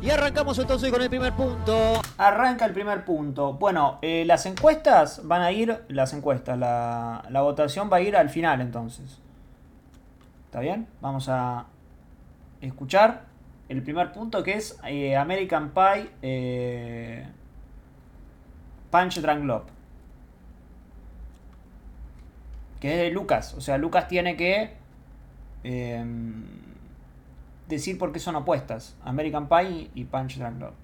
Y arrancamos entonces con el primer punto. Arranca el primer punto. Bueno, eh, las encuestas van a ir, las encuestas, la, votación va a ir al final entonces. ¿Está bien? Vamos a escuchar el primer punto que es eh, American Pie eh, Punch Drunk Love. Que es de Lucas. O sea, Lucas tiene que decir por qué son opuestas. American Pie y Punch Drunk Love.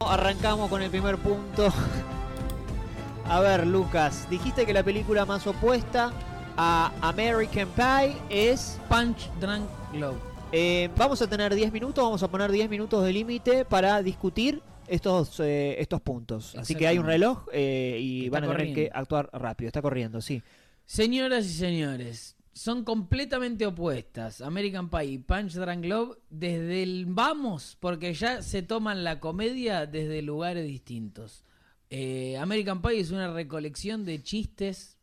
Arrancamos con el primer punto. A ver, Lucas, dijiste que la película más opuesta a American Pie es... Punch Drunk Love. Eh, vamos a tener 10 minutos, vamos a poner 10 minutos de límite para discutir estos, eh, estos puntos. Así que hay un reloj eh, y Está van a tener que actuar rápido. Está corriendo, sí. Señoras y señores, son completamente opuestas American Pie y Punch Drunk Love desde el vamos, porque ya se toman la comedia desde lugares distintos. Eh, American Pie es una recolección de chistes.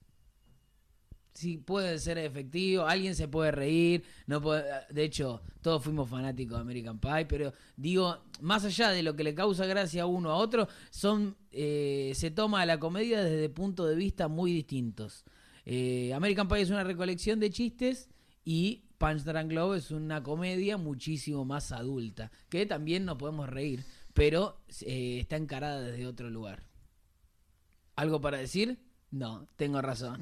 Sí, puede ser efectivo, alguien se puede reír, no puede- de hecho, todos fuimos fanáticos de American Pie, pero digo, más allá de lo que le causa gracia a uno a otro, son eh, se toma la comedia desde puntos de vista muy distintos. Eh, American Pie es una recolección de chistes y Punch Drunk Love es una comedia muchísimo más adulta, que también nos podemos reír, pero eh, está encarada desde otro lugar. ¿Algo para decir? No, tengo razón.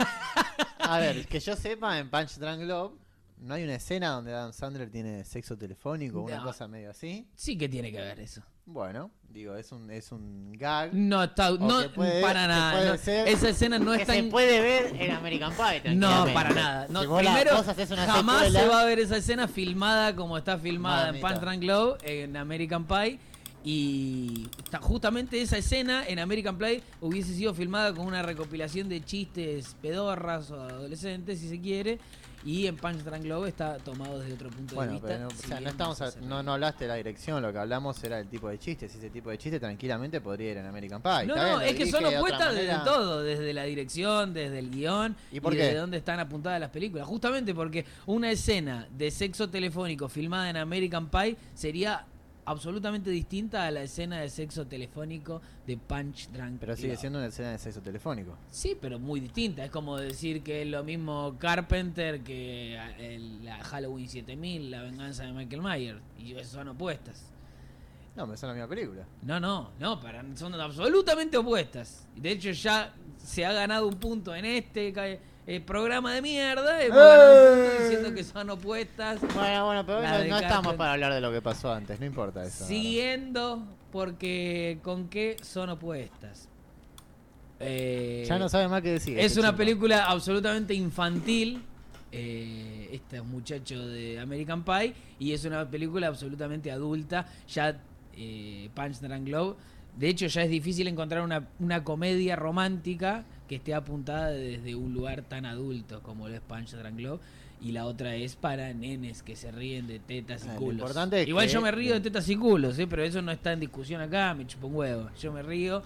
A ver, que yo sepa, en Punch Drunk Love no hay una escena donde Adam Sandler tiene sexo telefónico o una No. cosa medio así. sí que tiene que ver eso. Bueno, digo, es un, es un gag. No está, no, puede- para nada. no. Esa escena no que está se en- puede ver en American Pie. No, para nada. No, Si primero, una jamás secuela- se va a ver esa escena filmada como está filmada en Mamita. Punch Drunk Love, en American Pie. Y justamente esa escena en American Pie hubiese sido filmada con una recopilación de chistes pedorras o adolescentes, si se quiere. Y en Punch Drunk Love está tomado desde otro punto Bueno, de vista. pero no, o si sea, no, bien estamos a- no, no hablaste de la dirección, lo que hablamos era el tipo de chistes. Ese tipo de chiste tranquilamente podría ir en American Pie. No, no, es que son de opuestas desde todo, desde la dirección, desde el guion ¿Y por desde dónde están apuntadas las películas. Justamente porque una escena de sexo telefónico filmada en American Pie sería absolutamente distinta a la escena de sexo telefónico de Punch Drunk Pero sigue Love. siendo una escena de sexo telefónico. Sí, pero muy distinta. Es como decir que es lo mismo Carpenter que el- la Halloween 7000, la venganza de Michael Myers. Y son opuestas. No, me suena la misma película. No, no, no, para, son absolutamente opuestas. De hecho, ya se ha ganado un punto en este eh, programa de mierda. Punto diciendo que son opuestas. Bueno, bueno, pero no, estamos para hablar de lo que pasó antes, no importa eso. Siguiendo, porque ¿con qué son opuestas? Eh, Ya no sabe más qué decir. es este una chico. película absolutamente infantil. Eh, este muchacho de American Pie. Y es una película absolutamente adulta. Ya eh, Punch Drunk Love. De hecho, ya es difícil encontrar una, una comedia romántica que esté apuntada desde un lugar tan adulto como lo es Punch Drunk Love. Y la otra es para nenes que se ríen de tetas y Ah, lo culos. importante Igual que- yo me río de tetas y culos, ¿eh? pero eso no está en discusión acá, me chupo un huevo. Yo me río,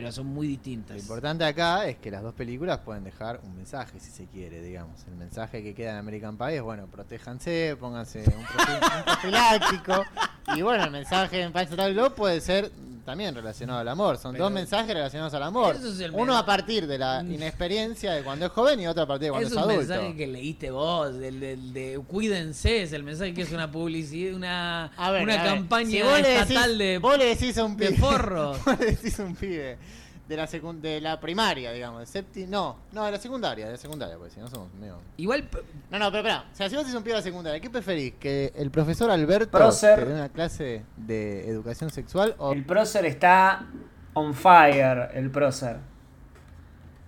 pero son muy distintas. Lo importante acá es que las dos películas pueden dejar un mensaje, si se quiere, digamos. El mensaje que queda en American Pie es, bueno, protéjanse, pónganse un, un profiláctico. Y bueno, el mensaje en Punch Drunk Love puede ser también relacionado al amor. Son Pero- dos mensajes relacionados al amor. Es el Uno a partir de la inexperiencia de cuando es joven y otro a partir de cuando es adulto. mensaje que leíste vos, de cuídense, es el mensaje que es una publicidad, una, ver, campaña si estatal decís- de, Vos le decís a un de pibe. forro. vos le decís a un pibe de la, secund- de la primaria, digamos. De septi no, no, de la secundaria, de la secundaria, porque si no somos medio. Igual, No, no, pero espera. O sea, si vos sos un pibe de la secundaria, ¿qué preferís? ¿Que el profesor Alberto Prócer. te dé una clase de educación sexual o El prócer está on fire, el prócer.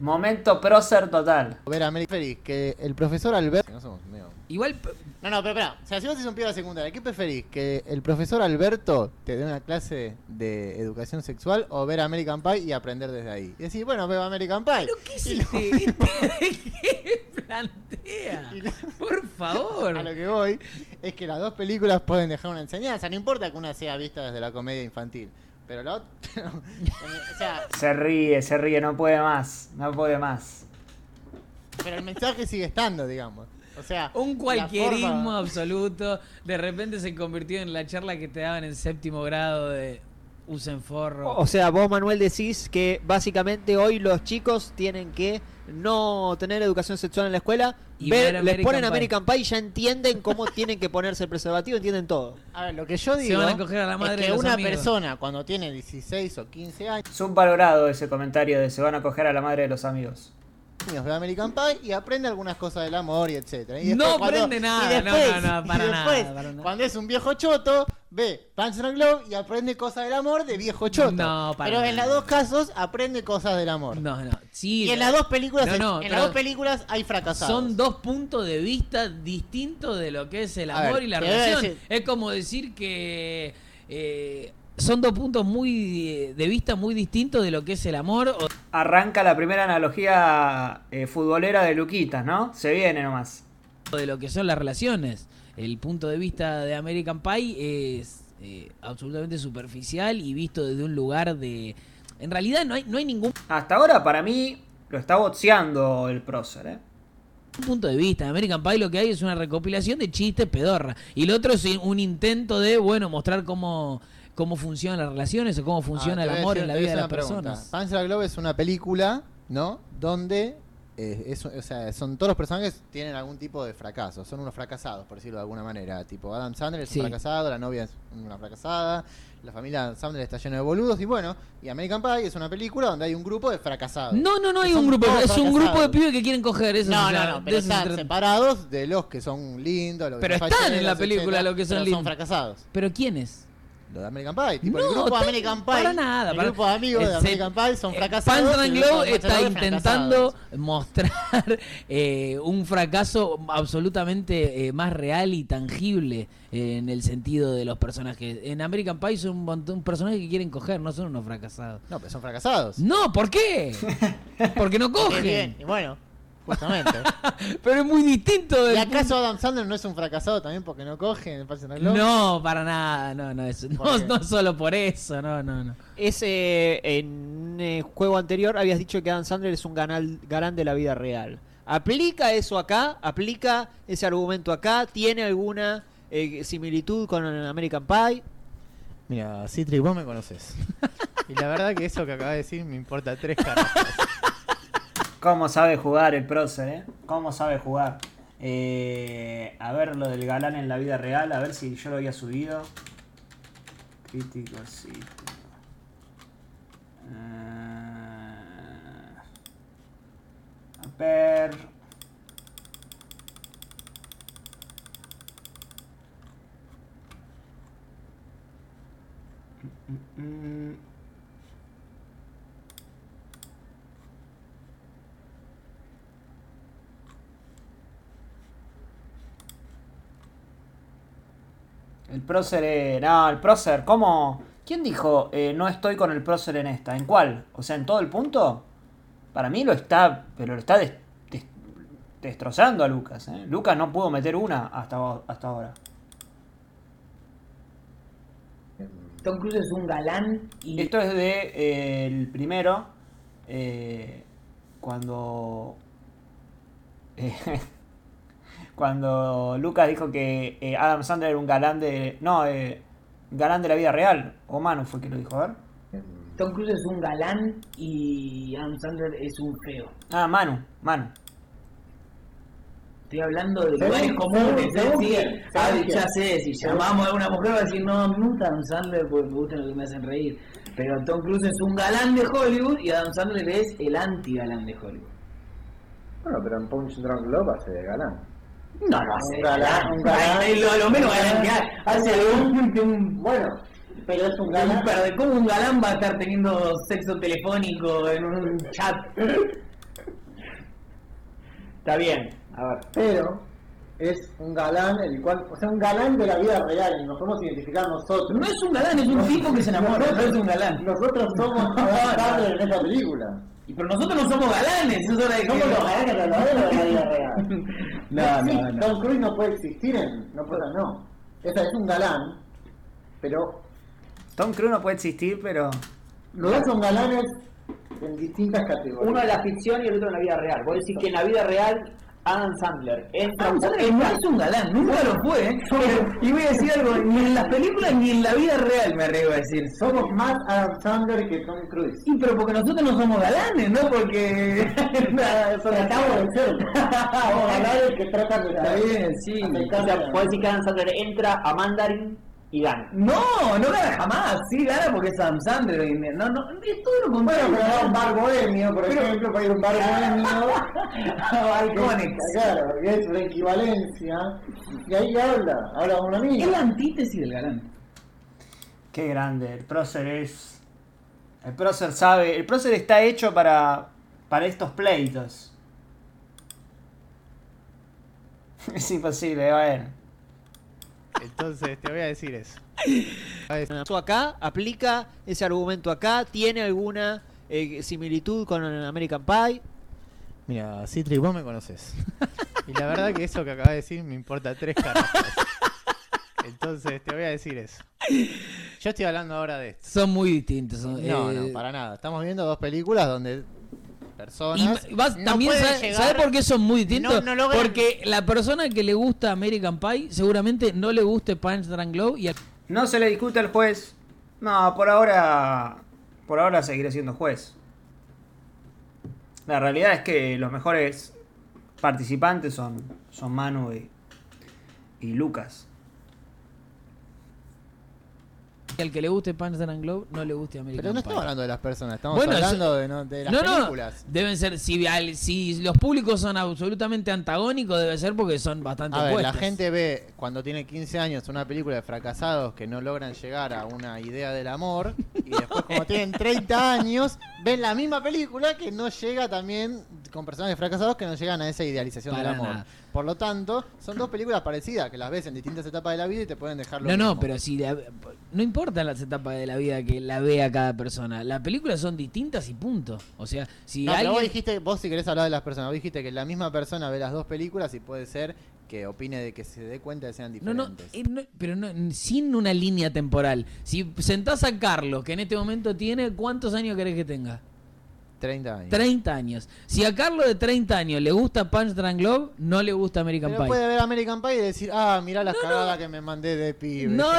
Momento prócer total. ver a América? ¿Preferís que el profesor Alberto... Si no somos medio... igual, No, no, pero espera. O sea, si vos sos un pibe de la secundaria, ¿qué preferís? ¿Que el profesor Alberto te dé una clase de educación sexual o ver American Pie y aprender desde ahí? Y decís, bueno, veo American Pie. ¿pero qué es Y lo- este? ¿Qué plantea? Y lo- Por favor. A lo que voy es que las dos películas pueden dejar una enseñanza. No importa que una sea vista desde la comedia infantil. Pero la otra. o sea, Se ríe, se ríe, no puede más. No puede más. pero el mensaje sigue estando, digamos. O sea, Un cualquierismo forma- absoluto. De repente se convirtió en la charla que te daban en séptimo grado de usen forro. O sea, vos, Manuel, decís que básicamente hoy los chicos tienen que no tener educación sexual en la escuela, Y ver- ver les American ponen Pie. American Pie y ya entienden cómo tienen que ponerse el preservativo, entienden todo. A ver, lo que yo Se digo van a coger a la madre es que una amigos. persona cuando tiene 16 o 15 años Subvalorado ese comentario de se van a coger a la madre de los amigos. Ve American Pie y aprende algunas cosas del amor y etcétera. Y No después cuando- aprende nada, y no, después- no, no, para y nada, después, para nada. Cuando es un viejo choto, ve Panzer and Glove y aprende cosas del amor de viejo choto. No, para Pero en los dos casos aprende cosas del amor. No, no. Sí, Y en las dos películas, No, en las dos películas hay fracasados. Son dos puntos de vista distintos de lo que es el amor ver, y la relación. Es como decir que eh, son dos puntos muy de vista muy distintos de lo que es el amor. Arranca la primera analogía eh, futbolera de Luquitas, ¿no? Se viene nomás. de lo que son las relaciones. El punto de vista de American Pie es eh, absolutamente superficial y visto desde un lugar de... En realidad no hay, no hay ningún Hasta ahora, para mí, lo está boxeando el prócer, ¿eh? punto de vista. En American Pie lo que hay es una recopilación de chistes pedorra. Y lo otro es un intento de, bueno, mostrar cómo, cómo funcionan las relaciones o cómo funciona Ah, el amor decir- en la vida de las pregunta. personas. Panzer and Glove es una película, ¿no? Donde eh, es- o sea, son todos los personajes tienen algún tipo de fracaso, son unos fracasados, por decirlo de alguna manera. Tipo, Adam Sandler es Sí. un fracasado, la novia es una fracasada, la familia Sandler está llena de boludos y bueno, y American Pie es una película donde hay un grupo de fracasados. No, no, no hay un grupo, es un grupo de pibes que quieren coger. Eso No, no, no, pero están separados de los que son lindos, los que Pero están en la película etcétera, los que son lindos. son fracasados. ¿Pero quiénes? Los de American Pie, tipo el No, grupo American Pie. para nada, El para- grupo de amigos de American Pie son eh, fracasados. Panzer y and Globe está intentando fracasados. mostrar eh, un fracaso absolutamente eh, más real y tangible eh, en el sentido de los personajes. En American Pie son un montón personajes que quieren coger, no son unos fracasados. No, pero son fracasados. No, ¿por qué? Porque no Qué bien, cogen. y bueno, justamente. Pero es muy distinto del ¿Y acaso Adam Sandler no es un fracasado también porque no coge en el and Globe? No, para nada, no, no, eso, ¿Por no, solo por eso, no, no, no. Ese, en un eh, juego anterior habías dicho que Adam Sandler es un ganal- galán de la vida real. ¿Aplica eso acá? ¿Aplica ese argumento acá? ¿Tiene alguna eh, similitud con American Pie? Mira, Citric, vos me conoces. y la verdad que eso que acabas de decir me importa tres caras. ¿Cómo sabe jugar el prócer, eh? ¿Cómo sabe jugar? Eh, a ver lo del galán en la vida real, a ver si yo lo había subido. Crítico, sí. Eh, a ver. Mm, mm, El prócer, no, el prócer, ¿cómo? ¿Quién dijo eh, no estoy con el prócer en esta? ¿En cuál? O sea, ¿en todo el punto? Para mí lo está, pero lo está des- des- destrozando a Lucas. ¿eh? Lucas no pudo meter una hasta, hasta ahora. Tom Cruise es un galán y Esto es de eh, el primero, eh, cuando cuando Lucas dijo que eh, Adam Sandler era un galán de no eh, galán de la vida real o Manu fue que lo dijo a ver Tom Cruise es un galán y Adam Sandler es un feo. ah Manu Manu Estoy hablando de lugares comunes, ¿eh? Sí, quién, ah, ya sé, si llamamos a una mujer va a decir, no, me gusta Adam Sandler porque me gustan los que me hacen reír. Pero Tom Cruise es un galán de Hollywood y Adam Sandler es el anti-galán de Hollywood. Bueno, pero en Punch Drunk Love hace de galán. No, no hace Un galán, un galán. Lo, lo menos galán que hay. Hace un, un, Bueno, pero es un galán. per- ¿Cómo un galán va a estar teniendo sexo telefónico en un chat? Está bien, a ver. Pero es un galán, el cual, o sea, un galán de la vida real, y nos podemos identificar nosotros. No es un galán, es un tipo que se enamora, no es un galán. Nosotros somos Sandler en esta película. Y Pero nosotros no somos galanes, eso es hora de que... Somos los galanes verdaderos de la vida real. No, no, no. Tom Cruise no puede existir en. No puede, no. Esa es un galán, pero Tom Cruise no puede existir pero los dos son galanes en distintas categorías. Uno en la ficción y el otro en la vida real. Vos decís que en la vida real Adam Sandler entra Adam Sandler no es un galán, nunca lo fue. ¿eh? Y voy a decir algo, ni en las películas ni en la vida real me arriesgo a decir. Somos más Adam Sandler que Tom Cruise. Sí, pero porque nosotros no somos galanes, ¿no? Porque... Tratamos de ser. Somos galanes que tratan de Está bien, sí. O sea, puedes decir que Adam Sandler entra a Mandarin y gana. No, no gana jamás. Sí, gana porque es Adam Sandler. y No, no, es todo lo Bueno, contrario. pero va a un bar bohemio, por ejemplo, para ir a un bar bohemio. Balcones. Claro, que es una equivalencia. Y ahí habla, habla con una Es amiga. la antítesis del galán. Qué grande, el prócer es. El prócer sabe. El prócer está hecho para. para estos pleitos. Es imposible, bueno. Entonces te voy a decir eso. Eso acá, aplica ese argumento acá, tiene alguna eh, similitud con American Pie. Mira, Citrix, vos me conoces. Y la verdad que eso que acabas de decir me importa tres carajos. Entonces te voy a decir eso. Yo estoy hablando ahora de esto. Son muy distintos. son, No, eh, no, para nada. Estamos viendo dos películas donde Y personas. vas- no también sabe, llegar- ¿sabe por qué son muy distintos? No, no Porque la persona que le gusta American Pie seguramente no le guste Punch Drunk Globe y a- No se le discute al juez. No, por ahora. Por ahora seguiré siendo juez. La realidad es que los mejores participantes son, son Manu y, y Lucas. Al que le guste Punch Drunk Globe no le guste American Pero no Pie. estamos hablando de las personas, estamos Bueno, hablando de, no- de las no, no, películas. deben ser, si, al- si los públicos son absolutamente antagónicos, debe ser porque son bastante A ver, la gente ve cuando tiene 15 años una película de fracasados que no logran llegar a una idea del amor y después cuando tienen 30 años ven la misma película que no llega también con personajes fracasados que no llegan a esa idealización Para del amor. nada. Por lo tanto, son dos películas parecidas que las ves en distintas etapas de la vida y te pueden dejar lo No, no, pero si la- no importan las etapas de la vida que la vea cada persona. Las películas son distintas y punto. O sea, si No, pero alguien vos dijiste, vos si querés hablar de las personas, vos dijiste que la misma persona ve las dos películas y puede ser que opine de que se dé cuenta de que sean No, no, diferentes. eh, no, pero no, sin una línea temporal. Si sentás a Carlos, que en este momento tiene, ¿cuántos años querés que tenga? 30 años. 30 años. Si a Carlos de 30 años le gusta Punch Drunk Globe, no le gusta American Pero Pie. puede ver American Pie y decir, ah, mirá las cagadas que me mandé de pibe. No,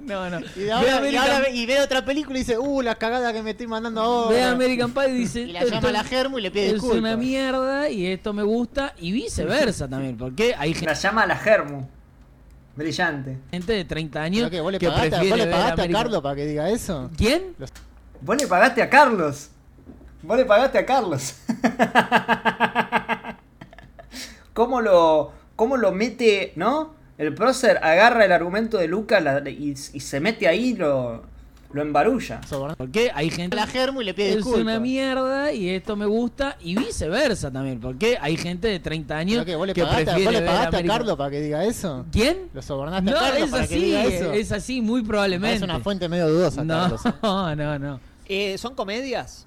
no, no. Y, de Ve ahora- y ahora ve, y ve otra película y dice, uh, las cagadas que me estoy mandando ahora. Ve American Pie y dice, Y la llama a la Germu y le pide es disculpas. una mierda y esto me gusta y viceversa también, porque hay La llama a la Germu. Brillante. gente de 30 años ¿Pero qué, ¿Vos le que pagaste, prefiere vos le ver pagaste a Carlos para que diga eso? ¿Quién? Vos le pagaste a Carlos. Vos le pagaste a Carlos. ¿Cómo lo, cómo lo mete, no? El prócer agarra el argumento de Lucas y, y se mete ahí lo, lo embarulla. Porque hay gente la Germu y le pide es disculpas. una mierda y esto me gusta y viceversa también, porque hay gente de 30 años ¿Pero qué, ¿Vos le que pagaste, prefiere vos le ver pagaste a Carlos para que diga eso? ¿Quién? ¿Lo sobornaste No, a Carlos es para que así, diga eso? es así, muy probablemente. Es una fuente medio dudosa, no, Carlos. ¿eh? no, no. Eh, ¿Son comedias?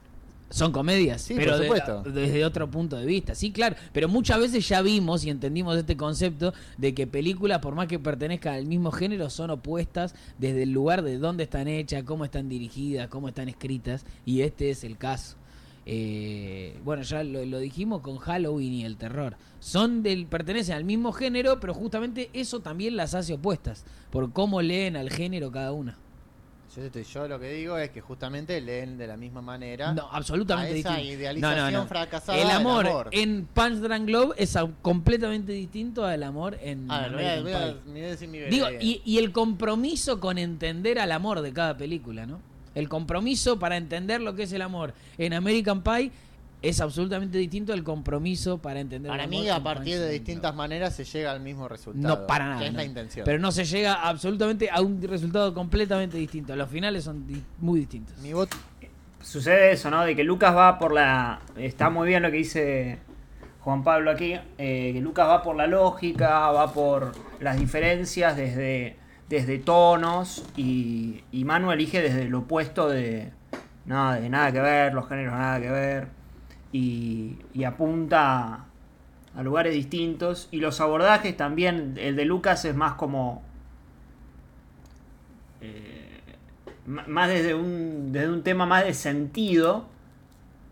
Son comedias, Sí, pero por de- supuesto. desde otro punto de vista. Sí, claro, pero muchas veces ya vimos y entendimos este concepto de que películas, por más que pertenezcan al mismo género, son opuestas desde el lugar de dónde están hechas, cómo están dirigidas, cómo están escritas, y este es el caso. Eh, bueno, ya lo, lo dijimos con Halloween y el terror. Son del, pertenecen al mismo género, pero justamente eso también las hace opuestas, por cómo leen al género cada una. Yo, lo que digo es que justamente leen de la misma manera No, absolutamente a esa distinto. idealización fracasada El del amor, en Punch Drunk Globe es completamente distinto al amor en A ver, voy a, American voy a- Pie. me voy a decir mi Digo, y el compromiso con entender al amor de cada película, ¿no? El compromiso para entender lo que es el amor en American Pie es absolutamente distinto al compromiso para entender Para el mí, a partir de distintas maneras se llega al mismo resultado. No, para nada. Que es la intención. Pero no se llega absolutamente a un resultado completamente distinto. Los finales son di- muy distintos. Mi voto Sucede eso, ¿no? De que Lucas va por la... Está muy bien lo que dice Juan Pablo aquí. eh, que Lucas va por la lógica, va por las diferencias desde, desde tonos y, y Manu elige desde el opuesto de... No, de nada que ver, los géneros nada que ver. Y, apunta a lugares distintos. Y los abordajes también, el de Lucas es más como... eh, más desde un, desde un tema más de sentido.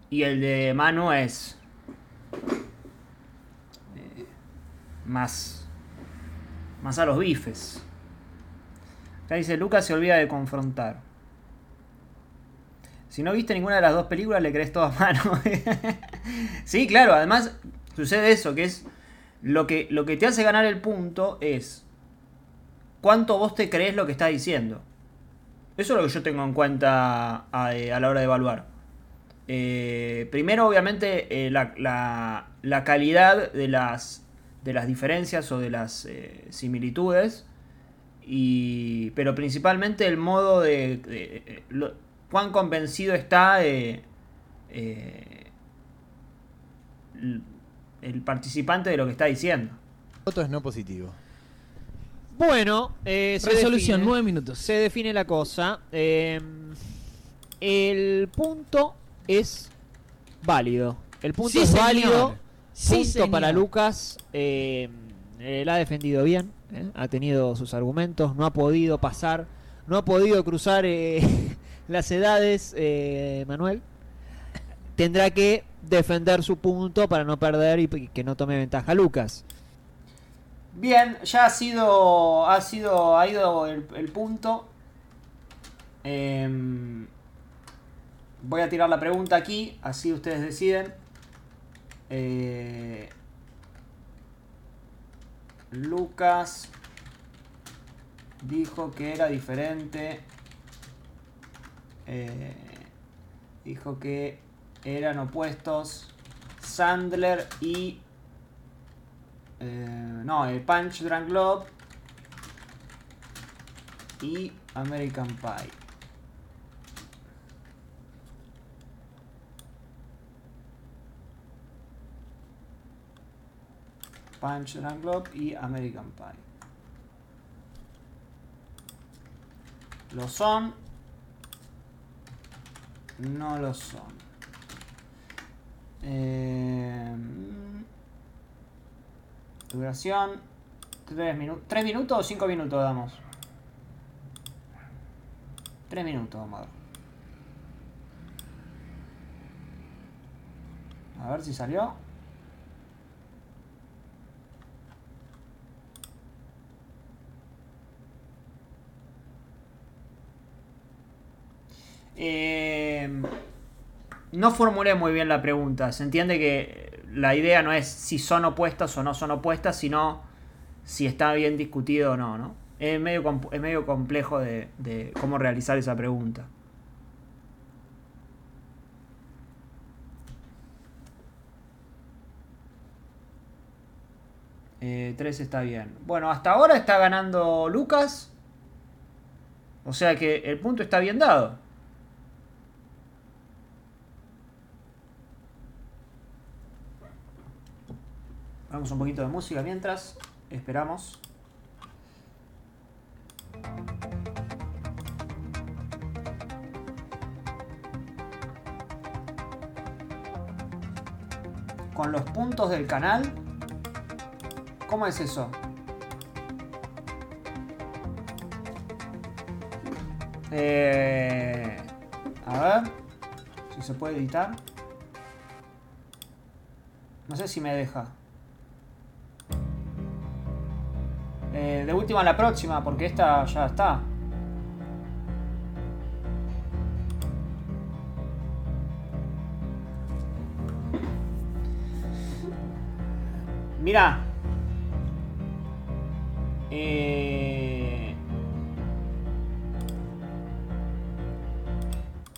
Y el de Manu es. más, más a los bifes. Acá dice, Lucas se olvida de confrontar. Si no viste ninguna de las dos películas, le crees todo a sí, claro, además sucede eso, que es lo que, lo que te hace ganar el punto es cuánto vos te crees lo que está diciendo. Eso es lo que yo tengo en cuenta a, a la hora de evaluar. Eh, primero, obviamente, eh, la, la- calidad de las, de las diferencias o de las eh, similitudes. Y, pero principalmente el modo de, eh, cuán convencido está de, eh, el, el participante de lo que está diciendo. Voto es no positivo. Bueno, eh, se Resolución, define- nueve minutos. Se define la cosa. Eh, el punto es válido. El punto Sí, es señor. válido. Sí, punto señor. para Lucas. Eh, él ha defendido bien. eh, Ha tenido sus argumentos. No ha podido pasar. No ha podido cruzar eh, las edades, eh, Manuel. Tendrá que defender su punto para no perder y que no tome ventaja Lucas. Bien, ya ha sido. Ha sido. Ha ido el, punto. Em, voy a tirar la pregunta aquí, así ustedes deciden. Eh, Lucas dijo que era diferente. Eh, dijo que eran opuestos Sandler y eh, no, el Punch Drunk Love y American Pie. Punch Drunk Love y American Pie. ¿Lo son? No lo son. Eh, Duración. 3 minutos. ¿3 minutos o 5 minutos damos? 3 minutos, vamos. A ver si salió. Eh, no formulé muy bien la pregunta. Se entiende que la idea no es si son opuestas o no son opuestas, sino si está bien discutido o no, ¿no? Es medio, es medio complejo de, de cómo realizar esa pregunta. Eh, 3 está bien. Bueno, hasta ahora está ganando Lucas. O sea que el punto está bien dado. Vamos un poquito de música mientras esperamos. Con los puntos del canal. ¿Cómo es eso? Eh, a ver si se puede editar. No sé si me deja. Eh, de última la próxima, porque esta ya está. Mira. Eh,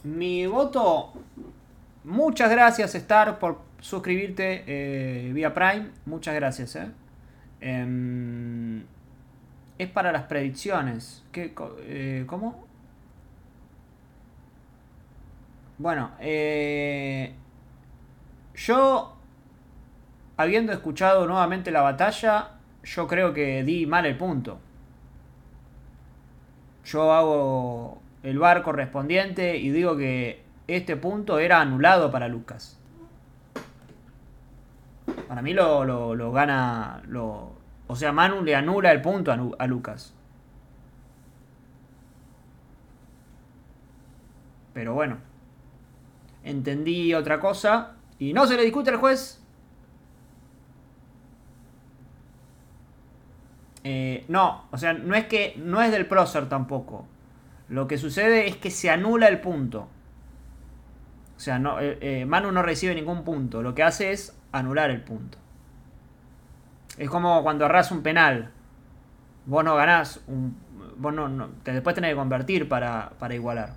mi voto. Muchas gracias, Star, por suscribirte eh, vía Prime. Muchas gracias, eh. Es para las predicciones. ¿Qué, eh, ¿Cómo? Bueno, eh, yo, habiendo escuchado nuevamente la batalla, yo creo que di mal el punto. Yo hago el bar correspondiente y digo que este punto era anulado para Lucas. Para mí lo, lo- lo gana. Lo, o sea, Manu le anula el punto a, Lucas. Pero bueno. Entendí otra cosa. Y no se le discute al juez. Eh, no, o sea, no es que no es del prócer tampoco. Lo que sucede es que se anula el punto. O sea, no, eh, eh, Manu no recibe ningún punto. Lo que hace es anular el punto. Es como cuando erras un penal. Vos no ganás un. No, no- te después tenés que convertir para, para igualar.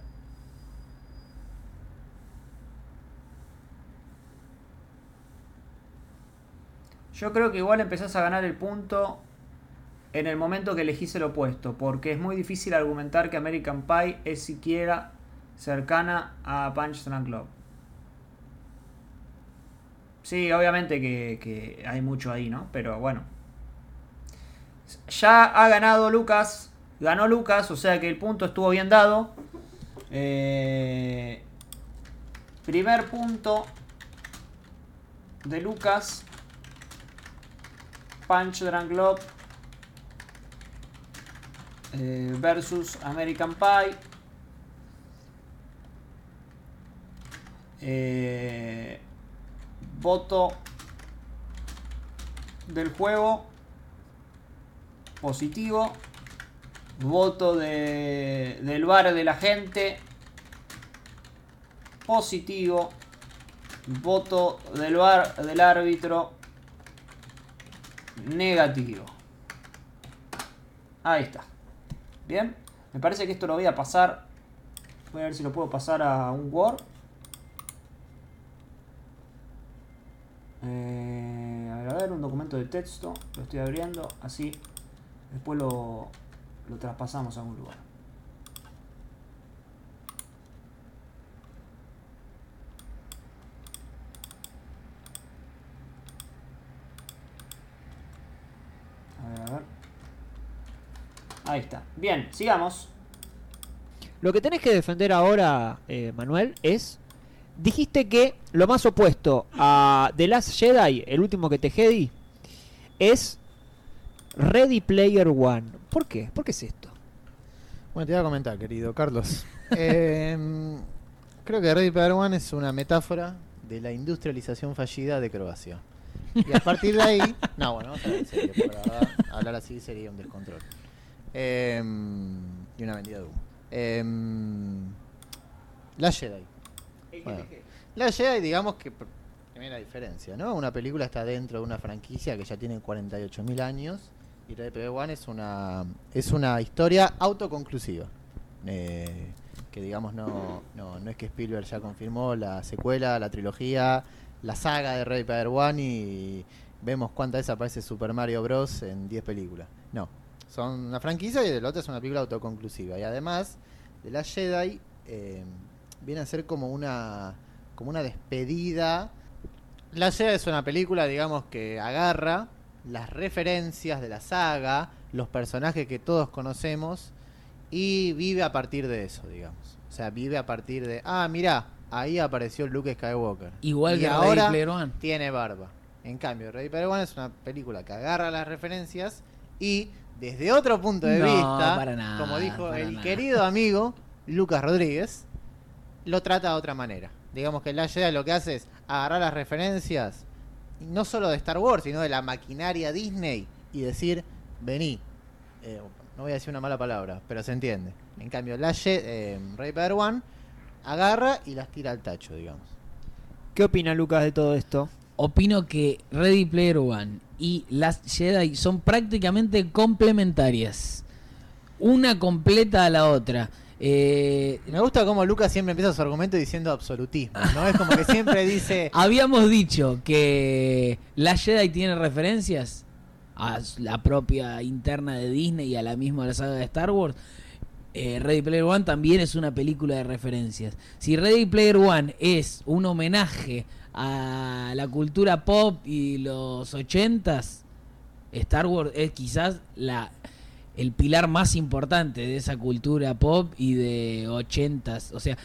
Yo creo que igual empezás a ganar el punto en el momento que elegís el opuesto, porque es muy difícil argumentar que American Pie es siquiera cercana a Punch Drunk Love. Sí, obviamente que, que hay mucho ahí, ¿no? Pero bueno. Ya ha ganado Lucas. Ganó Lucas, o sea que el punto estuvo bien dado. Eh, primer punto de Lucas. Punch Drunk Love eh, versus American Pie. Eh, voto del juego positivo. Voto de, del bar de la gente positivo. Voto del bar del árbitro negativo. Ahí está. Bien. Me parece que esto lo voy a pasar. Voy a ver si lo puedo pasar a un Word. Eh, a ver, a ver, un documento de texto. Lo estoy abriendo. Así. Después lo, lo traspasamos a algún lugar. A ver, a ver. Ahí está. Bien, sigamos. Lo que tenés que defender ahora, eh, Manuel, es. Dijiste que lo más opuesto a The Last Jedi, el último que te Jedi, es Ready Player One. ¿Por qué? ¿Por qué es esto? Bueno, te voy a comentar, querido Carlos. Eh, creo que Ready Player One es una metáfora de la industrialización fallida de Croacia. Y a partir de ahí. No, bueno, vamos a hablar en serio, porque la verdad, hablar así sería un descontrol. Eh, y una vendida de humo. Eh, la Jedi. La Jedi, digamos que pr- primera diferencia, ¿no? Una película está dentro de una franquicia que ya tiene 48.000 años y Ready One es una es una historia autoconclusiva. Eh, que digamos no, no, no es que Spielberg ya confirmó la secuela, la trilogía, la saga de Ready Player One y vemos cuántas veces aparece Super Mario Bros. en 10 películas. No, son una franquicia y el otro es una película autoconclusiva. Y además de la Jedi eh, viene a ser como una como una despedida. La Jedi es una película, digamos, que agarra las referencias de la saga, los personajes que todos conocemos y vive a partir de eso, digamos. O sea, vive a partir de, ah, mira, ahí apareció Luke Skywalker. Igual y que ahora Player One. tiene barba. En cambio, Ready Player One es una película que agarra las referencias y desde otro punto de No, vista, para nada, como dijo para el nada. querido amigo Lucas Rodríguez, lo trata de otra manera. Digamos que la Jedi lo que hace es agarrar las referencias, no solo de Star Wars, sino de la maquinaria Disney, y decir, vení. Eh, no voy a decir una mala palabra, pero se entiende. En cambio, la Je- eh, Ready Player One agarra y las tira al tacho, digamos. ¿Qué opina Lucas de todo esto? Opino que Ready Player One y Last Jedi son prácticamente complementarias. Una completa a la otra. Eh, Me gusta cómo Lucas siempre empieza su argumento diciendo absolutismo, ¿no? Es como que siempre dice, habíamos dicho que Last Jedi tiene referencias a la propia interna de Disney y a la misma la saga de Star Wars. Eh, Ready Player One también es una película de referencias. Si Ready Player One es un homenaje a la cultura pop y los ochentas, Star Wars es quizás la el pilar más importante de esa cultura pop y de ochentas. O sea,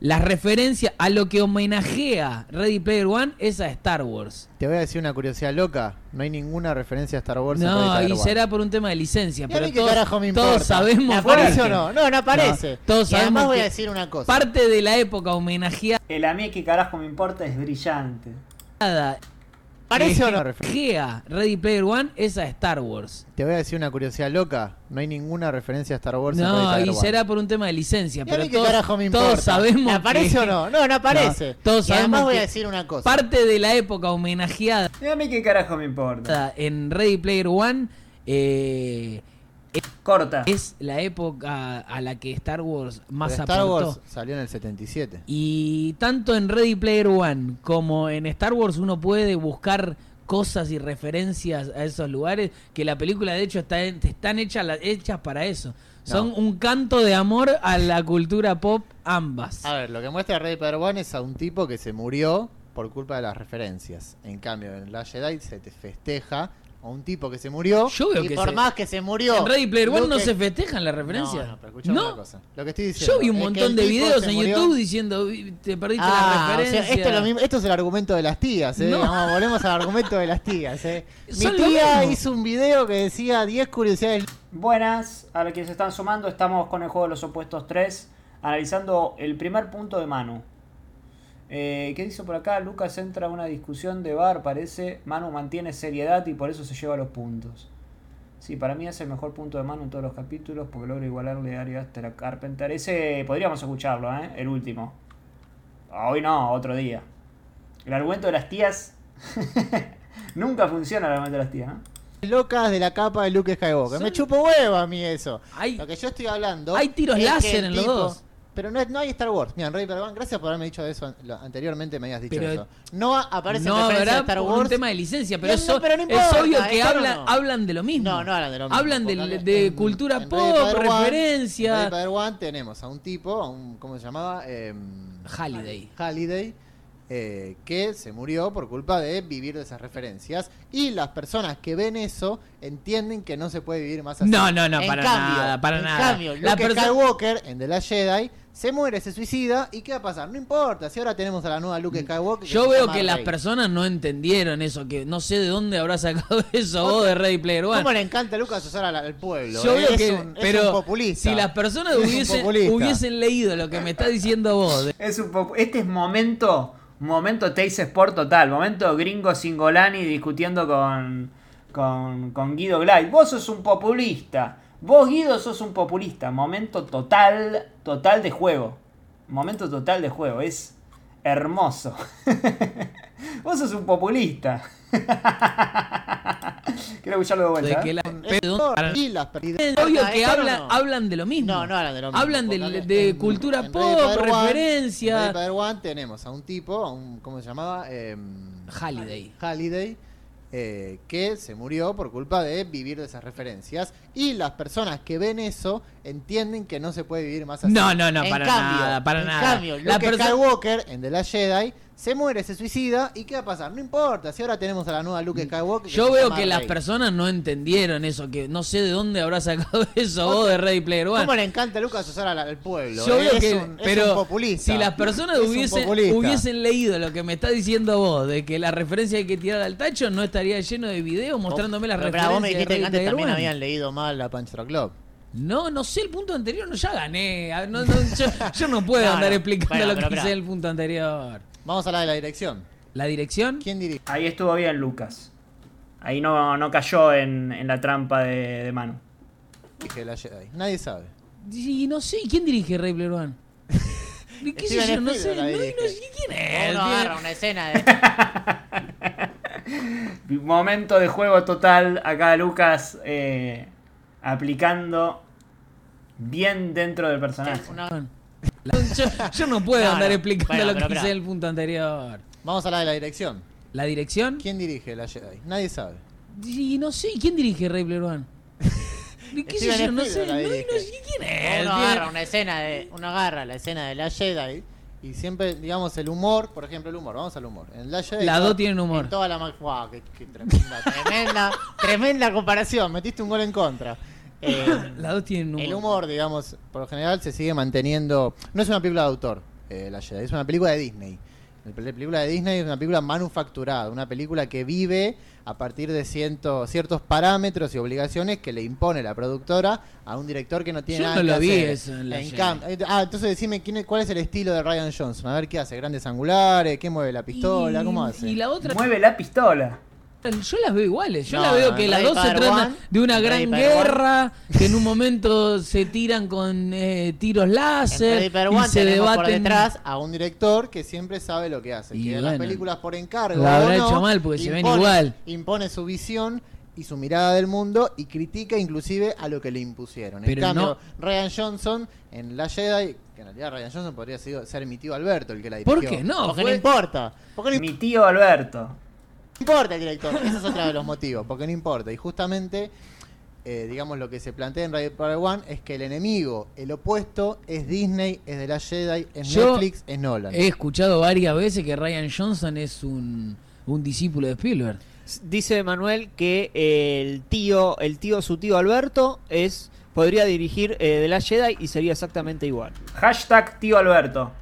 las referencias a lo que homenajea Ready Player One es a Star Wars. te voy a decir una curiosidad loca, no hay ninguna referencia a Star Wars en Ready No, Player y One. será por un tema de licencia. ¿Y a Pero todos, carajo me todos sabemos ¿Aparece o no? No, no aparece. No, todos y además sabemos voy a decir una cosa. Parte de la época homenajeada El a mí que carajo me importa es brillante. ¿Aparece que o no hackea Ready Player One es a Star Wars. Te voy a decir una curiosidad loca. No hay ninguna referencia a Star Wars en Ready No, Player y One. será por un tema de licencia. ¿Y a Pero mí qué todos, carajo me todos sabemos ¿Aparece que- o no? No, no aparece. No, todos y además voy a decir una cosa. Parte de la época homenajeada mí qué carajo me importa. en Ready Player One eh, Corta. es la época a la que Star Wars más Pero Star aportó. Wars salió en el 77. Y tanto en Ready Player One como en Star Wars uno puede buscar cosas y referencias a esos lugares que la película de hecho está, están hechas, hechas para eso. Son No. un canto de amor a la cultura pop ambas. A ver, lo que muestra Ready Player One es a un tipo que se murió por culpa de las referencias. En cambio, en la Jedi se te festeja a un tipo que se murió. Yo veo y que por se- más que se murió. en Ready Player One no Luke- se festejan las referencias. No, no, pero una cosa. Lo que estoy diciendo. Yo vi un es que montón el de tipo videos se en murió- YouTube diciendo "Uy, te perdiste Ah, la o sea, referencia. esto, es lo mismo- esto es el argumento de las tías, ¿eh? No. Vamos, volvemos al argumento de las tías, ¿eh? Mi Son lo tía mismo. hizo un video que decía 10 curiosidades. Buenas, a los que se están sumando, estamos con el juego de los opuestos 3, analizando el primer punto de Manu. Eh, ¿Qué dice por acá? Lucas entra a una discusión de bar, parece. Manu mantiene seriedad y por eso se lleva los puntos. Sí, para mí es el mejor punto de Manu en todos los capítulos porque logra igualarle a Ari Aster a Carpenter. Ese podríamos escucharlo, ¿eh? El último. Hoy no, otro día. El argumento de las tías. Nunca funciona el argumento de las tías, ¿no? locas de la capa de Luke Skywalker. Son- Me chupo huevo a mí eso. Hay- Lo que yo estoy hablando. hay tiros láser en los dos. Pero no, es- no hay Star Wars. Mira, en Player One, gracias por haberme dicho eso lo- anteriormente, me habías dicho Pero eso. No aparece no a Star Wars. un tema de licencia, pero, No, eso, pero no es importa, obvio que Star habla- no. hablan de lo mismo. No, no hablan de lo mismo. Hablan de en- cultura en pop, referencia. en Player One tenemos a un tipo, a un, ¿cómo se llamaba? Em, Halliday. Halliday, eh, que se murió por culpa de vivir de esas referencias. Y las personas que ven eso entienden que no se puede vivir más así. No, no, no, En para cambio- nada, para en nada. cambio, La Luke Skywalker en The Last Jedi se muere, se suicida. ¿Y qué va a pasar? No importa. Si ahora tenemos a la nueva Luke Skywalker. Yo veo que las personas no entendieron eso, que no sé de dónde habrá sacado eso vos de Ready Player One. ¿Cómo le encanta a Lucas usar al, al pueblo? Yo eh? veo es que, un, es un populista. si las personas hubiesen, hubiesen leído lo que me está diciendo vos, de- Es un este es momento, momento Taste Sport total, momento gringo Singolani discutiendo con, con, con Guido Glide. Vos sos un populista, vos Guido sos un populista, momento total, total de juego. Momento total de juego, es hermoso. vos sos un populista. Quiero escucharlo de de vuelta. que ¿eh? la- Es pero- para- y las es obvio que ¿Esto habla- no? hablan de lo mismo. No, no hablan de lo mismo. Hablan de, de en- cultura en pop, One- en referencia. Ready One tenemos a un tipo, a un, ¿cómo se llamaba? Em, Halliday. Halliday, eh, que se murió por culpa de vivir de esas referencias. Y las personas que ven eso entienden que no se puede vivir más así. No, no, no, En para cambio- nada, para en nada. cambio, La Luke Skywalker en The Last Jedi se muere, se suicida. ¿Y qué va a pasar? No importa. Si ahora tenemos a la nueva Luke Skywalker. Yo veo que las personas no entendieron eso, que no sé de dónde habrá sacado eso vos de Ready Player One. ¿Cómo le encanta a Lucas usar al, pueblo? Yo eh? veo Es que, un- es pero un populista. si las personas hubiesen, leído lo que me está diciendo vos, de que la referencia hay que tirar al tacho, no estaría lleno de videos mostrándome las Pero, pero referencias. vos me dijiste que antes también One. habían leído mal la Punch Club. No, no sé, el punto anterior no ya gané. No, no, yo, yo no puedo No, andar no. explicando Bueno, lo que pero. hice en el punto anterior. Vamos a hablar de la dirección. ¿La dirección? ¿Quién dirige? Ahí estuvo bien Lucas. Ahí no, no cayó en, en la trampa de, de Manu. la Jedi? Nadie sabe. Y no sé, ¿quién dirige Ready Player One? ¿Qué sé yo? No sé, no, sé quién es. Uno agarra una escena de. Momento de juego total. Acá Lucas eh, aplicando bien dentro del personaje. una- La- yo, yo no puedo No, andar no. explicando Bueno, lo que hice en el punto anterior. Vamos a hablar de la dirección. ¿La dirección? ¿Quién dirige la Jedi? Nadie sabe. Y no sé, ¿quién dirige Ready Player One? ¿Qué sé yo? No sé, la no, no sé quién es. Uno agarra una escena de. Uno agarra la escena de la Jedi. Y siempre, digamos, el humor, por ejemplo, el humor, vamos al humor. En la Jedi. Las toda- dos tienen humor. En toda la Guau, qué, qué tremenda, tremenda, tremenda comparación. Metiste un gol en contra. Eh, Las dos tienen humor. El humor, digamos, por lo general se sigue manteniendo. No es una película de autor, eh, la Jedi, es una película de Disney. La pel- película de Disney es una película manufacturada, una película que vive a partir de ciento- ciertos parámetros y obligaciones que le impone la productora a un director que no tiene Yo nada no que lo vi eso en la En eh, ah, entonces decime quién es- cuál es el estilo de Ryan Johnson. A ver qué hace, grandes angulares, qué mueve la pistola, Y- cómo hace. Y la otra, Mueve la pistola. Yo las veo iguales. Yo No, la veo no, que las dos se tratan de una gran Ready Player One- guerra, que en un momento se tiran con eh, tiros láser y One se tenemos por debaten. detrás a un director que siempre sabe lo que hace. Y que en las bueno, películas por encargo lo habrá o no, hecho mal porque se ven igual. Impone su visión y su mirada del mundo y critica inclusive a lo que le impusieron. Pero en cambio, no- Ryan Johnson en La Jedi, que en realidad Ryan Johnson podría sido- ser mi tío Alberto el que la dirigió. ¿Por qué no? Porque Fue- no importa. Porque no Mi tío Alberto. Importa el director. Ese es otro de los motivos. Porque no importa. Y justamente, eh, digamos, lo que se plantea en Ready Player One es que el enemigo, el opuesto, es Disney, es de la Jedi, es Yo Netflix, es Nolan. He escuchado varias veces que Ryan Johnson es un, un discípulo de Spielberg. Dice Manuel que el tío, el tío, su tío Alberto, es podría dirigir eh, The Last Jedi y sería exactamente igual. Hashtag tío Alberto.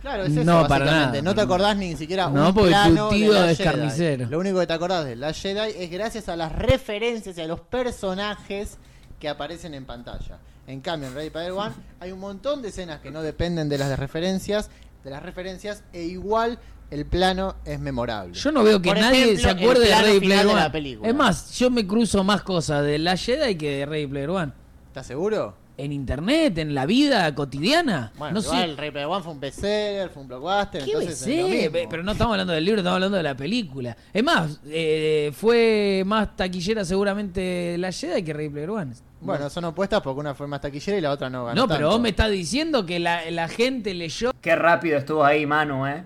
Claro, es eso, No, para nada. No te acordás ni siquiera No, un porque tu plano tío de la es Jedi. carnicero. Lo único que te acordás de la Jedi es gracias a las referencias y a los personajes que aparecen en pantalla. En cambio, en Ready Player One hay un montón de escenas que no dependen de las de referencias, de las referencias, e igual el plano es memorable. Yo no veo que Por nadie ejemplo, se acuerde de Ready Player de la One. película. Es más, yo me cruzo más cosas de la Jedi que de Ready Player One. ¿Estás seguro? En internet, en la vida cotidiana. Bueno, no igual sé. el Ready Player One fue un bestseller, fue un blockbuster, ¿Qué entonces sé? es lo mismo. Pe- Pero no estamos hablando del libro, estamos hablando de la película. Es más, eh, fue más taquillera seguramente la Jedi que Ready Player One. Bueno, son opuestas porque una fue más taquillera y la otra no ganó No, pero tanto. vos me estás diciendo que la, la gente leyó. Qué rápido estuvo ahí, Manu, ¿eh?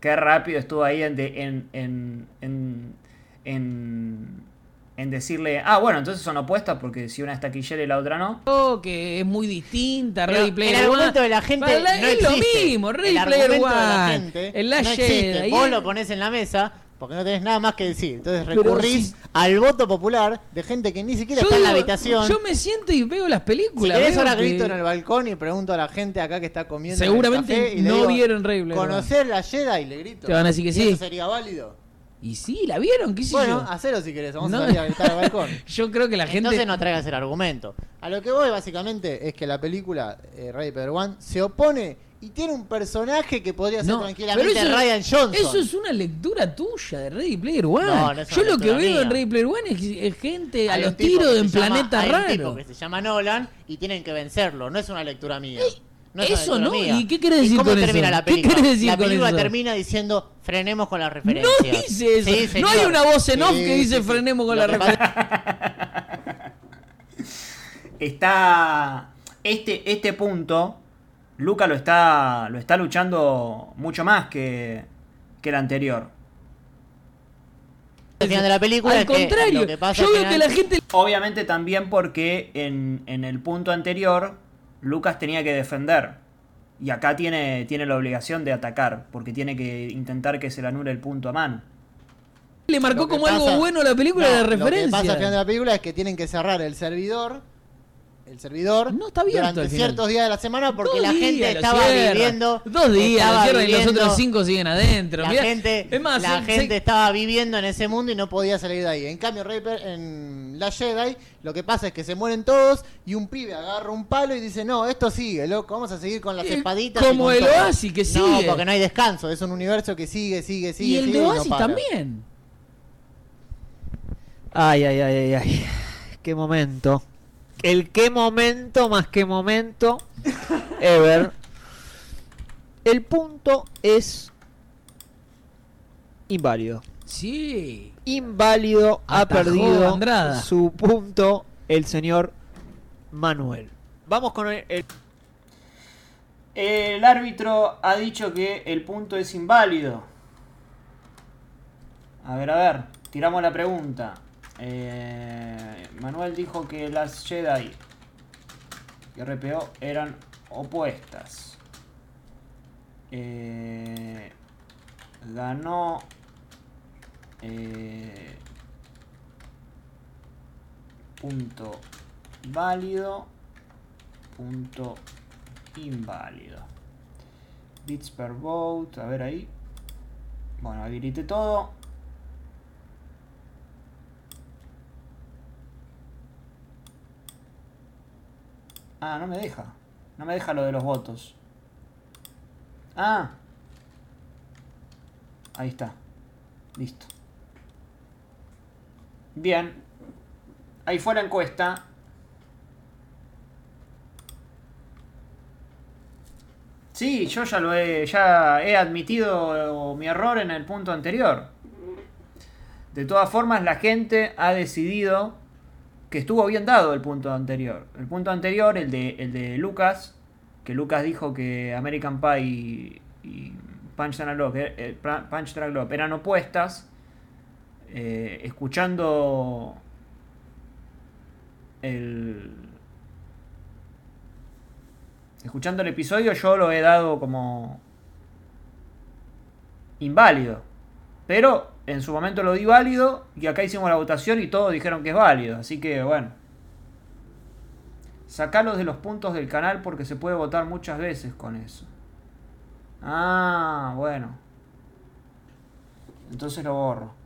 Qué rápido estuvo ahí en, de- en, en, en, en, decirle, ah, bueno, entonces son opuestas porque si una es taquillera y la otra no. que es muy distinta, Pero Ready Player el One. argumento de la gente la- no es lo existe. mismo, Ready el Player argumento de la One. gente el no existe. Vos lo pones en la mesa porque no tenés nada más que decir. Entonces recurrís si- al voto popular de gente que ni siquiera Yo está en la habitación. Yo me siento y veo las si películas. querés veo ahora que- grito en el balcón y pregunto a la gente acá que está comiendo en el Seguramente café y le no digo, vieron Ready Player One. ¿Conocer la Jedi? Y le grito. Te van a decir que ¿Y sí. ¿Eso sería válido? Y sí, la vieron, qué sé Bueno, yo. hacelo si querés. Vamos No. a salir a gritar al balcón. Yo creo que la gente. Entonces no traigas el argumento. A lo que voy básicamente es que la película eh, Ready Player One se opone y tiene un personaje que podría ser No, tranquilamente pero eso- Ryan Johnson. Eso es una lectura tuya de Ready Player One. No, no Yo lo que veo mía. en Ready Player One es, es gente a los tiros en se llama- planeta hay un tipo raro. que se llama Nolan y tienen que vencerlo. No es una lectura mía. No es eso no. ¿y qué querés decir cómo con termina eso? la ¿Qué película? querés decir la con película eso? termina diciendo frenemos con las No referencias. dice eso. Sí, no hay una voz en off Sí, que dice sí, sí. frenemos con Lo la que referencia. Está. Este, este punto, Luca lo está, lo está luchando mucho más que, que el anterior. Al final de la película Al es que contrario, lo que pasa yo veo final- que la gente. Obviamente también porque en, en el punto anterior Lucas tenía que defender. Y acá tiene, tiene la obligación de atacar, porque tiene que intentar que se le anule el punto a mano. le marcó como algo bueno la película No, de Lo que referencia. pasa al final de la película es que tienen que cerrar el servidor. El servidor No está abierto durante ciertos días de la semana porque Dos la gente estaba viviendo. Dos días, estaba lo cierran y los otros cinco siguen adentro. La Mirá, gente, es más, la se- gente se- estaba viviendo en ese mundo y no podía salir de ahí. En cambio, Reaper, en la Jedi, lo que pasa es que se mueren todos y un pibe agarra un palo y dice, no, esto sigue, loco, vamos a seguir con las Eh, espaditas. como el todo". Oasis, que No, sigue. porque no hay descanso, es un universo que sigue, sigue, sigue. y el sigue de no Oasis también. Ay, ay, ay, ay, ay. Qué momento. El qué momento más qué momento ever. El punto es inválido. Sí. Inválido ha perdido Andrada. su punto el señor Manuel. Vamos con el, el- El árbitro ha dicho que el punto es inválido. A ver, a ver, tiramos la pregunta. Eh, Manuel dijo que las Jedi y RPO eran opuestas. Eh, ganó eh, punto válido, punto inválido. Bits per vote, a ver ahí. Bueno, habilité todo. Ah, no me deja. No me deja lo de los votos. Ah. Ahí está. Listo. Bien. Ahí fue la encuesta. Sí, yo ya lo he, ya he admitido mi error en el punto anterior. De todas formas, la gente ha decidido que estuvo bien dado el punto anterior. El punto anterior, el de, el de Lucas, que Lucas dijo que American Pie y, Punch Drunk Love, eh, Punch Drunk Love eran opuestas. eh, escuchando el, escuchando el episodio yo lo he dado como inválido. Pero en su momento lo di válido y acá hicimos la votación y todos dijeron que es válido. Así que bueno. Sacalos de los puntos del canal porque se puede votar muchas veces con eso. Ah, bueno. Entonces lo borro.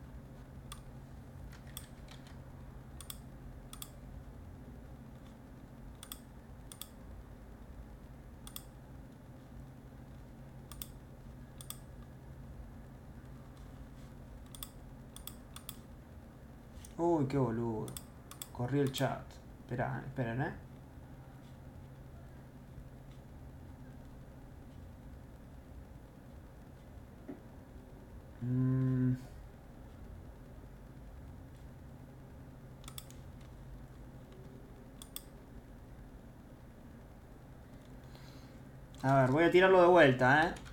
Uy, qué boludo. Corrí el chat. Espera, esperen, eh. Mm. A ver, voy a tirarlo de vuelta, eh.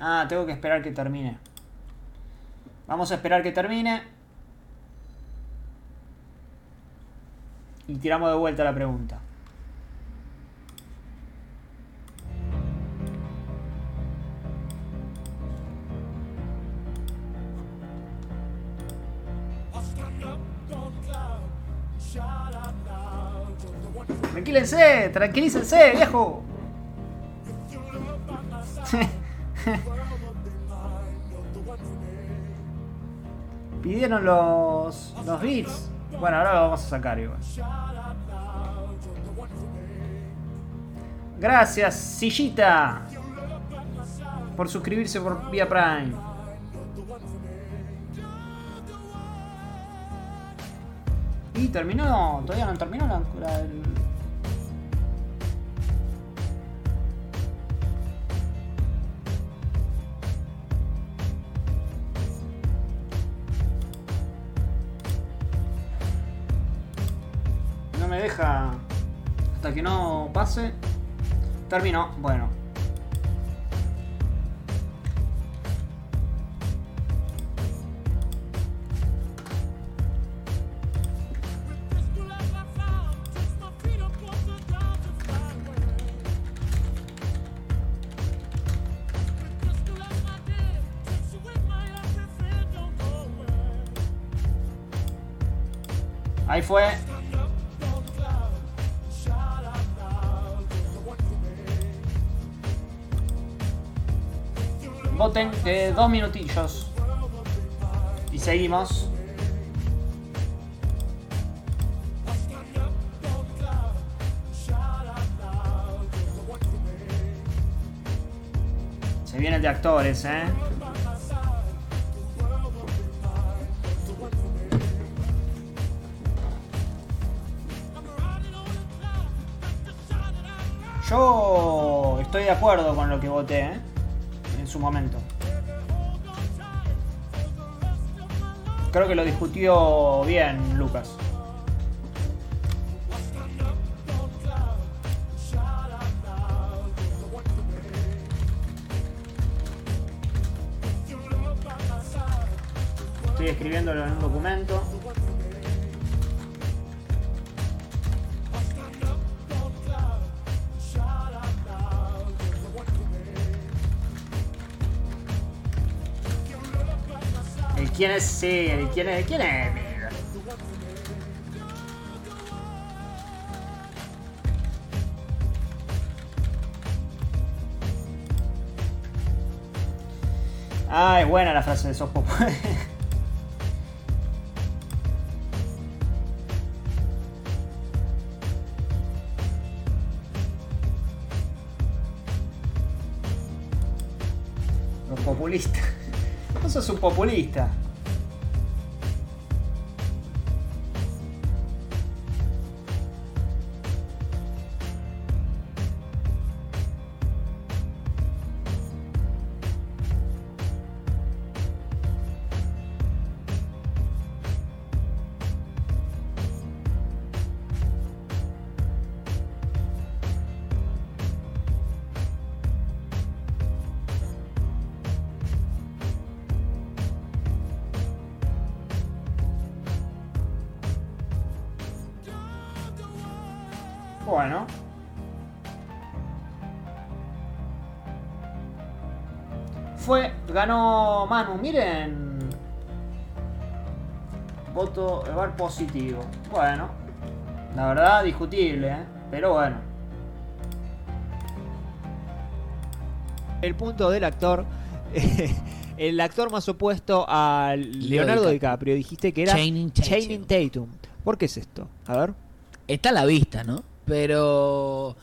Ah, tengo que esperar que termine. Vamos a esperar que termine. Y tiramos de vuelta la pregunta. Tranquílense, tranquilícense, viejo. Pidieron los, los beats. Bueno, ahora lo vamos a sacar igual. Gracias, Sillita. Por suscribirse por vía Prime. Y terminó. Todavía no terminó la, la- el- deja. Hasta que no pase. Terminó. Bueno. Ahí fue. De dos minutillos. Y seguimos. Se viene el de actores, eh. Yo estoy de acuerdo con lo que voté, ¿eh? En su momento. Creo que lo discutió bien Lucas. Estoy escribiéndolo en un documento. El quién es, sí, ¿Quién es? Buena la frase de esos Los populistas. No sos un populista. Ganó Manu, miren. Voto, igual positivo. Bueno. La verdad, discutible, ¿eh? Pero bueno. El punto del actor. el actor más opuesto a Leonardo DiCaprio. DiCaprio. Dijiste que era Channing Tatum. Channing Tatum. ¿Por qué es esto? A ver. Está a la vista, ¿no? Pero.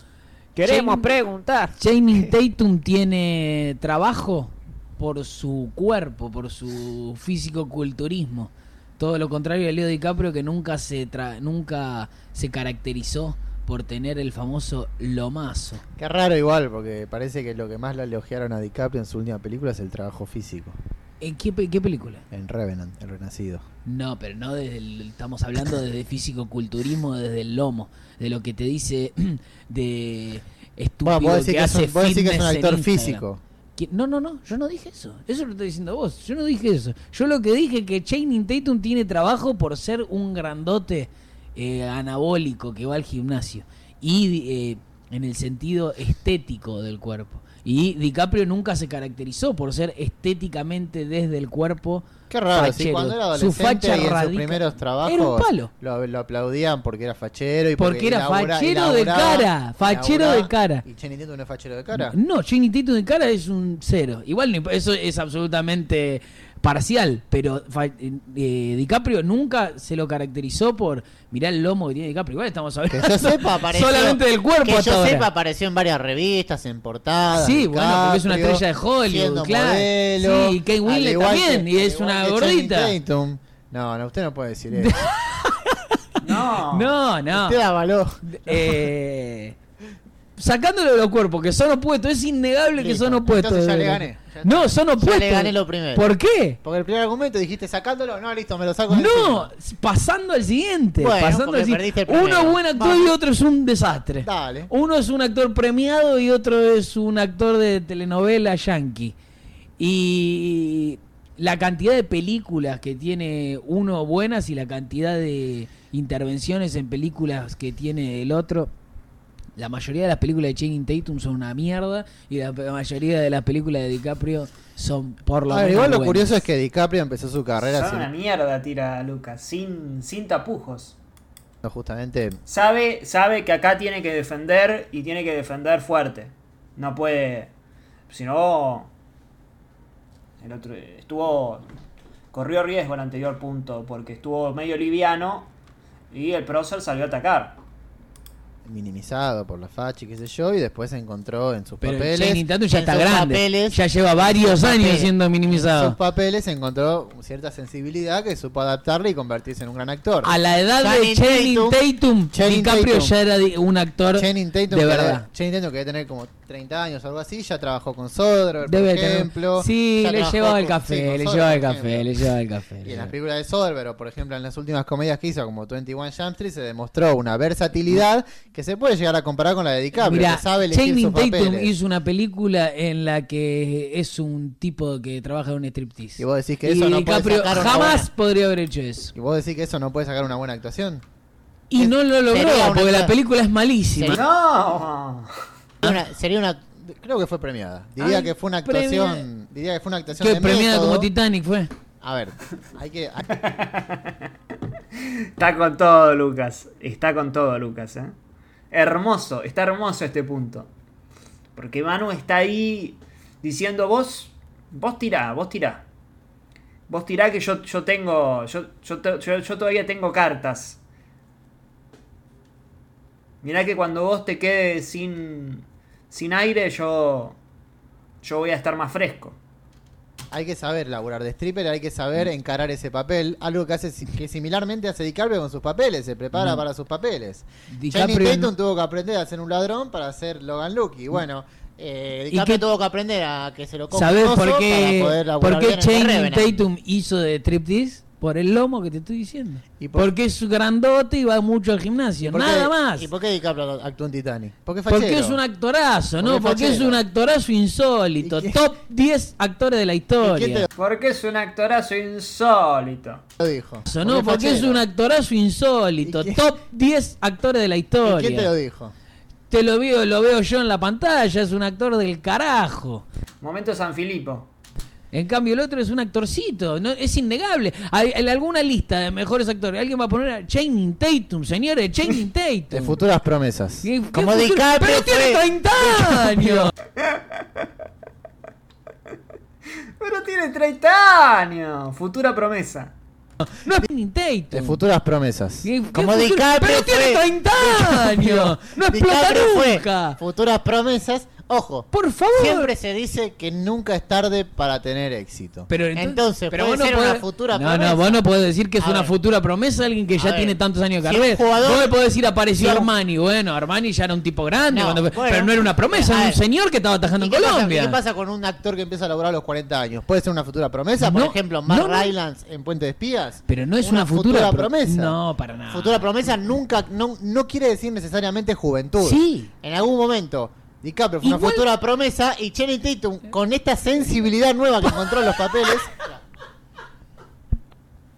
Queremos Channing- preguntar. Channing Tatum tiene trabajo por su cuerpo, por su físico-culturismo. Todo lo contrario de Leo DiCaprio que nunca se tra- nunca se caracterizó por tener el famoso lomazo. Qué raro igual, porque parece que lo que más le elogiaron a DiCaprio en su última película es el trabajo físico. ¿En qué, pe- qué película? En Revenant, el renacido. No, pero no desde el, estamos hablando desde físico-culturismo, desde el lomo, de lo que te dice de estúpido Bueno, que, que, es hace un, que es un actor físico. ¿Qui- No, no, no, yo no dije eso. Eso lo estás diciendo vos. Yo no dije eso. Yo lo que dije es que Channing Tatum tiene trabajo por ser un grandote eh, anabólico que va al gimnasio. Y eh, en el sentido estético del cuerpo. Y DiCaprio nunca se caracterizó por ser estéticamente desde el cuerpo. Qué raro, fachero. cuando era Su adolescente facha y en sus primeros trabajos Era un palo. Lo, lo aplaudían porque era fachero y Porque era elabora- fachero de cara, fachero de cara. ¿Y Tatum no es fachero de cara? No, Channing Tatum de cara es un cero. Igual eso es absolutamente parcial, pero eh, eh, DiCaprio nunca se lo caracterizó por mirar el lomo que tiene DiCaprio. Igual estamos hablando Que yo sepa, apareció, solamente del cuerpo que hasta yo ahora. sepa, apareció en varias revistas, en portadas. Sí, bueno, porque es una estrella de Hollywood, claro. modelo, Sí, Kate Winslet también, y es una gordita. No, no, usted no puede decir eso. No. No, no. Usted avaló. Eh, sacándolo de los cuerpos, que son opuestos, es innegable que son opuestos. entonces ya le gané, ya. No, son opuestos. le gané lo primero. ¿Por qué? Porque el primer argumento dijiste sacándolo, no, listo, me lo saco No, pasando al siguiente. Bueno, pasando al si- perdiste el Uno es buen actor Vamos. y otro es un desastre. Dale. Uno es un actor premiado y otro es un actor de telenovela yankee. Y la cantidad de películas que tiene uno buenas y la cantidad de intervenciones en películas que tiene el otro. La mayoría de las películas de Channing Tatum son una mierda y la mayoría de las películas de DiCaprio son por lo menos igual lo buenas. curioso es que DiCaprio empezó su carrera Son una siendo mierda, tira Lucas. Sin, sin tapujos. justamente Sabe, sabe que acá tiene que defender y tiene que defender fuerte. No puede. Si no. El otro. Estuvo. Corrió riesgo el anterior punto porque estuvo medio liviano y el prócer salió a atacar. Minimizado por la facha y qué sé yo, y después se encontró en sus Pero papeles. Channing Tatum ya en está sus grande. papeles- ya lleva varios años siendo En minimizado. sus papeles encontró cierta sensibilidad que supo adaptarle y convertirse en un gran actor. A la edad de Channing Tatum- Channing DiCaprio Tatum. ya era un actor Channing Tatum, de verdad. era- Channing Tatum que debe tener como 30 años o algo así, ya trabajó con Soderbergh, Debe por tener- ejemplo. Sí, le llevaba el café, le llevaba el café, le llevaba el café. Y en las películas de Soderbergh, por ejemplo en las últimas comedias que hizo, como 21 Jump Street, se demostró una versatilidad que se puede llegar a comparar con la de DiCaprio, Mira, que sabe Channing sus Tatum papeles. hizo una película en la que es un tipo que trabaja en un striptease. Y vos decís que Y eso no puede sacar una jamás buena- podría haber hecho eso. Y vos decís que eso no puede sacar una buena actuación. Y Es- no lo logró una porque la película es malísima. ¡No! Una- sería una creo que fue premiada. Diría Ay, que fue una premia- actuación, diría que fue una actuación Que de premiada método. como Titanic fue. A ver, hay que hay- Está con todo, Lucas. Está con todo, Lucas, ¿eh? Hermoso, está hermoso este punto. Porque Manu está ahí diciendo, vos Vos tirá, vos tirá. Vos tirá que yo, yo tengo. Yo, yo, yo todavía tengo cartas. Mirá que cuando vos te quedes sin. sin aire, yo. Yo voy a estar más fresco. Hay que saber laburar de stripper, hay que saber encarar ese papel. Algo que hace que similarmente hace DiCaprio con sus papeles, se prepara para sus papeles. DiCaprio Channing Tatum tuvo que aprender a ser un ladrón para ser Logan Luke. Y bueno, Eh, ¿Y DiCaprio qué- tuvo que aprender a que se lo coja ¿Sabes por qué, por qué Channing. Tatum hizo de striptease? Por el lomo que te estoy diciendo. ¿Y por- Porque es grandote y va mucho al gimnasio. ¿Y qué- Nada más. ¿Y por qué DiCaprio actuó en Titanic? Porque Porque es un actorazo, ¿no? Porque Porque es un actorazo insólito. ¿Y Top 10 actores de la ¿Y historia. te Porque es un actorazo insólito. lo dijo? Eso, ¿no? Porque es fachero. un actorazo insólito. ¿Y Top 10 actores de la ¿Y historia. quién te lo dijo? Te lo veo, lo veo yo en la pantalla, es un actor del carajo. Momento San Filipo. En cambio, el otro es un actorcito, no, es innegable. Hay, en alguna lista de mejores actores, alguien va a poner a Channing Tatum, señores, Channing De Tatum. futuras promesas. ¿Qué- qué Como? DiCaprio Pero tiene fue- 30 años. Pero tiene 30 años. Futura promesa. No es Channing De Tatum. futuras promesas. ¿Qué- qué Como? DiCaprio Pero tiene fue- 30 años. No explota nunca. Futuras promesas. Ojo, Por favor. siempre se dice Que nunca es tarde para tener éxito. Pero Entonces, pero puede vos no ser una futura no, promesa. No, vos no podés decir que es A una ver. futura promesa alguien que ya ver. tiene tantos años de Si carrera. jugador- vos me podés decir apareció Armani. Bueno, Armani ya era un tipo grande, No, cuando- bueno. pero no era una promesa, era un señor que estaba atajando ¿Y en qué, pasa, Colombia. qué pasa con un actor que empieza a laburar a los 40 años? ¿Puede ser una futura promesa? Por ejemplo, Mark. Rylance en Puente de Espías. Pero no es una, futura, pro- promesa. No, para nada. Futura promesa nunca no, no quiere decir necesariamente juventud. Sí. En algún momento, DiCaprio fue una Igual- futura promesa y Channing Tatum, con esta sensibilidad nueva que encontró en los papeles.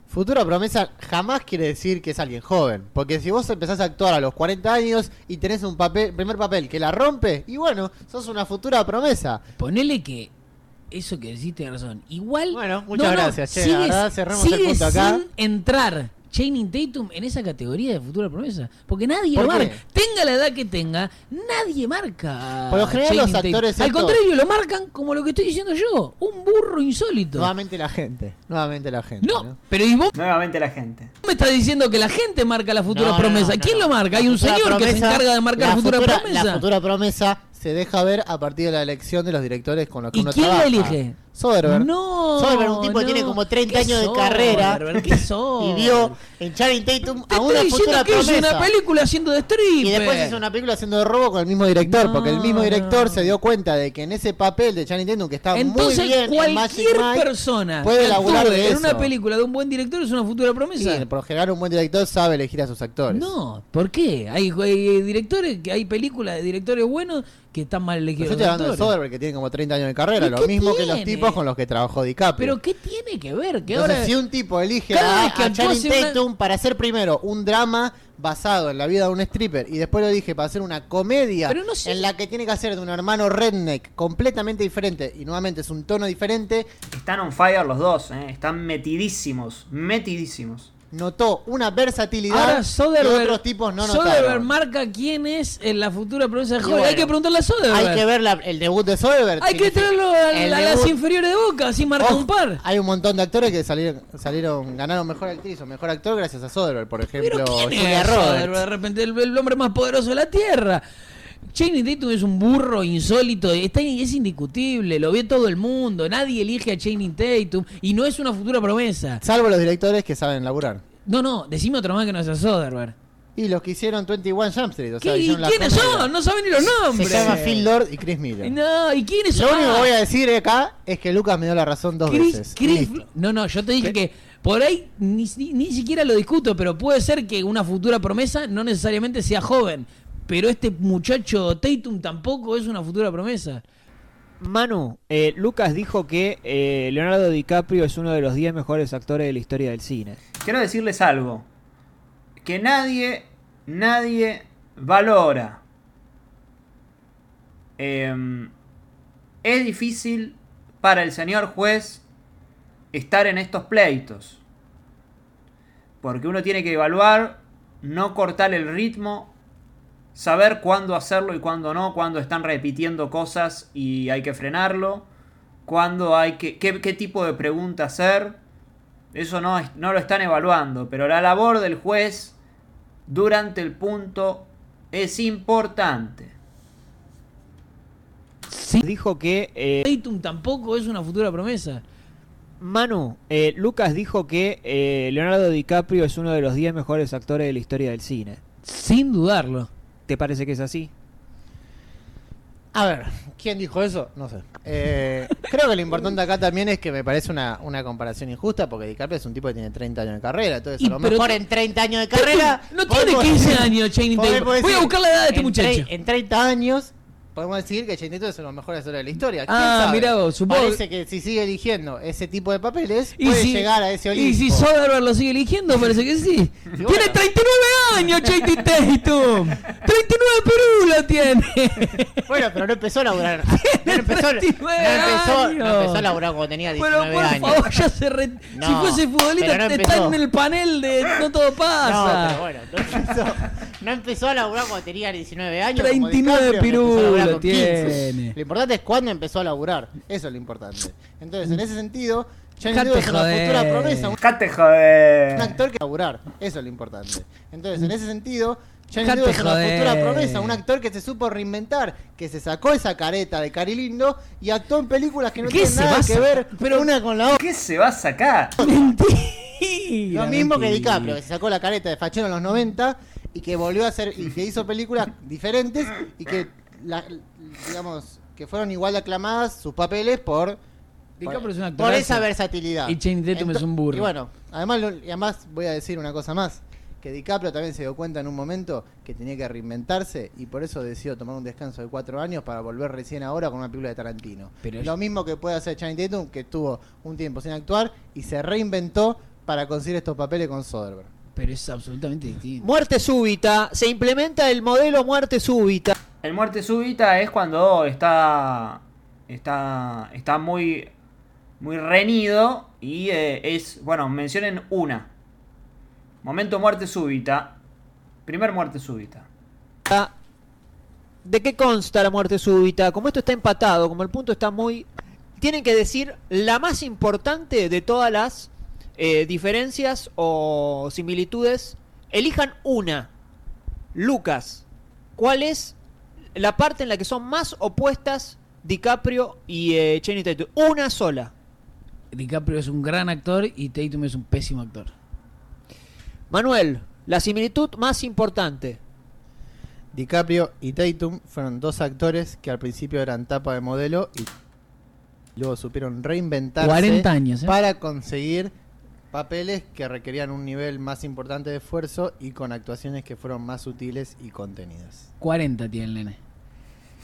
Futura promesa jamás quiere decir que es alguien joven. Porque si vos empezás a actuar a los 40 años y tenés un papel, primer papel que la rompe, y bueno, sos una futura promesa. Ponele que eso que decís tiene razón. Igual. Bueno, muchas gracias, che, la verdad, cerremos el punto acá. sin entrar Channing Tatum en esa categoría de futura promesa. Porque nadie ¿Por lo qué? marca. Tenga la edad que tenga, nadie marca. Por lo general, Channing los Tatum. actores Al contrario, lo marcan como lo que estoy diciendo yo. Un burro insólito. Nuevamente la gente. Nuevamente la gente. No, ¿no? pero ¿y vos Nuevamente la gente. me estás diciendo que la gente marca la futura No, promesa? no, no, ¿Quién no. lo marca? Hay un futura señor que se encarga de marcar la futura, promesa. La futura promesa se deja ver a partir de la elección de los directores con los que ¿Y uno quién la trabaja. elige? Soderbergh. No. Soderbergh, un tipo que no. tiene como 30 ¿Qué años de carrera y vio en Channing Tatum Te a una estoy futura que promesa. una película haciendo de stripper. Y después hizo una película haciendo de robo con el mismo director, No, porque el mismo director no. se dio cuenta de que en ese papel de Channing Tatum, que está Entonces, muy bien en Magic cualquier Mike, persona puede laburar de en una eso. película de un buen director es una futura promesa. Sí, por general un buen director sabe elegir a sus actores. No, ¿por qué? Hay, hay directores, que hay películas de directores buenos que están mal elegidos. yo estoy hablando de. Soderbergh, que tiene como 30 años de carrera, ¿Y lo mismo que los tipos con los que trabajó DiCaprio. Pero ¿qué tiene que ver? Que Entonces, ahora si un tipo elige cada a, a Channing una- Para hacer primero un drama basado en la vida de un stripper y después lo dije para hacer una comedia Pero no sé- en la que tiene que hacer de un hermano redneck completamente diferente y nuevamente es un tono diferente, Están on fire los dos, ¿eh? Están metidísimos. Metidísimos. Notó una versatilidad Ahora que Soderbergh, otros tipos no Soderbergh notaron. marca quién es en la futura promesa de Hollywood. bueno, Hay que preguntarle a Soderbergh. Hay que ver la- el debut de Soderbergh. Hay que traerlo a, las inferiores de Boca, así marca un par. Hay un montón de actores que salieron, salieron ganaron mejor actriz o mejor actor gracias a Soderbergh, por ejemplo, Pero ¿quién Julia es Roberts. Soderbergh? De repente el, el hombre más poderoso de la Tierra. Channing Tatum es un burro insólito, está, es indiscutible, lo ve todo el mundo, nadie elige a Channing Tatum y no es una futura promesa. Salvo los directores que saben laburar. No, no, decime otro más que no sea Soderbergh. Y los que hicieron 21 Jump Street, o sea, ¿Qué- ¿Y quiénes comedia. son? No saben ni los Se nombres. llama Phil Lord y Chris Miller. No, ¿y quiénes son? Lo único que Ah, voy a decir acá es que Lucas me dio la razón dos Chris- veces. Chris- no, no, yo te dije que por ahí ni, ni- ni siquiera lo discuto, pero puede ser que una futura promesa no necesariamente sea joven. Pero este muchacho Tatum tampoco es una futura promesa. Manu, eh, Lucas dijo que eh, Leonardo DiCaprio es uno de los 10 mejores actores de la historia del cine. Quiero decirles algo. Que nadie, nadie valora. Em, es difícil para el señor juez estar en estos pleitos. Porque uno tiene que evaluar, no cortar el ritmo, saber cuándo hacerlo y cuándo no, cuándo están repitiendo cosas y hay que frenarlo. cuándo hay que, qué, qué tipo de pregunta hacer. Eso no, es- no lo están evaluando, pero la labor del juez durante el punto es importante. Sí. Dijo que eh, Tatum tampoco es una futura promesa. Manu, eh, Lucas dijo que eh, Leonardo DiCaprio es uno de los 10 mejores actores de la historia del cine. Sin dudarlo. ¿Te parece que es así? A ver, ¿quién dijo eso? No sé. Eh, creo que lo importante acá también es que me parece una, una comparación injusta porque DiCaprio es un tipo que tiene 30 años de carrera. Entonces, a lo mejor en 30 años de carrera. No tiene podemos- 15 años podemos Voy a buscar la edad de este muchacho. En 30 años podemos decir que Tatum es uno de los mejores actores de la historia. ¿Quién Ah, mirá vos, supongo- Parece que si sigue eligiendo ese tipo de papeles, Y puede si- llegar a ese Y Olimpo. si Soderbergh lo sigue eligiendo, parece que sí. Tiene bueno. 39 años, Channing Tatum. 39 Perú lo tiene. Bueno, pero no empezó a laburar. No empezó, no 39 empezó, no empezó a laburar cuando tenía 19 Pero por años. favor, ya se re... No, si fuese futbolista, no está en el panel de No Todo No, Pasa. pero bueno, no empezó, no empezó a laburar cuando tenía 19 años. como 39 DiCaprio, que empezó a laburar pirulo con 15. tiene. Lo importante es cuándo empezó a laburar. Eso es lo importante. Entonces, en ese sentido, Johnny Depp es una futura promesa, un joder. actor que laburar. Eso es lo importante. Entonces, en ese sentido, Johnny Depp es una futura promesa, un actor que se supo reinventar, que se sacó esa careta de Cari Lindo y actuó en películas que no ¿Qué tienen se va nada a que sacar? ver Pero- una con la otra. ¿Qué se va a sacar? Mentira. Lo mismo que. DiCaprio, que se sacó la careta de fachero en los 90 y que volvió a hacer y que hizo películas diferentes y que la- digamos que fueron igual de aclamadas sus papeles por es por esa versatilidad. Y Channing Tatum es un burro. Y bueno, además lo- y además voy a decir una cosa más, que DiCaprio también se dio cuenta en un momento que tenía que reinventarse y por eso decidió tomar un descanso de cuatro años para volver recién ahora con una película de Tarantino. Pero- Lo mismo que puede hacer Channing Tatum, que estuvo un tiempo sin actuar y se reinventó para conseguir estos papeles con Soderbergh. Pero es absolutamente distinto. Muerte súbita. Se implementa el modelo muerte súbita. El muerte súbita es cuando está está está muy muy reñido y eh, es bueno mencionen una momento muerte súbita primer muerte súbita ¿De qué consta la muerte súbita? Como esto está empatado, como el punto está muy... Tienen que decir la más importante de todas las eh, diferencias o similitudes. Elijan una. Lucas, ¿cuál es la parte en la que son más opuestas DiCaprio y eh, Channing Tatum? Una sola. DiCaprio es un gran actor y Tatum es un pésimo actor. Manuel, la similitud más importante. DiCaprio y Tatum fueron dos actores que al principio eran tapa de modelo y luego supieron reinventarse 40 años, ¿eh? para conseguir papeles que requerían un nivel más importante de esfuerzo y con actuaciones que fueron más sutiles y contenidas. 40 tiene el nene.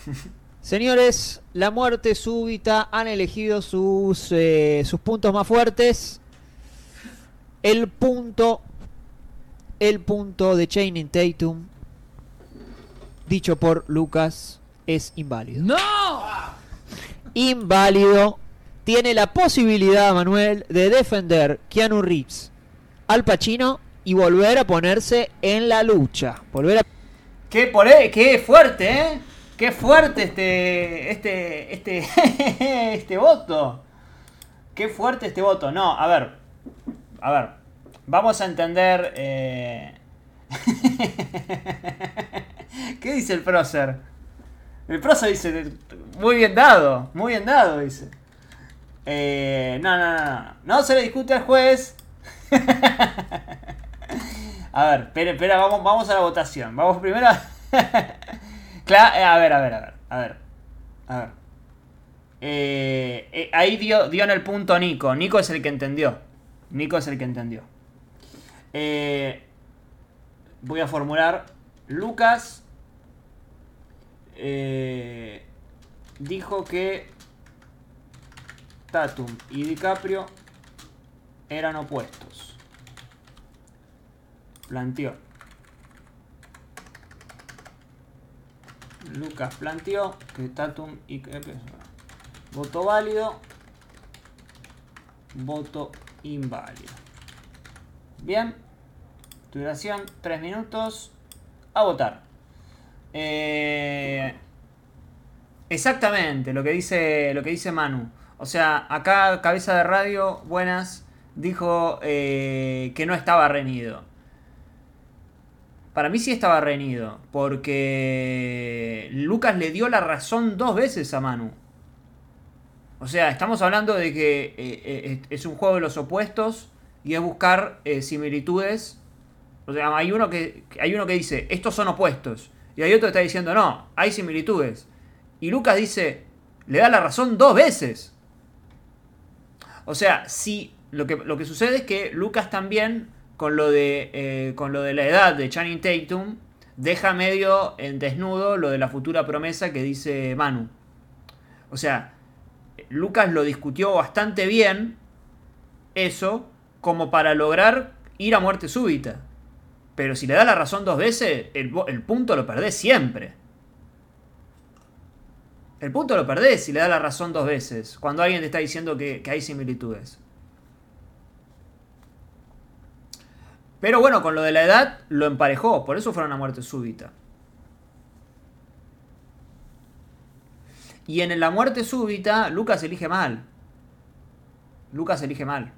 Señores, la muerte súbita han elegido sus, eh, sus puntos más fuertes. El punto, el punto de Channing Tatum, dicho por Lucas, es inválido. ¡No! Inválido. Tiene la posibilidad, Manuel, de defender Keanu Reeves, Al Pacino y volver a ponerse en la lucha. Volver a qué por qué fuerte eh qué fuerte este este este este voto. Qué fuerte este voto. No a ver a ver vamos a entender eh, qué dice el prócer el prócer dice muy bien dado muy bien dado dice Eh, no, no, no, no. No se le discute al juez. a ver, espera, espera, vamos, vamos a la votación. Vamos primero a... Eh, a ver, a ver, a ver, a ver. A ver. Eh, ahí dio, dio en el punto Nico. Nico es el que entendió. Nico es el que entendió. Voy a formular. Lucas dijo que Tatum y DiCaprio eran opuestos. Planteó. Lucas planteó que Tatum y voto válido, voto inválido. Bien, duración 3 minutos. A votar. Eh, exactamente lo que dice lo que dice Manu. O sea, acá Cabeza de Radio, buenas, dijo eh, que no estaba reñido. Para mí sí estaba reñido, porque Lucas le dio la razón dos veces a Manu. O sea, estamos hablando de que eh, eh, es un juego de los opuestos y es buscar similitudes. O sea, hay uno, que, hay uno que dice, estos son opuestos. Y hay otro que está diciendo, no, hay similitudes. Y Lucas dice, le da la razón dos veces. O sea, sí, lo que, lo que sucede es que Lucas también, con lo, de, eh, con lo de la edad de Channing Tatum, deja medio en desnudo lo de la futura promesa que dice Manu. O sea, Lucas lo discutió bastante bien, eso, como para lograr ir a muerte súbita. Pero si le da la razón dos veces, el, el punto lo perdés siempre. El punto lo perdés si le da la razón dos veces, cuando alguien te está diciendo que, que hay similitudes. Pero bueno, con lo de la edad lo emparejó, por eso fueron a muerte súbita. Y en la muerte súbita, Lucas elige mal. Lucas elige mal.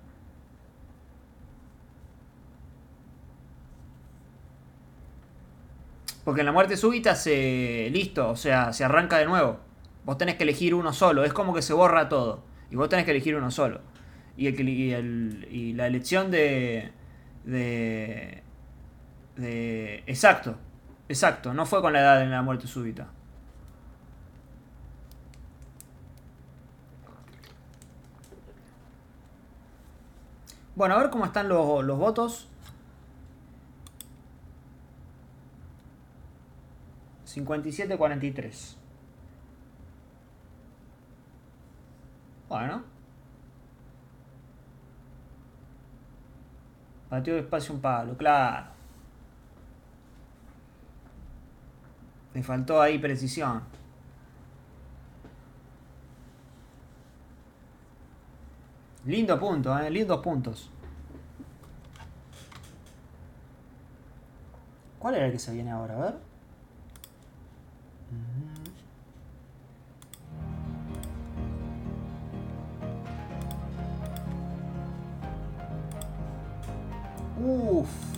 Porque en la muerte súbita se. listo, o sea, se arranca de nuevo. Vos tenés que elegir uno solo, es como que se borra todo. Y vos tenés que elegir uno solo. Y, el, y la elección de. de. de. Exacto, exacto, no fue con la edad en la muerte súbita. Bueno, a ver cómo están los, los votos. 57-43. Bueno. Pateó despacio un palo, claro. Le faltó ahí precisión. Lindo punto, eh. Lindos puntos. ¿Cuál era el que se viene ahora? A ver. Oof.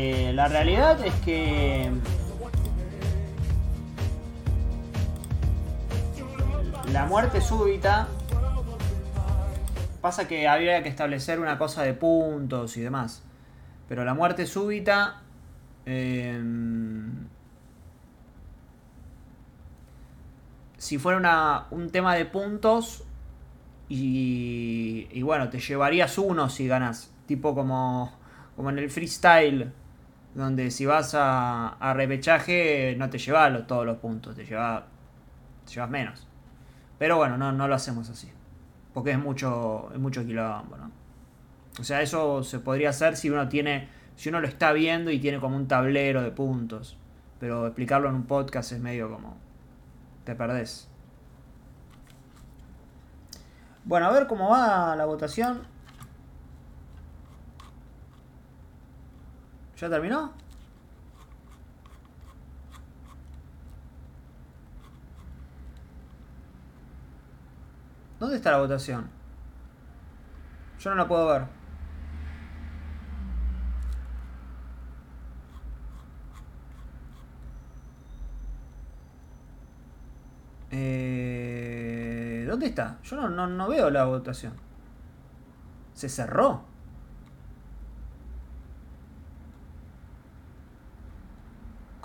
Eh, la realidad es que la muerte súbita pasa que habría que establecer una cosa de puntos y demás. Pero la muerte súbita eh, si fuera una- un tema de puntos y, y bueno, te llevarías uno si ganas. Tipo como, como en el freestyle, donde si vas a, a repechaje no te llevas los- todos los puntos, te llevas menos. Pero bueno, no, no lo hacemos así. Porque es mucho, es mucho quilombo, ¿no? O sea, eso se podría hacer si uno tiene, si uno lo está viendo y tiene como un tablero de puntos. Pero explicarlo en un podcast es medio como, te perdés. Bueno, a ver cómo va la votación. ¿Ya terminó? ¿Dónde está la votación? Yo no la puedo ver. Eh, ¿Dónde está? Yo no, no, no veo la votación. ¿Se cerró?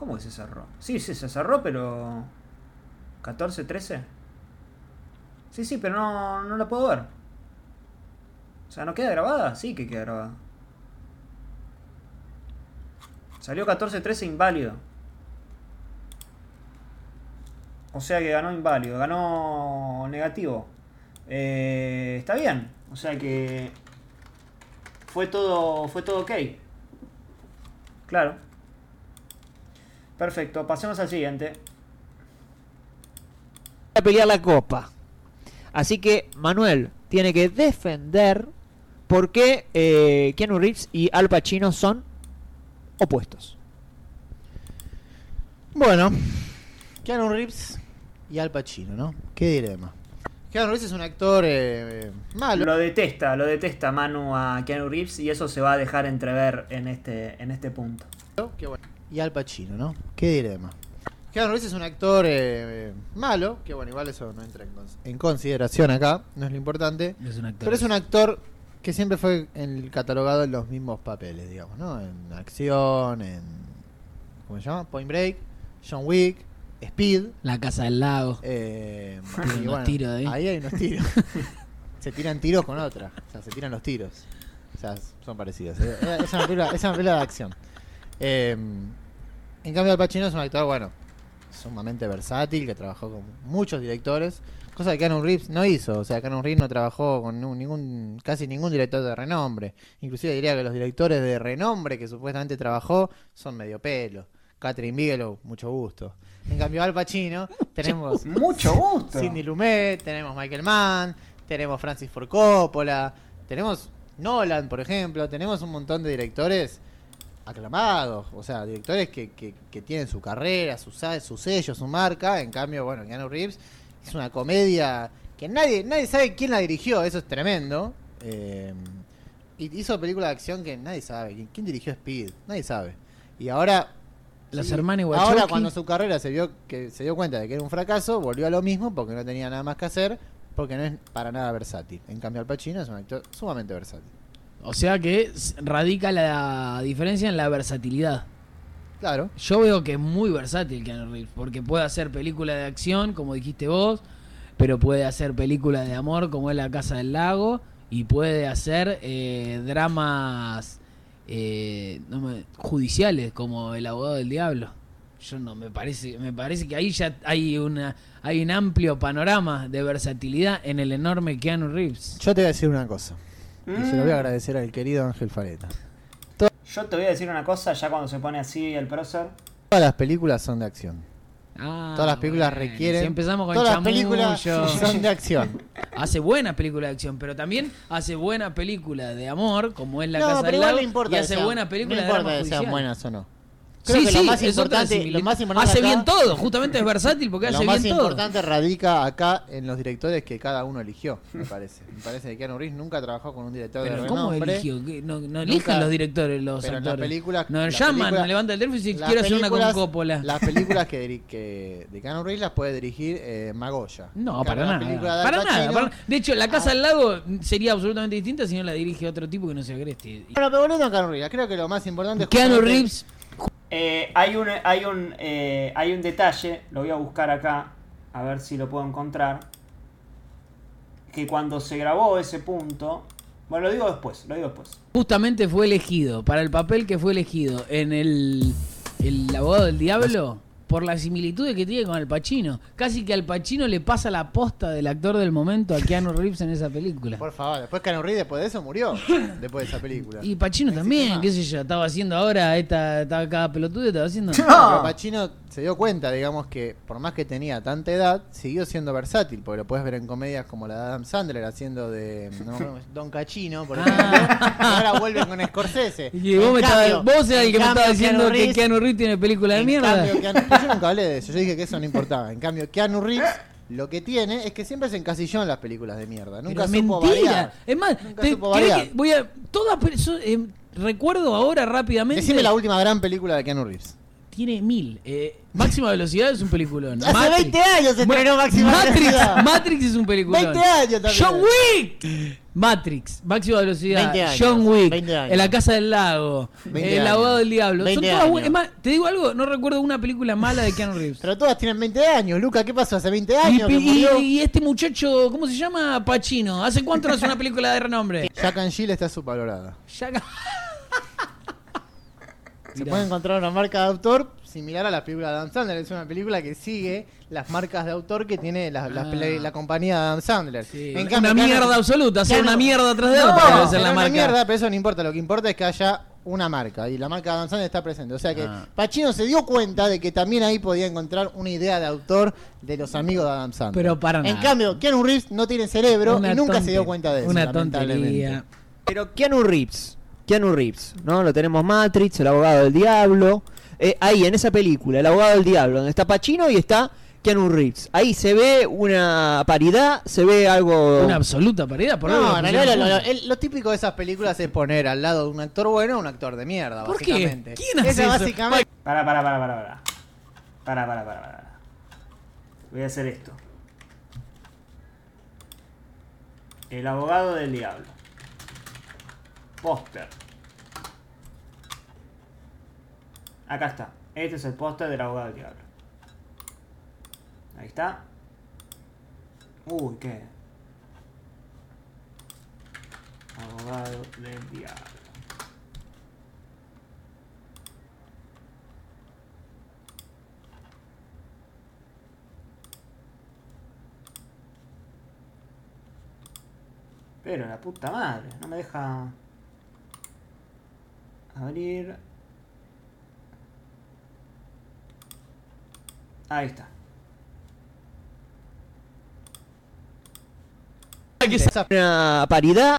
¿Cómo que se cerró? Sí, sí, se cerró, pero... ¿14, 13? Sí, sí, pero no, no la puedo ver. O sea, ¿no queda grabada? Sí que queda grabada. Salió 14-13 inválido. O sea que ganó inválido, ganó negativo. Eh, está bien. O sea que fue todo, fue todo ok. Claro. Perfecto, pasemos al siguiente. a pelear la copa. Así que Manuel tiene que defender por qué eh, Keanu Reeves y Al Pacino son opuestos. Bueno, Keanu Reeves y Al Pacino, ¿no? ¿Qué dilema? Keanu Reeves es un actor eh, malo. Lo detesta, lo detesta Manu a Keanu Reeves y eso se va a dejar entrever en este, en este punto. Qué bueno. Y Al Pacino, ¿no? ¿Qué dilema? Keanu Reeves es un actor eh, malo, que bueno, igual eso no entra en, cons- en consideración acá, no es lo importante. Es un actor. Pero es un actor que siempre fue en- catalogado en los mismos papeles, digamos, ¿no? En acción, en... ¿Cómo se llama? Point Break, John Wick, Speed. La casa del lago. Eh, y unos tiros ahí. hay unos tiros. se tiran tiros con otra. O sea, se tiran los tiros. O sea, son parecidos. Eh, Es una película, es una película de acción. Eh, en cambio, Al Pacino es un actor, bueno, sumamente versátil, que trabajó con muchos directores. Cosa que Keanu Reeves no hizo. O sea, Keanu Reeves no trabajó con ningún, casi ningún director de renombre. Inclusive diría que los directores de renombre que supuestamente trabajó son medio pelo. Catherine Bigelow, mucho gusto. En cambio, Al Pacino tenemos Mucho gusto. Cindy Lumet, tenemos Michael Mann, tenemos Francis Ford Coppola, tenemos Nolan, por ejemplo, tenemos un montón de directores aclamados, o sea, directores que, que- que tienen su carrera, su, su sello, su marca. En cambio, bueno, Keanu Reeves es una comedia que nadie, nadie sabe quién la dirigió, eso es tremendo. Eh, y hizo película de acción que nadie sabe. ¿Quién, quién dirigió Speed? Nadie sabe. Y ahora Las Sí, hermanas Ahora Wachowski. cuando su carrera se vio que se dio cuenta de que era un fracaso, volvió a lo mismo porque no tenía nada más que hacer, porque no es para nada versátil. En cambio Al Pacino es un actor sumamente versátil. O sea que radica la diferencia en la versatilidad. Claro. Yo veo que es muy versátil Keanu Reeves, porque puede hacer película de acción, como dijiste vos, pero puede hacer película de amor, como es La Casa del Lago, y puede hacer eh, dramas eh, no me- judiciales, como El Abogado del Diablo. Yo no me parece, me parece que ahí ya hay una hay un amplio panorama de versatilidad en el enorme Keanu Reeves. Yo te voy a decir una cosa. Y se lo voy a Mm. agradecer al querido Ángel Fareta. Yo te voy a decir una cosa, ya cuando se pone así el prócer. Todas las películas son de acción. Ah, Todas las películas bueno, requieren. Si empezamos con todas las películas son de acción. Hace buena película de acción, pero también hace buena película de amor, como es La no, Casa pero del igual Lago, no importa y hace buena película no de importa drama que sean buenas o no. Creo Sí, que sí, lo más es importante, lo más importante hace acá- bien todo, justamente es versátil porque Lo hace más bien todo. importante radica acá en los directores que cada uno eligió, me parece. Me parece que Keanu Reeves nunca trabajó con un director Pero de ¿cómo renombre. eligió? No, no eligen los directores, los pero en las actores. películas- Nos las llaman, películas- levanta el teléfono y dice, Las quiero hacer una con Coppola. Las películas que, que de Keanu Reeves las puede dirigir eh, Magoya. No, para nada. de Al Para nada, para- De hecho, La Casa Ah. del Lago sería absolutamente distinta si no la dirige otro tipo que no sea Agresti. Bueno, pero volviendo a Keanu Reeves, creo que lo más importante Keanu Reeves Eh, hay un, hay, un, eh, hay un detalle, lo voy a buscar acá, a ver si lo puedo encontrar. Que cuando se grabó ese punto. Bueno, lo digo después, lo digo después. justamente fue elegido para el papel que fue elegido en el, el abogado del diablo por las similitudes que tiene con Al Pacino. Casi que Al Pacino le pasa la posta del actor del momento a Keanu Reeves en esa película. Por favor, después Keanu Reeves después de eso murió. después de esa película. Y Pacino No también, qué sé yo, estaba haciendo ahora, esta, estaba cada pelotudo, estaba haciendo... Pero Pacino se dio cuenta, digamos, que por más que tenía tanta edad, siguió siendo versátil, porque lo puedes ver en comedias como la de Adam Sandler haciendo de no, Don Cachino, por ejemplo, y ahora vuelve con Scorsese. Ah. Y vos, me cambio- vos eras el que me estaba diciendo Keanu que Keanu Reeves tiene película de en mierda. cambio, Keanu- pues yo nunca hablé de eso, yo dije que eso no importaba. En cambio, Keanu Reeves lo que tiene es que siempre se encasilló en las películas de mierda. Nunca Pero supo mentira. variar. Es más, Nunca te- supo ¿querés variar. que voy a todas eh, recuerdo ahora rápidamente. Decime la última gran película de Keanu Reeves. Tiene mil. Eh, Máxima velocidad es un peliculón. Hace Matrix. 20 años se estrenó Máxima Matrix, Velocidad. Matrix es un peliculón. 20 años también. John Wick. Matrix, máxima velocidad. 20 años, John Wick. 20 años. En la casa del lago. 20 El años. abogado del diablo. Son 20 todas bu- años. Es más, te digo algo, no recuerdo una película mala de Keanu Reeves. Pero todas tienen 20 años, Luca. ¿Qué pasó? Hace 20 Y, años y- murió. y este muchacho, ¿cómo se llama? Pacino. ¿Hace cuánto no hace una película de renombre? Jack and Jill está subvalorada. Ya- Se puede encontrar una marca de autor similar a la película de Adam Sandler. Es una película que sigue las marcas de autor que tiene la, la Ah. la compañía de Adam Sandler. Sí, En una cambio, una mierda absoluta, hacer una mierda atrás de No, otra. no la es una marca. mierda, pero eso no importa. Lo que importa es que haya una marca y la marca de Adam Sandler está presente. O sea que Ah. Pacino se dio cuenta de que también ahí podía encontrar una idea de autor de los amigos de Adam Sandler. Pero para En nada. cambio, Keanu Reeves no tiene cerebro Una y nunca se dio cuenta de eso. Una tontería. Pero Keanu Reeves, Keanu Reeves, ¿no? Lo tenemos Matrix, el abogado del diablo. Eh, ahí, en esa película, el abogado del diablo, donde está Pacino y está Keanu Reeves. Ahí se ve una paridad, se ve algo... Una absoluta paridad. Por No, lo en realidad lo, lo- juntos. el- lo típico de esas películas es poner al lado de un actor bueno a un actor de mierda, ¿Por qué? básicamente. ¿Quién hace Esa eso? básicamente Para, para, para, para, para. Para, para, para, para. Voy a hacer esto. El abogado del diablo. Póster. Acá está. Este es el póster del abogado del diablo. Ahí está. Uy, ¿qué? Abogado del diablo. Pero la puta madre, no me deja abrir. Ahí está. esa Una paridad.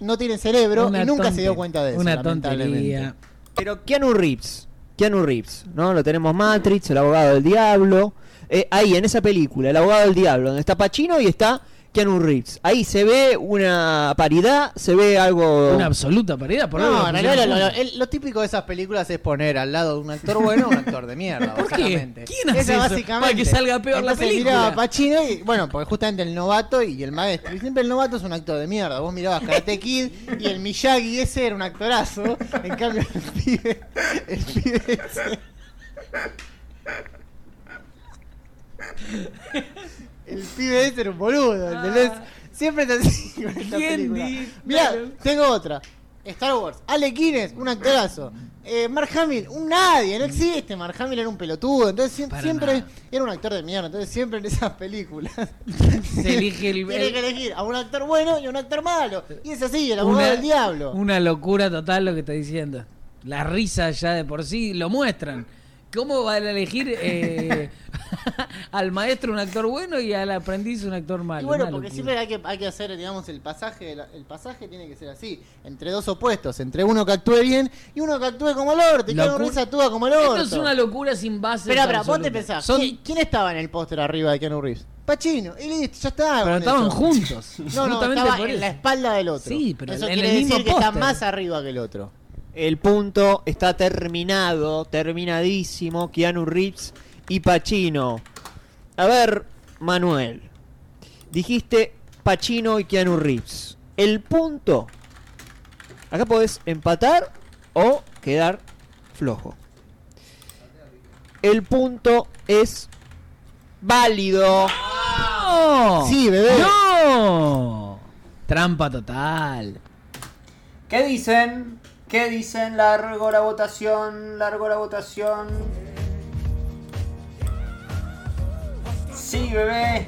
No tiene cerebro Una y nunca se dio cuenta de eso. Una tontería. Pero Keanu Reeves, Keanu Reeves, ¿no? Lo tenemos Matrix, el abogado del diablo. Eh, ahí, en esa película, el abogado del diablo, donde está Pacino y está Keanu Reeves. Ahí se ve una paridad, se ve algo... Una absoluta paridad. Por No, lo en realidad lo, el- lo típico de esas películas es poner al lado de un actor bueno a un actor de mierda, ¿Por qué? básicamente. ¿Quién hace eso? básicamente. Para que salga peor la Entonces película. miraba a Pacino y, bueno, porque justamente el novato y el maestro. Y siempre el novato es un actor de mierda. Vos mirabas Karate Kid y el Miyagi ese era un actorazo. En cambio, el pibe. El pibe ese. El pibe ese era un boludo, ¿entendés? Siempre es así con esta ¿Quién película. di- Mirá, Claro. tengo otra. Star Wars. Ale Guinness, un actorazo. Eh, Mark Hamill, un nadie, no existe. Mark Hamill era un pelotudo. Entonces Para siempre nada. era un actor de mierda. Entonces siempre en esas películas Se elige el- tiene que elegir a un actor bueno y a un actor malo. Y es así, el abogado Una- del diablo. Una locura total lo que está diciendo. La risa ya de por sí lo muestran. ¿Cómo van a elegir eh, al maestro un actor bueno y al aprendiz un actor malo? Y bueno, porque siempre hay que, hay que hacer, digamos, el pasaje, el, el pasaje tiene que ser así, entre dos opuestos, entre uno que actúe bien y uno que actúe como el orto, y Locu- Reeves actúa como el orto. Esto es una locura sin base. Espera, espera, vos te pensás, Son- ¿quién, quién estaba en el póster arriba de Keanu Reeves? Pachino, y listo, ya está. Pero estaban eso. juntos. No, no, estaba por en eso. la espalda del otro. Sí, pero eso en quiere el mismo decir que está más arriba que el otro. El punto está terminado, terminadísimo. Keanu Reeves y Pacino. A ver, Manuel. Dijiste Pacino y Keanu Reeves. El punto. Acá podés empatar o quedar flojo. El punto es válido. ¡No! Sí, bebé. ¡No! Trampa total. ¿Qué dicen? ¿Qué dicen? Largo la votación, largo la votación. Sí, bebé.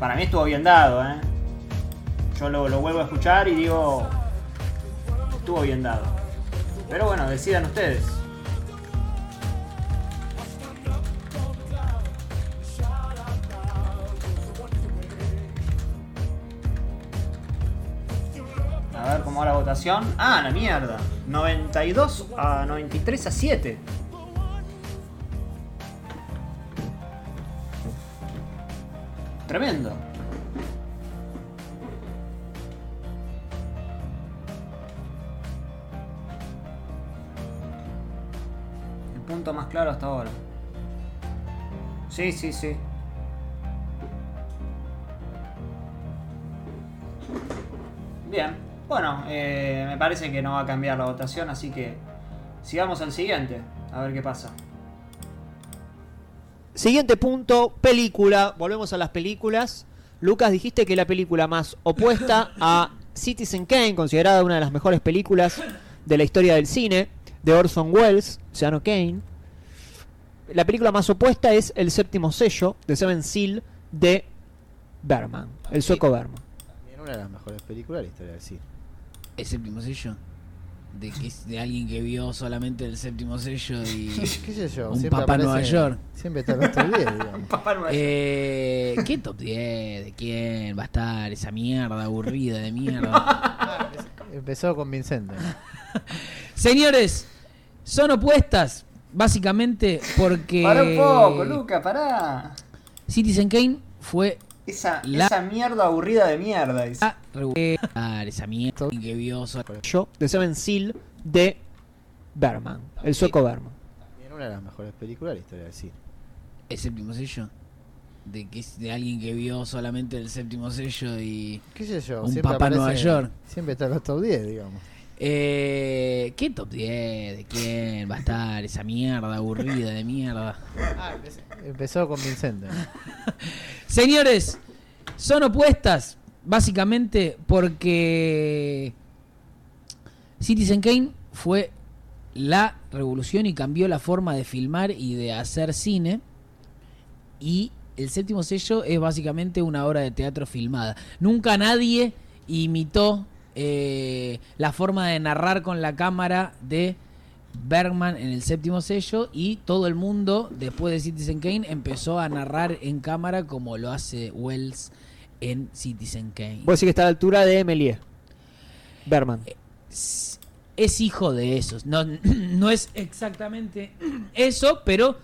Para mí estuvo bien dado, ¿eh? Yo lo, vuelvo a escuchar y digo, estuvo bien dado. Pero bueno, decidan ustedes. A ver cómo va la votación. Ah, la mierda. 92 a 93 a 7. Tremendo. El punto más claro hasta ahora. Sí, sí, sí. Bien. Bueno, eh, me parece que no va a cambiar la votación, así que sigamos al siguiente. A ver qué pasa. Siguiente punto, película. Volvemos a las películas. Lucas, dijiste que la película más opuesta a Citizen Kane, considerada una de las mejores películas de la historia del cine, de Orson Welles, Ciano Kane. La película más opuesta es El séptimo sello, de Seven Seal, de Berman, el sueco Berman. También una de las mejores películas de la historia del cine. El séptimo sello. De, que, de alguien que vio solamente el séptimo sello y. ¿Qué sé yo? Un siempre papá aparece- Nueva York. Siempre está en nuestro 10, digamos. Papá Nueva York. Eh, ¿Qué top 10? ¿De quién va a estar esa mierda aburrida de mierda? Empezó convincente. Señores, son opuestas básicamente porque Pará un poco, Luca, pará. Citizen Kane fue Esa, La- esa mierda aburrida de mierda. dice. la regular esa mierda que vio Sello, de Seven Seal, de Berman, el sueco Berman. También una de las mejores películas de la historia del cine. el séptimo sello. De, que, de alguien que vio solamente el séptimo sello y... ¿Qué sé yo? Un siempre papá Nueva aparece- York. Siempre está en los top 10, digamos. Eh, ¿Qué top 10? ¿De quién va a estar esa mierda aburrida de mierda? Empezó convincente. Señores, son opuestas básicamente porque Citizen Kane fue la revolución y cambió la forma de filmar y de hacer cine. Y el séptimo sello es básicamente una obra de teatro filmada. Nunca nadie imitó eh, la forma de narrar con la cámara de Bergman en el séptimo sello y todo el mundo, después de Citizen Kane, empezó a narrar en cámara como lo hace Wells en Citizen Kane. Vos decís que está a la altura de Méliès. Berman. es es hijo de esos. No, no es exactamente eso, pero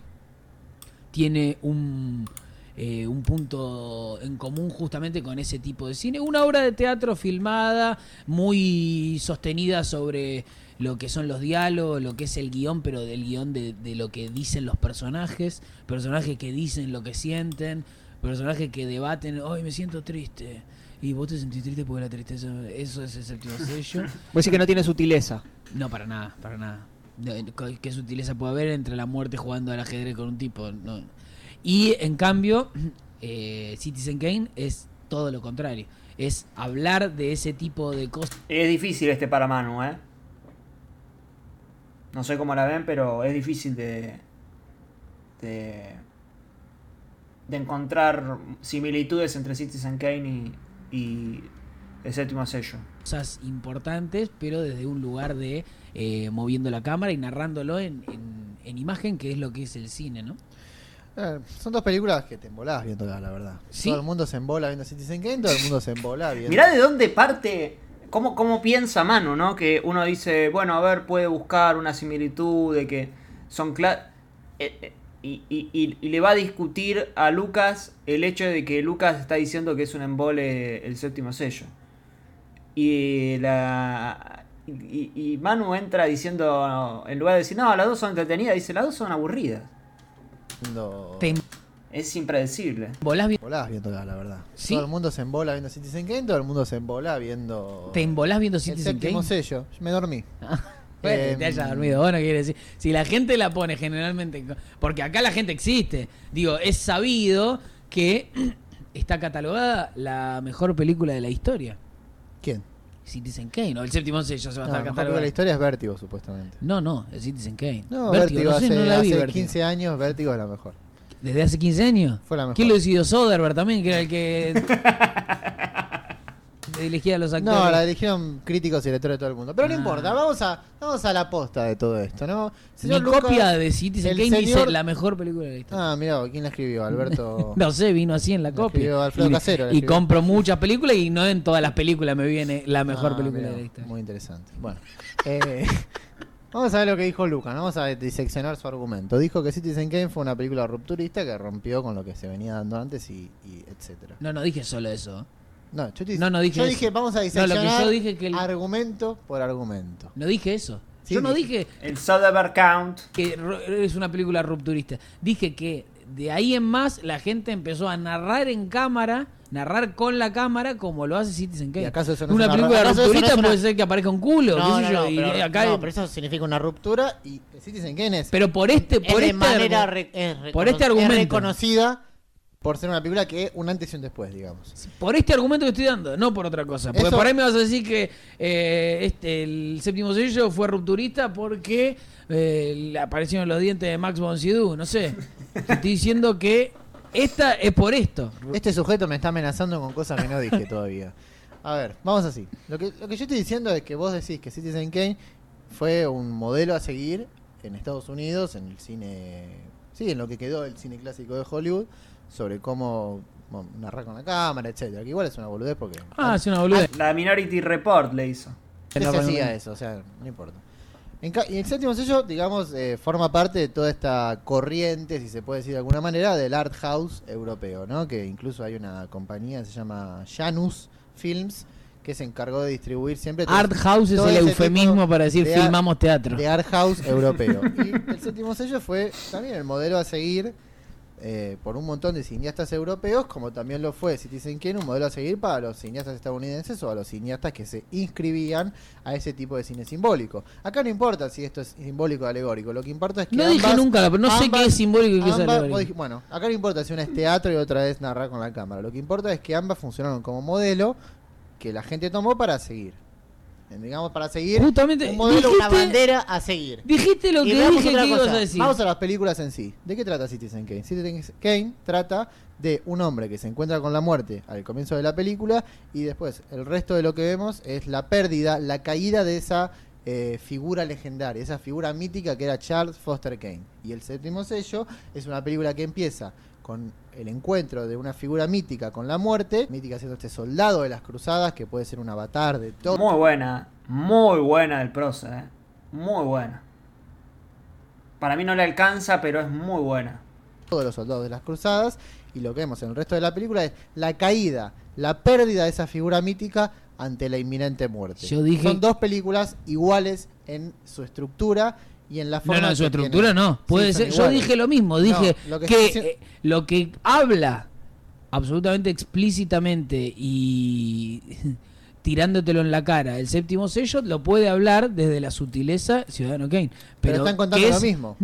tiene un, eh, un punto en común justamente con ese tipo de cine. Una obra de teatro filmada, muy sostenida sobre lo que son los diálogos, lo que es el guion, pero del guion de, de lo que dicen los personajes, personajes que dicen lo que sienten, personajes que debaten, hoy me siento triste. Y vos te sentís triste porque la tristeza, eso es el séptimo sello. Vos decís que no tiene sutileza. No, para nada, para nada. No, ¿Qué qué sutileza puede haber entre la muerte jugando al ajedrez con un tipo? No. Y en cambio, eh, Citizen Kane es todo lo contrario. Es hablar de ese tipo de cosas. Es difícil este para Manu, ¿eh? No sé cómo la ven, pero es difícil de. de. de encontrar similitudes entre Citizen Kane y. y el séptimo sello. cosas importantes, pero desde un lugar de eh, moviendo la cámara y narrándolo en, en- en imagen, que es lo que es el cine, ¿no? Eh, son dos películas que te embolás viéndolas, la verdad. ¿Sí? Todo el mundo se embola viendo Citizen Kane, todo el mundo se embola viendo. Mirá de dónde parte. Cómo, cómo piensa Manu, ¿no? Que uno dice, bueno, a ver, puede buscar una similitud de que son cla- eh, eh, y, y- y- y le va a discutir a Lucas el hecho de que Lucas está diciendo que es un embole el séptimo sello. Y la. Y, y Manu entra diciendo, en lugar de decir, no, las dos son entretenidas, dice, las dos son aburridas. Viendo- Te Es impredecible. embolás, vi- embolás viéndolas, la verdad. ¿Sí? Todo el mundo se embola viendo Citizen Kane, todo el mundo se embola viendo. te embolás viendo el Citizen séptimo Kane. sello. Me dormí. Bueno, Em, te haya dormido, bueno, quiere decir. Si la gente la pone generalmente. Porque acá la gente existe. Digo, es sabido que está catalogada la mejor película de la historia. Citizen Kane, o el séptimo sello se va a estar de la historia es Vértigo, supuestamente. No, no, el Citizen Kane. No, Vértigo, no sé, hace, no la vi. hace Vértigo. 15 años, Vértigo es la mejor. ¿Desde hace 15 años? Fue la mejor. ¿Quién lo decidió? Soderbergh también, que era el que. elegía a los actores. No, la eligieron críticos y lectores de todo el mundo. Pero no Ah. importa, vamos a, vamos a la posta de todo esto, ¿no? Mi Señor Luca- copia de Citizen Kane dice señor- la mejor película de la historia. Ah, mira, ¿quién la escribió? Alberto. No sé, vino así en la La copia. Alfredo y, Casero, la y compro muchas películas y no en todas las películas me viene la mejor Ah, película mirá, de la historia. Muy interesante. Bueno, eh, vamos a ver lo que dijo Lucas, ¿no? vamos a diseccionar su argumento. Dijo que Citizen Kane fue una película rupturista que rompió con lo que se venía dando antes y, y etcétera. No, no dije solo eso. No, yo, te- No, no dije yo dije, vamos a No, lo que diseccionar yo dije que el- argumento por argumento. No dije eso. Sí, yo no dije. El Soderbergh Count. que es una película rupturista. Dije que de ahí en más la gente empezó a narrar en cámara, narrar con la cámara como lo hace Citizen Kane. ¿Y acaso eso no es una una película no rupturista es una- puede ser que aparezca un culo, No, qué no, sé yo, no, y pero, acá no, pero eso significa una ruptura y Citizen Kane es, pero por este Es por de este manera re- es recono- por este es argumento. reconocida por ser una película que un antes y un después, digamos. Por este argumento que estoy dando, no por otra cosa. Porque Eso- por ahí me vas a decir que eh, este, el séptimo sello fue rupturista porque eh, le aparecieron los dientes de Max von Sydow. No sé. Te estoy diciendo que esta es por esto. Este sujeto me está amenazando con cosas que no dije todavía. A ver, vamos así. Lo que, lo que yo estoy diciendo es que vos decís que Citizen Kane fue un modelo a seguir en Estados Unidos, en el cine, sí, en lo que quedó el cine clásico de Hollywood, sobre cómo bueno, narrar con la cámara, etcétera. Que igual es una boludez porque Ah, es una boludez. La Minority Report le hizo. se hacía eso, o sea, no importa. En y el séptimo sello, digamos, eh, forma parte de toda esta corriente, si se puede decir de alguna manera, del art house europeo, ¿no? Que incluso hay una compañía que se llama Janus Films que se encargó de distribuir siempre Art house es el eufemismo para decir de filmamos teatro. de art house europeo. Y el séptimo sello fue también el modelo a seguir eh, por un montón de cineastas europeos, como también lo fue Citizen Kane, un modelo a seguir para los cineastas estadounidenses o a los cineastas que se inscribían a ese tipo de cine simbólico. Acá no importa si esto es simbólico o alegórico, lo que importa es que No dije ambas- nunca, pero no sé qué es simbólico y qué es alegórico. dij- Bueno, acá no importa si una es teatro y otra es narrar con la cámara. Lo que importa es que ambas funcionaron como modelo que la gente tomó para seguir. Digamos, para seguir Justamente, un modelo, dijiste- una bandera a seguir. Dijiste lo Y que dije que ibas a decir. Vamos a las películas en sí. ¿De qué trata Citizen Kane? Citizen Kane trata de un hombre que se encuentra con la muerte al comienzo de la película y después el resto de lo que vemos es la pérdida, la caída de esa eh, figura legendaria, esa figura mítica que era Charles Foster Kane. Y el séptimo sello es una película que empieza con el encuentro de una figura mítica con la muerte, mítica siendo este soldado de las cruzadas que puede ser un avatar de todo. Muy buena, muy buena el prosa, eh. Muy buena. Para mí no le alcanza, pero es muy buena. todos los soldados de las cruzadas y lo que vemos en el resto de la película es la caída, la pérdida de esa figura mítica ante la inminente muerte. Yo dije- Son dos películas iguales en su estructura y en la No, forma no, en su estructura no. Puede Sí, ser. Yo dije lo mismo. No, Dije lo que eh, lo que habla absolutamente explícitamente y tirándotelo en la cara el séptimo sello lo puede hablar desde la sutileza Ciudadano Kane. pero, Pero, están contando lo mismo.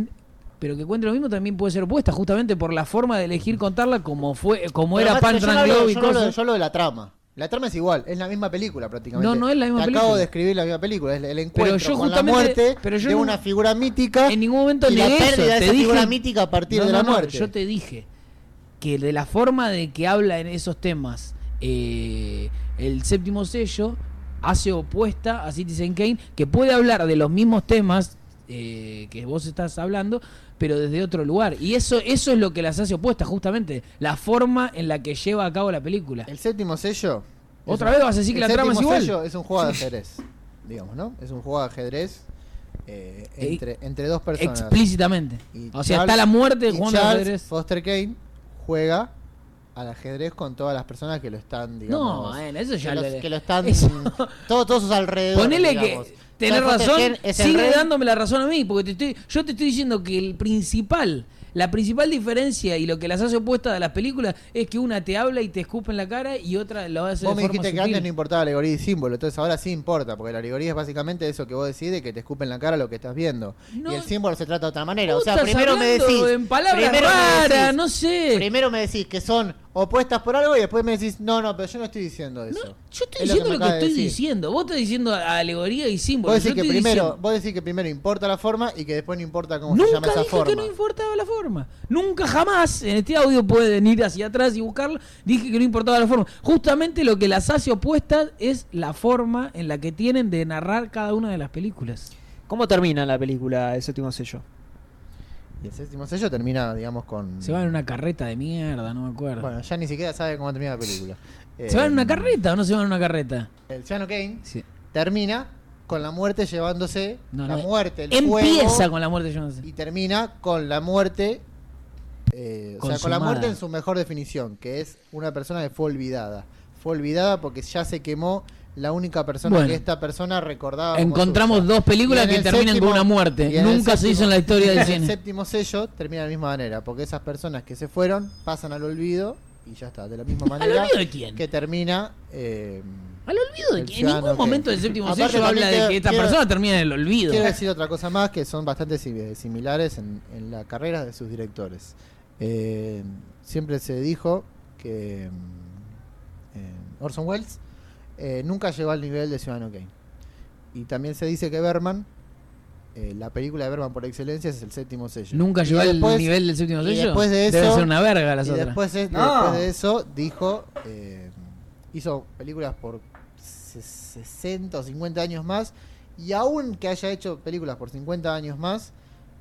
Pero que cuente lo mismo también puede ser opuesta, justamente por la forma de elegir contarla como fue, como Pero era Punch yo no hablo- yo no hablo- cosas. yo hablo de la trama. La trama es igual, es la misma película prácticamente. No, no es la misma Te película. Acabo de escribir la misma película, es el encuentro yo con la muerte pero yo de no- una figura mítica En ningún momento y la eso. Te esa dije- figura mítica a partir No, de la no, muerte. Yo te dije que de la forma de que habla en esos temas eh, el séptimo sello hace opuesta a Citizen Kane, que puede hablar de los mismos temas eh, que vos estás hablando, pero desde otro lugar. Y eso, eso es lo que las hace opuestas, justamente. La forma en la que lleva a cabo la película. El séptimo sello. ¿Otra vez vas a decir que la trama es igual? sello es un juego de ajedrez, digamos, ¿no? Es un juego de ajedrez eh, Eh, entre, entre dos personas. Explícitamente. Y O sea, está la muerte al Charles ajedrez. Foster Kane juega al ajedrez con todas las personas que lo están, digamos. No, bueno, eso ya que, le- los- que lo están. eso- Todos, todos sus alrededores. Ponele digamos. que tenés razón, sigue rey. dándome la razón a mí, porque te estoy, yo te estoy diciendo que el principal, la principal diferencia y lo que las hace opuestas a las películas es que una te habla y te escupe en la cara y otra lo hace Vos de me forma dijiste que antes no importaba alegoría y símbolo, entonces ahora sí importa, porque la alegoría es básicamente eso que vos decís, que te escupen en la cara lo que estás viendo. No. y el símbolo se trata de otra manera. O sea, primero me decís. en palabras primero me raras, decís- no sé. Primero me decís que son opuestas por algo y después me decís, no, no, pero yo no estoy diciendo eso. No, yo estoy Es diciendo lo que, estoy decir. diciendo. Vos estás diciendo alegoría y símbolo. Vos decís, que primero, diciendo- vos decís que primero importa la forma y que después no importa cómo se llama Nunca esa dije forma. que no importaba la forma. Nunca jamás. En este audio pueden ir hacia atrás y buscarlo. Dije que no importaba la forma. Justamente lo que las hace opuestas es la forma en la que tienen de narrar cada una de las películas. ¿Cómo termina la película El séptimo sello? Y el séptimo sello termina, digamos, con. Se van en una carreta de mierda, no me acuerdo. Bueno, ya ni siquiera sabe cómo termina la película. ¿Se van en una Eh, carreta o no se van en una carreta? El Ciano Kane Sí. termina con la muerte llevándose. No, la no, muerte, el Empieza fuego, con la muerte, sé. y termina con la muerte. eh, o sea, con la muerte en su mejor definición, que es una persona que fue olvidada. Fue olvidada porque ya se quemó la única persona Bueno. que esta persona recordaba. Encontramos dos películas que terminan séptimo- con una muerte. Nunca se hizo en la historia del cine. El séptimo sello termina de la misma manera, porque esas personas que se fueron pasan al olvido y ya está, de la misma ¿Al manera olvido de quién? que termina. eh, Al olvido de que en ningún que- momento del séptimo sello habla de que esta quiero- persona termina en el olvido. Quiero decir otra cosa más que son bastante sim- similares en, en la carrera de sus directores. Eh, siempre se dijo que mm, eh, Orson Welles eh, nunca llegó al nivel de Ciudadano Kane. Y también se dice que Berman, eh, la película de Berman por excelencia es el séptimo sello. Nunca Y llegó al después- nivel del séptimo y sello. después de Debe eso- ser una verga las y otras. después, de, No. después de eso dijo, eh, hizo películas por se- 60 o 50 años más y aún que haya hecho películas por 50 años más,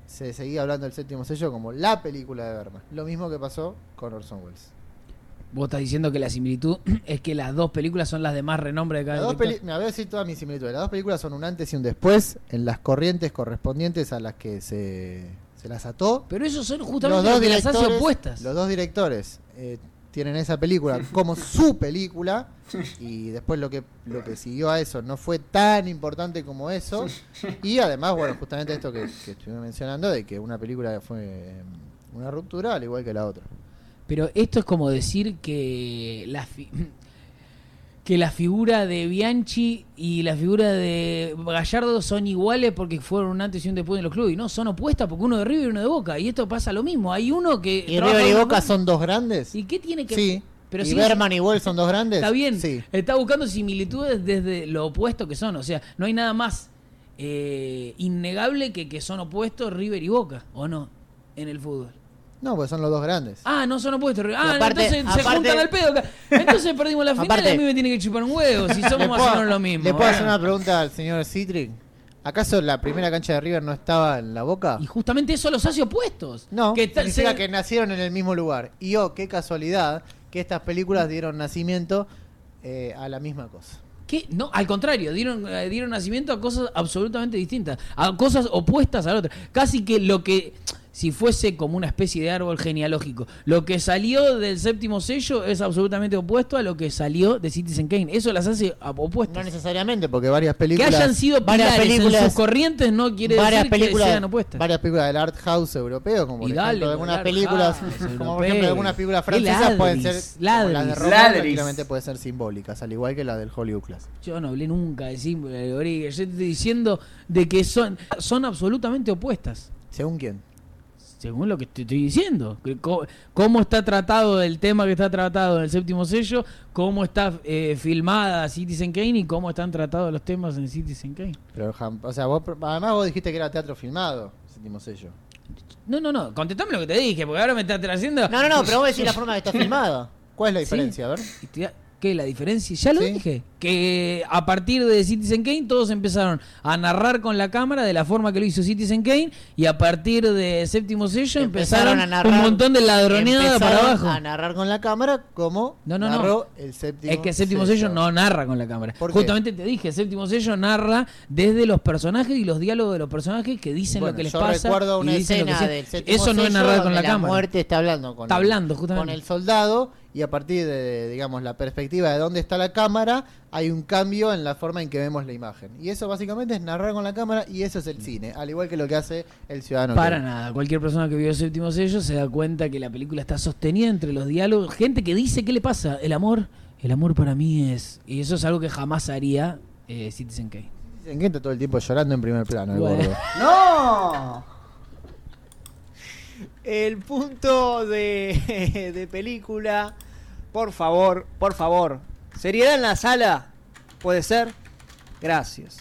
se seguía hablando del séptimo sello como la película de Berman. Lo mismo que pasó con Orson Welles. Vos estás diciendo que la similitud es que las dos películas son las de más renombre de cada Las dos me voy a decir todas mis similitudes. Las dos películas son un antes y un después en las corrientes correspondientes a las que se, se las ató. Pero esos son Los justamente dos lo que las hace directores, opuestas. los dos directores eh, tienen esa película como su película y después lo que lo que siguió a eso no fue tan importante como eso y además bueno justamente esto que, que estuvimos mencionando de que una película fue eh, una ruptura al igual que la otra Pero esto es como decir que la fi- que la figura de Bianchi y la figura de Gallardo son iguales porque fueron un antes y un después en los clubes. Y no, son opuestas porque uno de River y uno de Boca. Y esto pasa lo mismo. Hay uno que. y River y Boca son dos grandes ¿Y qué tiene que sí Pero y sí, Berman y Wells son dos grandes Está bien, sí está buscando similitudes desde lo opuesto que son. O sea, no hay nada más eh, innegable que que son opuestos River y Boca, ¿o no? En el fútbol. No pues son los dos grandes Ah, no son opuestos. Ah, aparte- entonces se juntan al pedo. Entonces perdimos la final Aparte- y a mí me tiene que chupar un huevo. Si somos ¿Le más o menos lo mismo. ¿Le puedo hacer una pregunta al señor Citric? ¿Acaso la primera cancha de River no estaba en la Boca? Y justamente eso los hace opuestos. No, que tal- significa se- que nacieron en el mismo lugar. Y oh, qué casualidad que estas películas dieron nacimiento eh, a la misma cosa. ¿Qué? No, al contrario, dieron, eh, dieron nacimiento a cosas absolutamente distintas, a cosas opuestas a la otra. Casi que lo que, si fuese como una especie de árbol genealógico, lo que salió del séptimo sello es absolutamente opuesto a lo que salió de Citizen Kane. Eso las hace a- No opuestas. necesariamente, porque varias que películas. hayan sido varias en películas, sus corrientes no quiere varias decir que sean opuestas. varias películas del art house europeo, como por dale, ejemplo algunas el películas, como por ejemplo algunas películas francesas pueden ser de ladris. Tranquilamente pueden ser simbólicas, al igual que la del Hollywood Class. Yo no hablé nunca de símbolo de. Yo te estoy diciendo de que son, son absolutamente opuestas. ¿Según quién? Según lo que te estoy diciendo. Que co- Cómo está tratado el tema que está tratado en el séptimo sello, cómo está eh, filmada Citizen Kane y cómo están tratados los temas en Citizen Kane. Pero, o sea, vos, además vos dijiste que era teatro filmado, séptimo sello. No, no, no. Contestame lo que te dije, porque ahora me estás haciendo. No, no, no, pero vos decís la forma que está filmado. ¿Cuál es la Sí. diferencia? A ver. ¿Qué? ¿La diferencia? Ya lo Sí. dije. Que a partir de Citizen Kane todos empezaron a narrar con la cámara de la forma que lo hizo Citizen Kane y a partir de Séptimo Sello empezaron, a narrar. un montón de ladroneada para abajo. A narrar con la cámara. ¿Cómo No, no, no. el séptimo Es que Séptimo sello no narra con la cámara. Justamente te dije, Séptimo Sello narra desde los personajes y los diálogos de los personajes que dicen Bueno, lo que les yo pasa. recuerdo una y dicen lo que escena del séptimo Eso no es narrar con la cámara. muerte está hablando con Está hablando, justamente. con el soldado y a partir de, digamos, la perspectiva de dónde está la cámara, hay un cambio en la forma en que vemos la imagen. Y eso básicamente es narrar con la cámara y eso es el cine, al igual que lo que hace el ciudadano. Para Kane. nada. Cualquier persona que vio Séptimo Sello se da cuenta que la película está sostenida entre los diálogos. Gente que dice, ¿qué le pasa? El amor, el amor para mí es... Y eso es algo que jamás haría eh, Citizen Kane. Dicen que está todo el tiempo llorando en primer plano, el Bueno. gordo. ¡No! El punto de, de película. Por favor, por favor. Seriedad en la sala. ¿Puede ser? Gracias.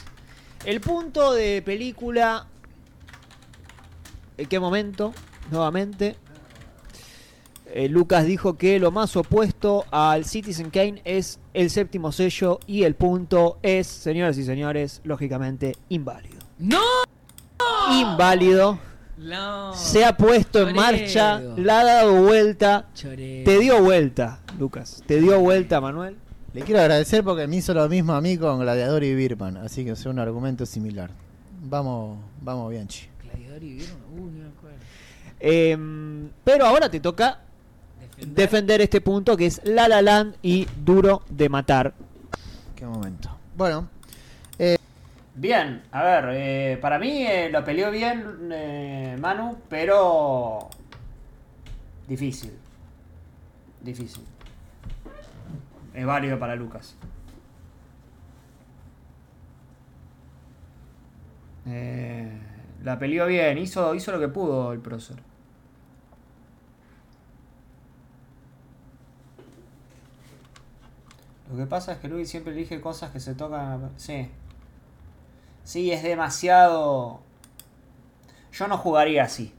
El punto de película. ¿En qué momento? Nuevamente. Eh, Lucas dijo que lo más opuesto al Citizen Kane es el séptimo sello y el punto es, señoras y señores, lógicamente inválido. ¡No! Inválido. No. Se ha puesto en marcha, la ha dado vuelta. Choreo. Te dio vuelta, Lucas. Te dio vuelta, Manuel. Le quiero agradecer porque me hizo lo mismo a mí con Gladiador y Birman, así que es un argumento similar. Vamos, vamos Bianchi. Gladiador y Vieron. Uy, no me acuerdo. Em, pero ahora te toca defender este punto que es La La Land y Duro de Matar. Qué momento. Bueno, Bien, a ver, eh, para mí eh, lo peleó bien eh, Manu, pero difícil. Difícil. Es válido para Lucas. Eh, la peleó bien, hizo, hizo lo que pudo el prócer. Lo que pasa es que Luis siempre elige cosas que se tocan... Sí. Sí, es demasiado. Yo no jugaría así.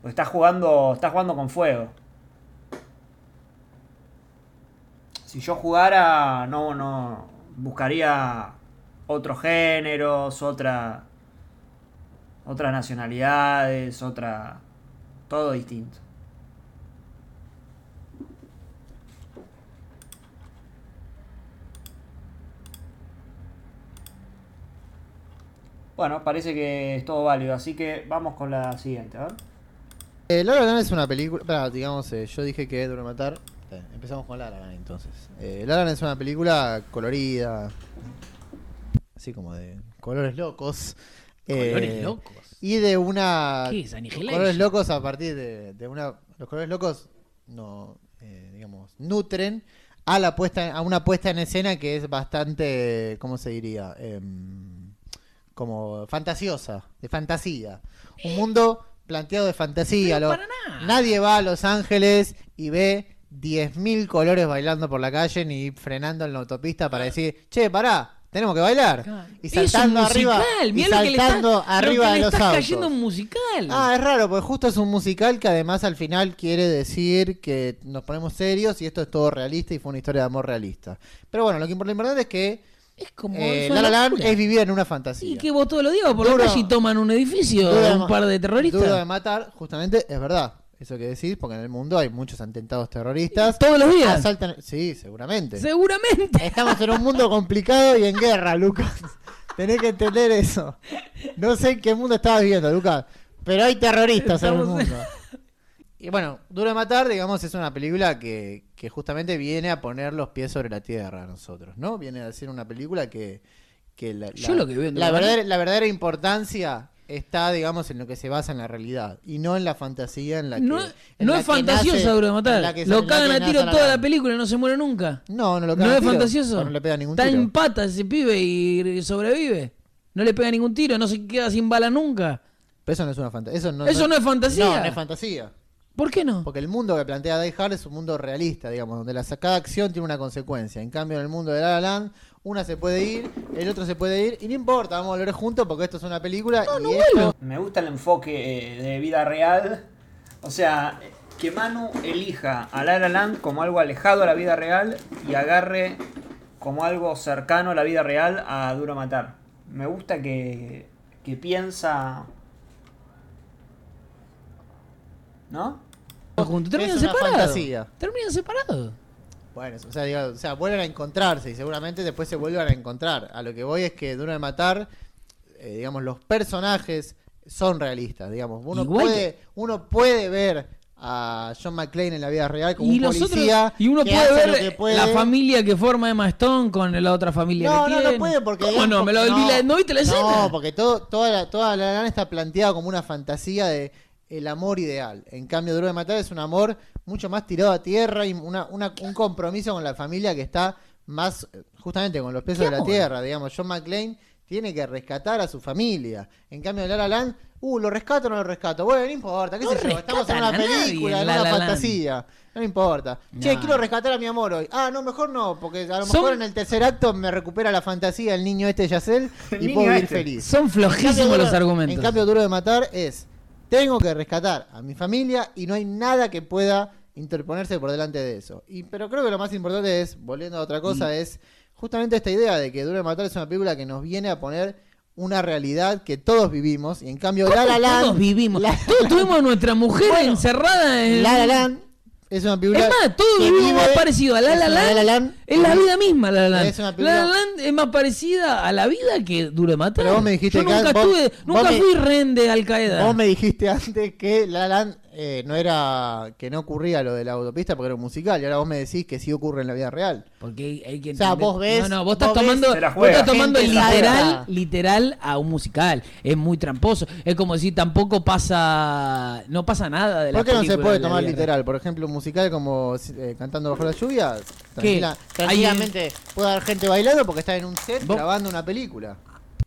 Porque estás jugando. Estás jugando con fuego. Si yo jugara. No, no. Buscaría otros géneros, otra. Otras nacionalidades, otra. Todo distinto. Bueno, parece que es todo válido, así que vamos con la siguiente, a ver. Eh, La La Land es una película. Digamos, eh, yo dije que Duro de Matar. Eh, empezamos con La La Land entonces. Eh, La La Land es una película colorida. Así como de colores locos. Colores eh, locos. Y de una. ¿Qué es? Colores locos a partir de, de una. Los colores locos no, eh, digamos, nutren a la puesta, a una puesta en escena que es bastante, ¿cómo se diría? Como fantasiosa, de fantasía. Un mundo planteado de fantasía. Lo- para nada. nadie va a Los Ángeles y ve 10.000 colores bailando por la calle ni frenando en la autopista para decir, che, pará, tenemos que bailar. Claro. Y Es un saltando arriba, musical, y mirá lo que le está- saltando lo que arriba le de los autos. cayendo un musical. Ah, es raro, porque justo es un musical que además al final quiere decir que nos ponemos serios y esto es todo realista y fue una historia de amor realista. Pero bueno, lo que lo importante es que es como eh, es La una La Land locura. es vivir en una fantasía. Y que vos todos los días por Duro- la calle y toman un edificio de un par de terroristas. Duro de matar, justamente, es verdad. Eso que decís, porque en el mundo hay muchos atentados terroristas. Todos los días. Asaltan- Sí, seguramente. Seguramente. Estamos en un mundo complicado y en guerra, Lucas. Tenés que entender eso. No sé en qué mundo estabas viviendo, Lucas. Pero hay terroristas en el en- mundo. Y bueno, Duro de Matar, digamos, es una película que, que justamente viene a poner los pies sobre la tierra a nosotros, ¿no? Viene a ser una película que, que la, Yo lo que veo en la, verdadera, la verdadera importancia está, digamos, en lo que se basa en la realidad y no en la fantasía en la que... No, en no la es que fantasiosa nace- Duro de Matar. la que- Lo la cagan a tiro la toda la película y no se muere nunca. No, no lo ¿No cagan a es tiro, fantasioso? No le pega ningún Está tiro. en pata ese pibe y sobrevive. No le pega ningún tiro, no se queda sin bala nunca. Pero eso no es una fantasía. Eso no, Eso no es fantasía. No, no es fantasía. ¿Por qué no? Porque el mundo que plantea Die Hard es un mundo realista, digamos, donde la, cada acción tiene una consecuencia. En cambio, en el mundo de La La Land, una se puede ir, el otro se puede ir, y no importa, vamos a volver juntos porque esto es una película. y esto- Me gusta el enfoque eh, de vida real. O sea, que Manu elija a La La Land como algo alejado a la vida real y agarre como algo cercano a la vida real a Duro Matar. Me gusta que, que piensa... ¿No? Juntos. Terminan es una separados. fantasía. Terminan separados. Bueno, o sea, digo, o sea, vuelven a encontrarse y seguramente después se vuelvan a encontrar. A lo que voy es que Duro de Matar, eh, digamos, los personajes son realistas, digamos. Uno Igual puede, uno puede ver a John McClane en la vida real como Y un los policía otros, y uno puede ver puede. la familia que forma Emma Stone con la otra familia No, que no, tiene. no puede porque. ¿Cómo digamos, no? ¿Me lo, vi la- ¿No viste la escena? No, porque todo, toda la, toda la lana está planteada como una fantasía de el amor ideal. En cambio, Duro de Matar es un amor mucho más tirado a tierra y una, una- un compromiso con la familia que está más eh, justamente con los pesos ¿Qué de la tierra. Digamos, John McClane tiene que rescatar a su familia. En cambio, La La Land, uh, lo rescato o no lo rescato. Bueno, no importa, qué No sé yo, estamos en una película, en La una La Land. fantasía. No importa. Che, quiero rescatar a mi amor hoy. Ah, no, mejor no, porque a lo Son- mejor en el tercer acto me recupera la fantasía el niño este Yacel El y puedo vivir este. feliz. Son cambio, flojísimos los argumentos. En cambio, Duro de Matar es, tengo que rescatar a mi familia y no hay nada que pueda interponerse por delante de eso. Y, pero creo que lo más importante es, volviendo a otra cosa, es justamente esta idea de que Duro de Matar es una película que nos viene a poner una realidad que todos vivimos y en cambio La La Land... Todos vivimos. La- Todos tuvimos a nuestra mujer Bueno, encerrada en. La La Land es una película Es más, todo que vive- más parecido a La es La Land. La La Es la vida misma, La La Land. Es La La Land es más parecida a la vida que Duro de Matar. Pero vos me dijiste Yo que- nunca vos- estuve, vos nunca me- fui rehén de Al Qaeda. Vos me dijiste antes que La Land eh, no era que no ocurría lo de la autopista porque era un musical y ahora vos me decís que sí ocurre en la vida real. Porque hay, hay que O sea, entender- vos ves- No, no, vos estás vos tomando, vos estás tomando Gente literal, literal a un musical. Es muy tramposo. Es como decir tampoco pasa, no pasa nada de la ¿Por qué no se puede tomar literal? Por ejemplo, un musical como eh, Cantando bajo la lluvia, tranquila- tranquilamente puede haber gente bailando porque está en un set Vos- grabando una película.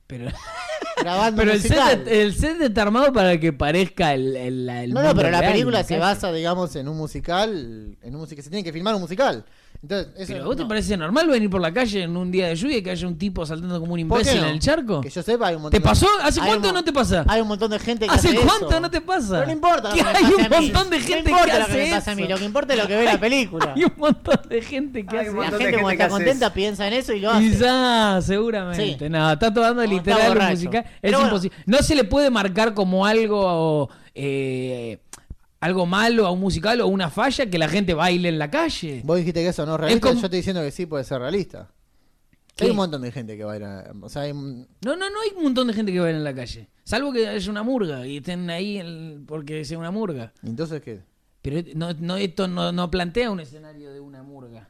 Pero, Grabando pero el, set, el set está armado para que parezca el, el, el no, no, pero la película ¿me se basa, digamos, en un musical, en un musical, se tiene que filmar un musical. Entonces, eso ¿Pero vos te no. parece normal venir por la calle en un día de lluvia y que haya un tipo saltando como un ¿Por qué imbécil no? en el charco? Que yo sepa, hay un montón ¿Te pasó? ¿Hace hay cuánto no te pasa? Hay un montón de gente que ¿Hace hace cuánto eso. no te pasa? Pero no importa lo Que que me hay un montón de gente no importa que lo que me hace pasa a mí, eso. lo que importa es lo que ve la película. Hay un montón de gente que Hay hace La gente que está contenta piensa en eso y lo hace. Quizás, seguramente. Sí. No, está tomando Como literal musical. Es imposible. No se le puede marcar como algo eh, algo malo a un musical o una falla que la gente baile en la calle. Vos dijiste que eso no es realista, como- yo estoy diciendo que sí puede ser realista. ¿Qué? Hay un montón de gente que baila. O sea, hay No, no, no hay un montón de gente que baila en la calle. Salvo que haya una murga y estén ahí el- porque sea una murga. entonces qué. Pero no, no, esto no, no plantea un escenario de una murga.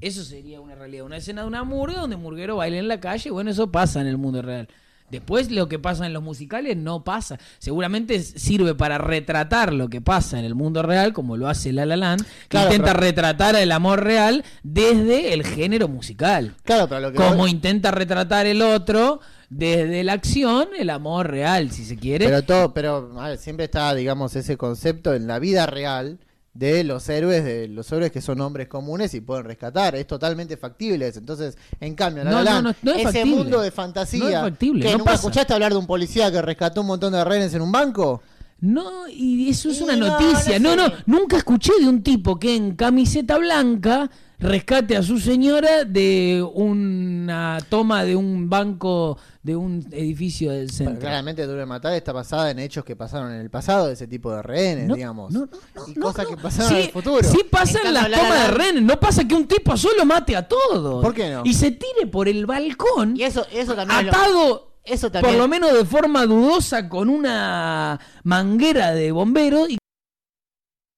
Eso sería una realidad. Una escena de una murga donde murguero baila en la calle. Bueno, eso pasa en el mundo real. Después lo que pasa en los musicales no pasa. Seguramente sirve para retratar lo que pasa en el mundo real, como lo hace La La Land, que Claro, intenta pero- retratar el amor real desde el género musical. Claro, pero lo que Como voy- intenta retratar el otro desde la acción, el amor real, si se quiere. Pero todo, pero a ver, siempre está, digamos, ese concepto en la vida real de los héroes, de los héroes que son hombres comunes y pueden rescatar. Es totalmente factible. Entonces, en cambio, No, no, Land, no, no es ese factible. mundo de fantasía No es factible, que no nunca pasa. escuchaste hablar de un policía que rescató un montón de rehenes en un banco. No, y eso es Y una no, noticia. no No, nunca escuché de un tipo que en camiseta blanca rescate a su señora de una toma de un banco de un edificio del centro. claramente Duro de Matar está basada en hechos que pasaron en el pasado de ese tipo de rehenes, No, digamos. no, no, no, y no, cosas no. que pasaron Sí, en el futuro. Sí pasa En en, cambio, las La La tomas de rehenes. No pasa que un tipo solo mate a todos. ¿Por qué no? Y se tire por el balcón Y eso, eso también es lo- atado eso también por lo menos de forma dudosa con una manguera de bomberos y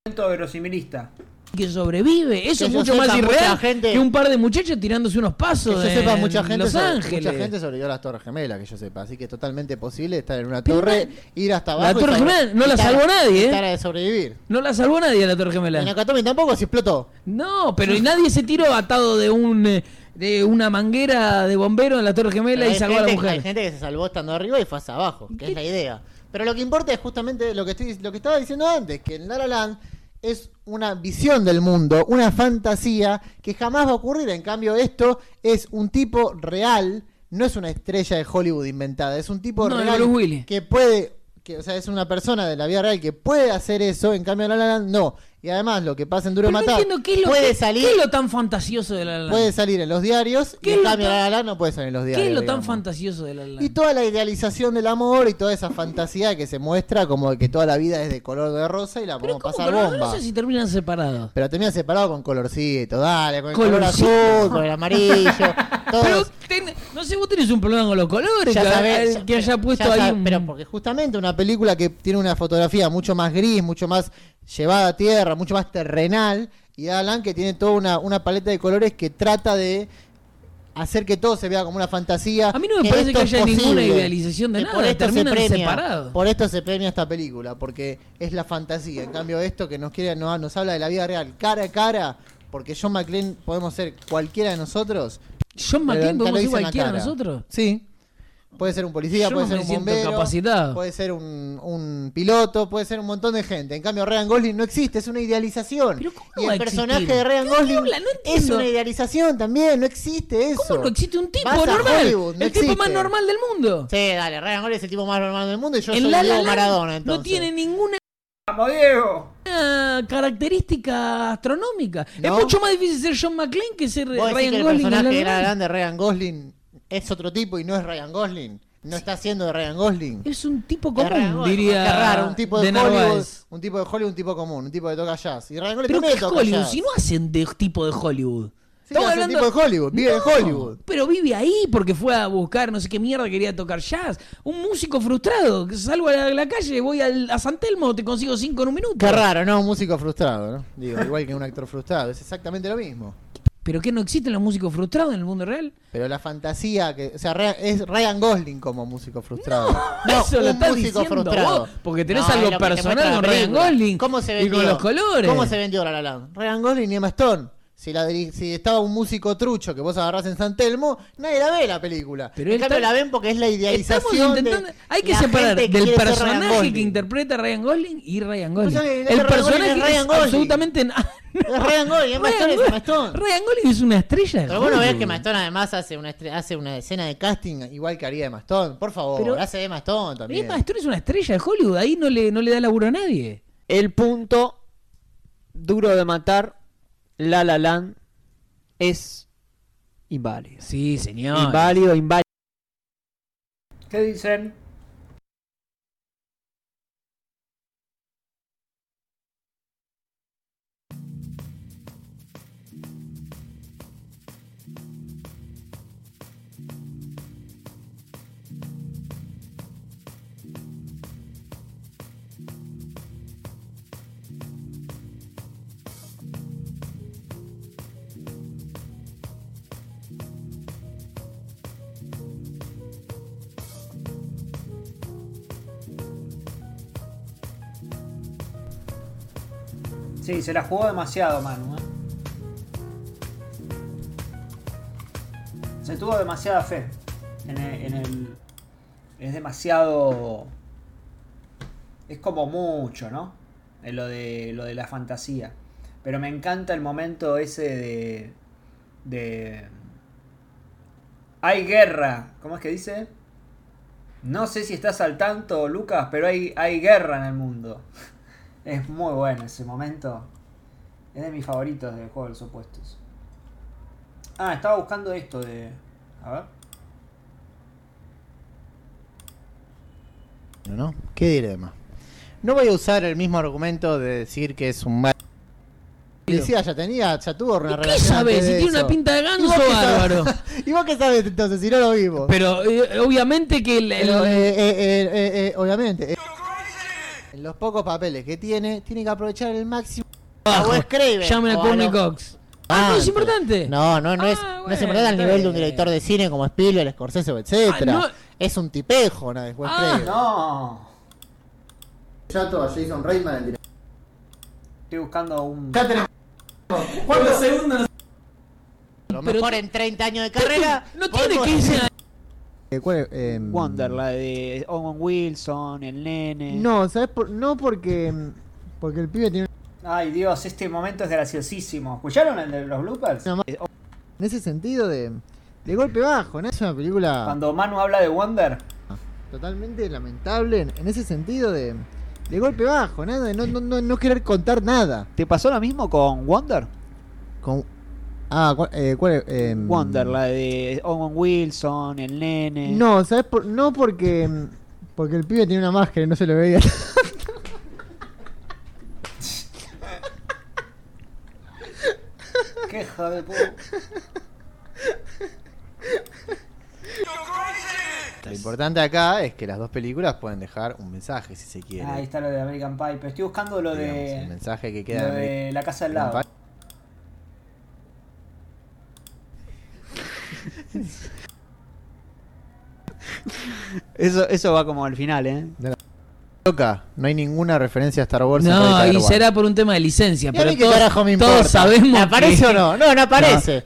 Momento verosimilista. Que sobrevive. Eso Que es mucho más irreal gente- que un par de muchachos tirándose unos Que pasos yo sepa, en mucha gente, Los Ángeles. mucha gente sobrevivió a las Torres Gemelas, que yo sepa. Así que es totalmente posible estar en una torre, ir hasta la abajo. y Torre Gemela no la salvó nadie, ¿eh? estar a sobrevivir. No la salvó nadie a la Torre En Gemela. Nakatomi tampoco, se explotó. No, pero y nadie se tiró atado de un eh, de una manguera de bombero en la Torre Gemela y salvó a la mujer. Hay gente que se salvó estando arriba y fue hacia abajo, que es la idea. Pero lo que importa es justamente lo que estoy, lo que estaba diciendo antes, que en La La Land es una visión del mundo, una fantasía que jamás va a ocurrir. En cambio, esto es un tipo real, no es una estrella de Hollywood inventada, es un tipo No, real que puede, que, o sea, es una persona de la vida real que puede hacer eso, en cambio La Land no. Y además lo que pasa en Duro de no Matar qué es lo, puede salir qué es lo tan fantasioso de la La puede salir en los diarios y ¿Qué en es lo cambio La La no puede salir en los diarios. ¿Qué es lo tan fantasioso de la La? Y toda la idealización del amor y toda esa fantasía que se muestra como que toda la vida es de color de rosa y la Pero podemos pasar Pero bomba. No sé si terminan separados. Pero termina separado con colorcito, dale, con el color azul, con el amarillo, Pero ten- no sé, vos tenés un problema con los colores. Ya que, sabés, que haya ya puesto ahí un... Pero porque justamente una película que tiene una fotografía mucho más gris, mucho más llevada a tierra, mucho más terrenal, y Alan que tiene toda una, una paleta de colores que trata de hacer que todo se vea como una fantasía. A mí no me parece que haya ninguna idealización de Que nada, Por esto, se terminan premia, separados. por esto se premia esta película, porque es la fantasía. En cambio, esto que nos quiere, nos, nos habla de la vida real, cara a cara, porque John McClane podemos ser cualquiera de nosotros. John McClane podemos ser cualquiera de nosotros. Sí. Puede ser un policía, Yo puede no ser un bombero, capacitado. puede ser un, un piloto, puede ser un montón de gente. En cambio, Ryan Gosling no existe, es una idealización. Pero ¿cómo y va a el personaje existir? de Ryan ¿Qué Gosling habla? No es una idealización también, no existe eso. ¿Cómo no existe un tipo Vas normal? Hollywood, no el tipo más normal del mundo. Sí, dale, Ryan Gosling es el tipo más normal del mundo y yo en soy La Diego Maradona, entonces. no tiene ninguna ¡Vamos, Diego! característica astronómica. ¿No? Es mucho más difícil ser John McClane que ser ¿Vos decís Ryan el Gosling. en personaje La de La La La Land? Land de Ryan Gosling es otro tipo y no es Ryan Gosling? No está haciendo de Ryan Gosling. Es un tipo Es Ryan común, Gosling, diría. Qué raro, un tipo de, de Hollywood, Narváez. un tipo de Hollywood, un tipo común, un tipo que toca jazz. Y Ryan Gosling Pero también ¿qué toca Hollywood? jazz. Si no hacen de tipo de Hollywood. Sí, hace un tipo de Hollywood, vive de Hollywood. Pero vive ahí porque fue a buscar no sé qué mierda quería tocar jazz. Un músico frustrado. que Salgo a la, la calle, voy al- a San Telmo, te consigo cinco en un minuto. Qué raro, ¿no? Un músico frustrado, ¿no? Digo, igual que un actor frustrado, es exactamente lo mismo. ¿Pero qué no existen los músicos frustrados en el mundo real? Pero la fantasía que, o sea, es Ryan Gosling como músico frustrado. Eso lo un estás músico diciendo frustrado. vos, porque tenés No, algo lo personal con Ryan. Gosling ¿Cómo se y vendió? con los colores. ¿Cómo se vendió La La? Ryan Gosling y Emma Stone. Si, la diri- si estaba un músico trucho que vos agarrás en San Telmo, nadie la ve la película. Pero en él cambio está- la ven porque es la Estamos idealización intentando. de Hay que la separar gente que del Ryan personaje que Gosling. interpreta a Ryan Gosling y Ryan Gosling. Pues, El Ryan Gosling personaje es es, Ryan Gosling. absolutamente. na- Es Ryan Gosling, es Stone, es. Ryan Gosling es una estrella. de Pero bueno, ves que Emma Stone además hace una, hace una escena de casting igual que haría Emma Stone. Por favor, Pero- hace de Emma Stone también. Emma Stone es una estrella de Hollywood. Ahí no le, no le da laburo a nadie. El punto duro de matar, La La Land, es inválido. Sí, señor. Inválido, inválido. ¿Qué dicen? Se la jugó demasiado, Manu. ¿eh? Se tuvo demasiada fe en el, en el- Es demasiado. Es como mucho, ¿no? En lo de, lo de la fantasía. Pero me encanta el momento ese de. de. Hay guerra. ¿Cómo es que dice? No sé si estás al tanto, Lucas, pero hay, hay guerra en el mundo. Es muy bueno ese momento. Es de mis favoritos del juego de los opuestos. Ah, estaba buscando esto de. A ver. ¿no? ¿Qué diremos? No voy a usar el mismo argumento de decir que es un mal. Decía, ya tenía, ya tuvo una ¿Qué relación sabes? Si tiene una pinta de ¿Y vos ganso bárbaro. ¿Y vos qué sabes entonces si no lo vimos? Pero eh, obviamente que el, el- Pero, eh, eh, eh, eh, eh, obviamente, eh, en los pocos papeles que tiene, tiene que aprovechar el máximo. Bajo. A Wes Craven. Llamen a O Courtney Cox. Ah, no es importante. No, no, no es, Ah, no es bueno, importante al nivel de un director de cine como Spielberg, Scorsese, etcétera. Ah, no. Es un tipejo, ¿no? Es Wes Ah. No. Chato a Jason Reitman, el director. Estoy buscando un. Ya tenemos. ¿Cuántos segundos? Lo mejor en 30 años de carrera. No tiene 15 años. Wonder, la de Owen Wilson, el nene. No, ¿sabes? Por, no porque. Porque el pibe tiene Ay, Dios, este momento es graciosísimo. ¿Escucharon el de los bloopers? una ma- En ese sentido de. De golpe bajo, ¿no? Es una película Cuando Manu habla de Wonder. totalmente lamentable. En, ese sentido de. De golpe bajo, ¿no? De no, no, no, no querer contar nada. ¿Te pasó lo mismo con Wonder? Con, ah, ¿cuál, eh, cuál es? Em, Wonder, la de Owen Wilson, el nene. No, ¿sabes? Por, no porque. Porque el pibe tiene una máscara y no se lo veía. Qué puta. Lo importante acá es que las dos películas pueden dejar un mensaje si se quiere. Ahí está lo de American Pie. Pero estoy buscando lo Digamos, de. el mensaje que Lo queda en de la casa del lado. Eso, eso va como al final, ¿eh? Toca, no hay ninguna referencia a Star Wars. en No, y será por un tema de licencia. ¿Y a Pero mí qué todos, carajo me todos importa? sabemos. ¿Aparece que- o no? No, no aparece.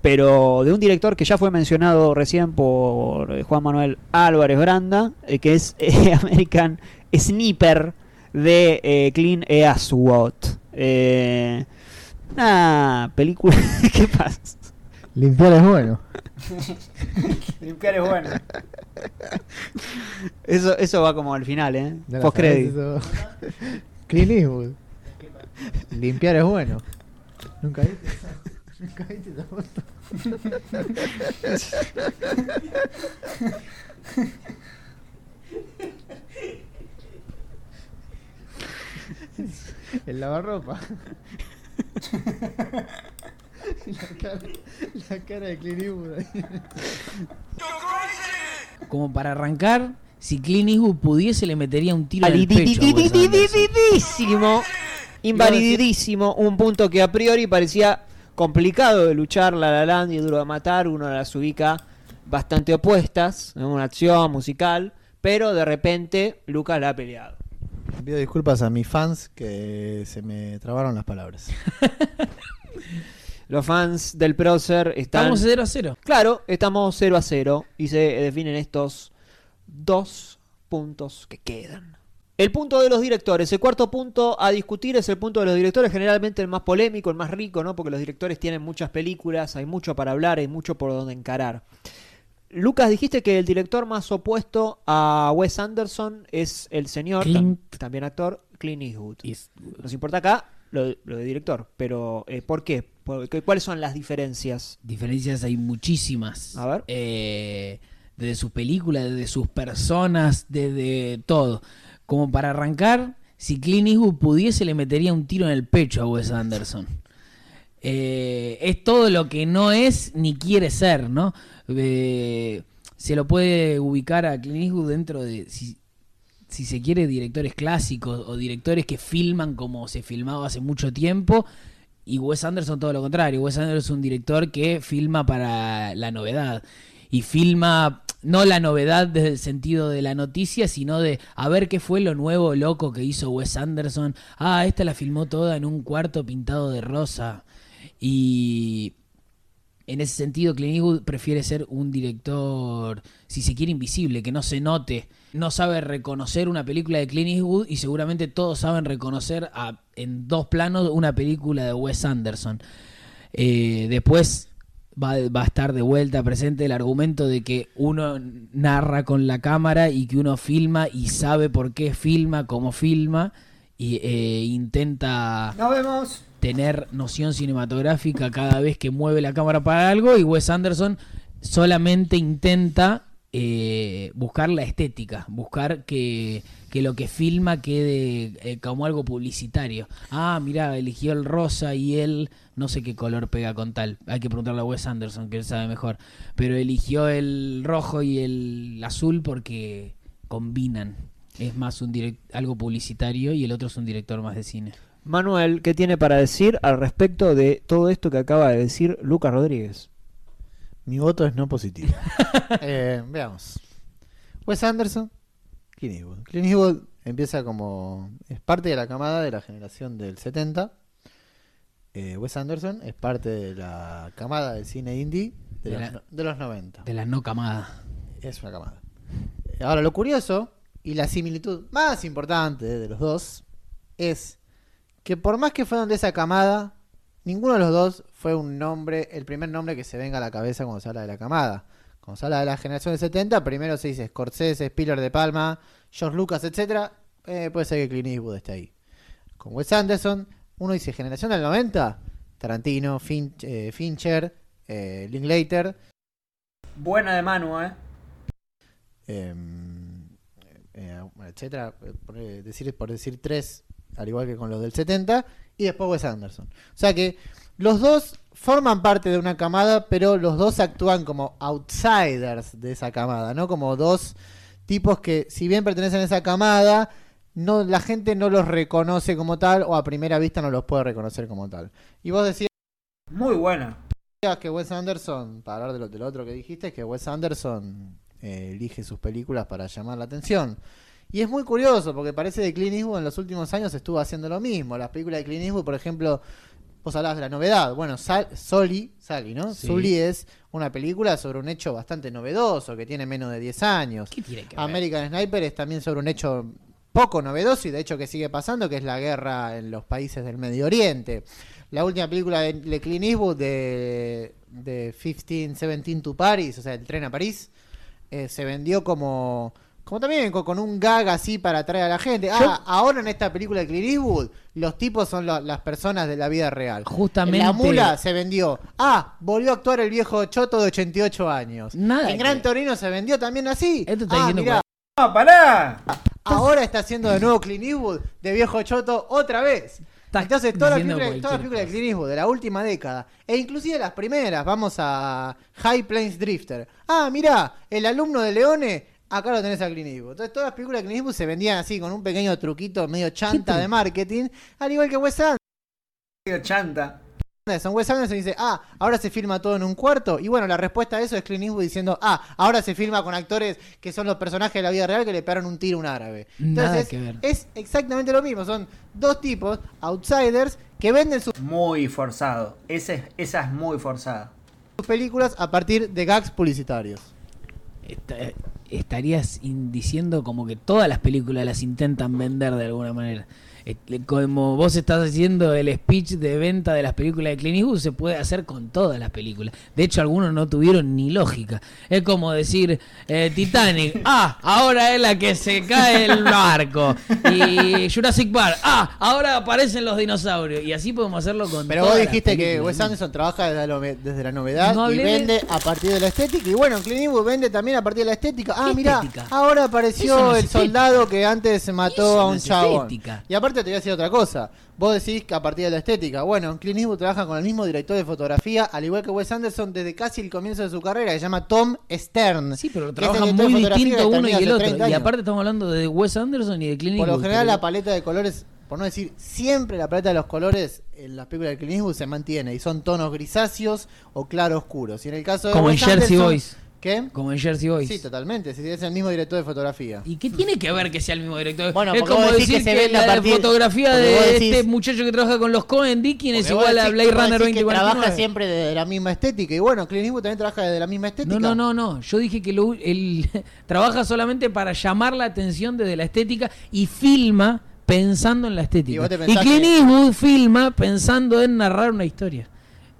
Pero de un director que ya fue mencionado recién por eh, Juan Manuel Álvarez Branda, eh, que es eh, American Sniper de eh, Clint Eastwood. Eh, una película. ¿Qué pasa? Limpiar es bueno. Limpiar es bueno. Eso, eso va como al final, ¿eh? Post eso. Clint Eastwood. Limpiar es bueno. Nunca viste eso? Nunca viste esa foto? El lavarropa. La, cara, la cara de Clint Eastwood. Como para arrancar, si Clint Eastwood pudiese, le metería un tiro el pecho. Invalididísimo. Un punto que a priori parecía complicado de luchar La La Land y Duro de Matar. Uno las ubica bastante opuestas. en Una acción musical. Pero de repente Lucas la ha peleado. Pido disculpas a mis fans que se me trabaron las palabras. Los fans del prócer están. Estamos 0 a 0. Claro, estamos 0 a 0 y se definen estos dos puntos que quedan. El punto de los directores. El cuarto punto a discutir es el punto de los directores, generalmente el más polémico, el más rico, ¿no? Porque los directores tienen muchas películas, hay mucho para hablar, hay mucho por donde encarar. Lucas, dijiste que el director más opuesto a Wes Anderson es el señor, Clint. también actor, Clint Eastwood. Nos importa acá lo, lo de director, pero eh, ¿por qué? ¿Cuáles son las diferencias? Diferencias hay muchísimas. A ver. Eh, desde sus películas, desde sus personas, desde todo. Como para arrancar, si Clint Eastwood pudiese, le metería un tiro en el pecho a Wes Anderson. Eh, es todo lo que no es ni quiere ser, ¿no? Eh, se lo puede ubicar a Clint Eastwood dentro de, si, si se quiere, directores clásicos o directores que filman como se filmaba hace mucho tiempo. Y Wes Anderson todo lo contrario. Wes Anderson es un director que filma para la novedad. Y filma no la novedad desde el sentido de la noticia, sino de a ver qué fue lo nuevo loco que hizo Wes Anderson. Ah, esta la filmó toda en un cuarto pintado de rosa. Y en ese sentido, Clint Eastwood prefiere ser un director, si se quiere, invisible, que no se note. No sabe reconocer una película de Clint Eastwood y seguramente todos saben reconocer a- en dos planos una película de Wes Anderson. Eh, después va, va a estar de vuelta presente el argumento de que uno narra con la cámara y que uno filma y sabe por qué filma, cómo filma y eh, intenta Nos vemos. Tener noción cinematográfica cada vez que mueve la cámara para algo y Wes Anderson solamente intenta eh, buscar la estética, buscar que, que lo que filma quede eh, como algo publicitario. Ah, mira, eligió el rosa y él no sé qué color pega con tal. Hay que preguntarle a Wes Anderson, que él sabe mejor. Pero eligió el rojo y el azul porque combinan. Es más un direct- algo publicitario y el otro es un director más de cine. Manuel, ¿qué tiene para decir al respecto de todo esto que acaba de decir Lucas Rodríguez? Mi voto es no positivo. Eh, veamos. Wes Anderson, Clint Eastwood. Clint Eastwood empieza como. Es parte de la camada de la generación del 70. Eh, Wes Anderson es parte de la camada del cine indie de, De los, la- no- de los 90. De la no camada. Es una camada. Ahora, lo curioso y la similitud más importante de los dos es que por más que fueron de esa camada, ninguno de los dos fue un nombre, el primer nombre que se venga a la cabeza cuando se habla de la camada. Cuando se habla de la generación del 70, primero se dice Scorsese, Spielberg de Palma, George Lucas, etcétera. Eh, puede ser que Clint Eastwood esté ahí. Con Wes Anderson, uno dice generación del 90, Tarantino, Fin- eh, Fincher, eh, Linklater, Buena de Manu, eh. eh, eh, bueno, etcétera, eh, por, eh, decir, por decir tres, al igual que con los del 70, y después Wes Anderson. O sea que los dos forman parte de una camada, pero los dos actúan como outsiders de esa camada, ¿no? Como dos tipos que, si bien pertenecen a esa camada, no, la gente no los reconoce como tal, o a primera vista no los puede reconocer como tal. Y vos decías Muy buena. que Wes Anderson, para hablar de lo, del otro que dijiste, que Wes Anderson eh, elige sus películas para llamar la atención. Y es muy curioso, porque parece que Clint Eastwood en los últimos años estuvo haciendo lo mismo. Las películas de Clint Eastwood, por ejemplo, vos hablabas de la novedad. Bueno, Sal- Soli, Sally, ¿no? Sí. Sully es una película sobre un hecho bastante novedoso, que tiene menos de 10 años. ¿Qué tiene que ver? American Sniper es también sobre un hecho poco novedoso y de hecho que sigue pasando, que es la guerra en los países del Medio Oriente. La última película de, de Clint Eastwood de, de 1517 to Paris, o sea, el tren a París, eh, se vendió como, como también con, con un gag así para atraer a la gente. Ah, ahora en esta película de Clint Eastwood, los tipos son lo- las personas de la vida real. Justamente. La mula se vendió. Ah, volvió a actuar el viejo Choto de 88 años. Nada en que- Gran Torino se vendió también así. Esto está ah, diciendo mirá, ¡No, pará! ahora está haciendo de nuevo Clint Eastwood de viejo Choto otra vez. Entonces, todas las películas, de. Clint Eastwood de la última década, e inclusive las primeras, vamos a High Plains Drifter. Ah, mirá, el alumno de Leone, acá lo tenés a Clint Eastwood. Entonces, todas las películas de Clint Eastwood se vendían así, con un pequeño truquito medio chanta de marketing, al igual que Wes Anderson. Medio chanta. Anderson. Wes Anderson dice, ah, ahora se filma todo en un cuarto. Y bueno, la respuesta a eso es Clint Eastwood diciendo, ah, ahora se filma con actores que son los personajes de la vida real que le pegaron un tiro a un árabe. Nada Entonces, que ver. es exactamente lo mismo. Son dos tipos, outsiders, que venden sus Muy forzado. Ese, esa es muy forzada. películas a partir de gags publicitarios. Esta- estarías diciendo como que todas las películas las intentan vender de alguna manera. Eh, Como vos estás haciendo el speech de venta de las películas de Clint Eastwood, se puede hacer con todas las películas. De hecho, algunos no tuvieron ni lógica. Es como decir eh, Titanic, ah, ahora es la que se cae el barco. Y Jurassic Park, ah, ahora aparecen los dinosaurios. Y así podemos hacerlo con Pero todas vos las dijiste que. Wes Anderson trabaja desde la, nove- desde la novedad No y de- vende a partir de la estética. Y bueno, Clint Eastwood vende también a partir de la estética. Ah, ¿Qué mirá, estética? ahora apareció no el soldado que antes mató Eso a no un es chabón. estética. Y aparte te voy a decir otra cosa. Vos decís que a partir de la estética. Bueno, Clint Eastwood trabaja con el mismo director de fotografía, al igual que Wes Anderson, desde casi el comienzo de su carrera, que se llama Tom Stern. Sí, pero trabajan muy distinto uno y el otro. 30 Y aparte estamos hablando de Wes Anderson y de Clint Por lo general pero- la paleta de colores, por no decir siempre la paleta de los colores en las películas de Clint Eastwood se mantiene y son tonos grisáceos o claro oscuros. Y en el caso de Como en Jersey Anderson- Boys. ¿Qué? Como en Jersey Boys. Sí, totalmente, si es el mismo director de fotografía. ¿Y qué tiene que ver que sea el mismo director? Bueno, es como decir que se la partir- fotografía de decís- este muchacho que trabaja con los Cohen Dickin es igual a Blade Runner decís que trabaja 2049. siempre de la misma estética. Y bueno, Clint Eastwood también trabaja de la misma estética. No, no, no, no. Yo dije que lo- él trabaja solamente para llamar la atención desde la estética y filma pensando en la Y estética. Y, pensás Clint que- Eastwood filma pensando en narrar una historia.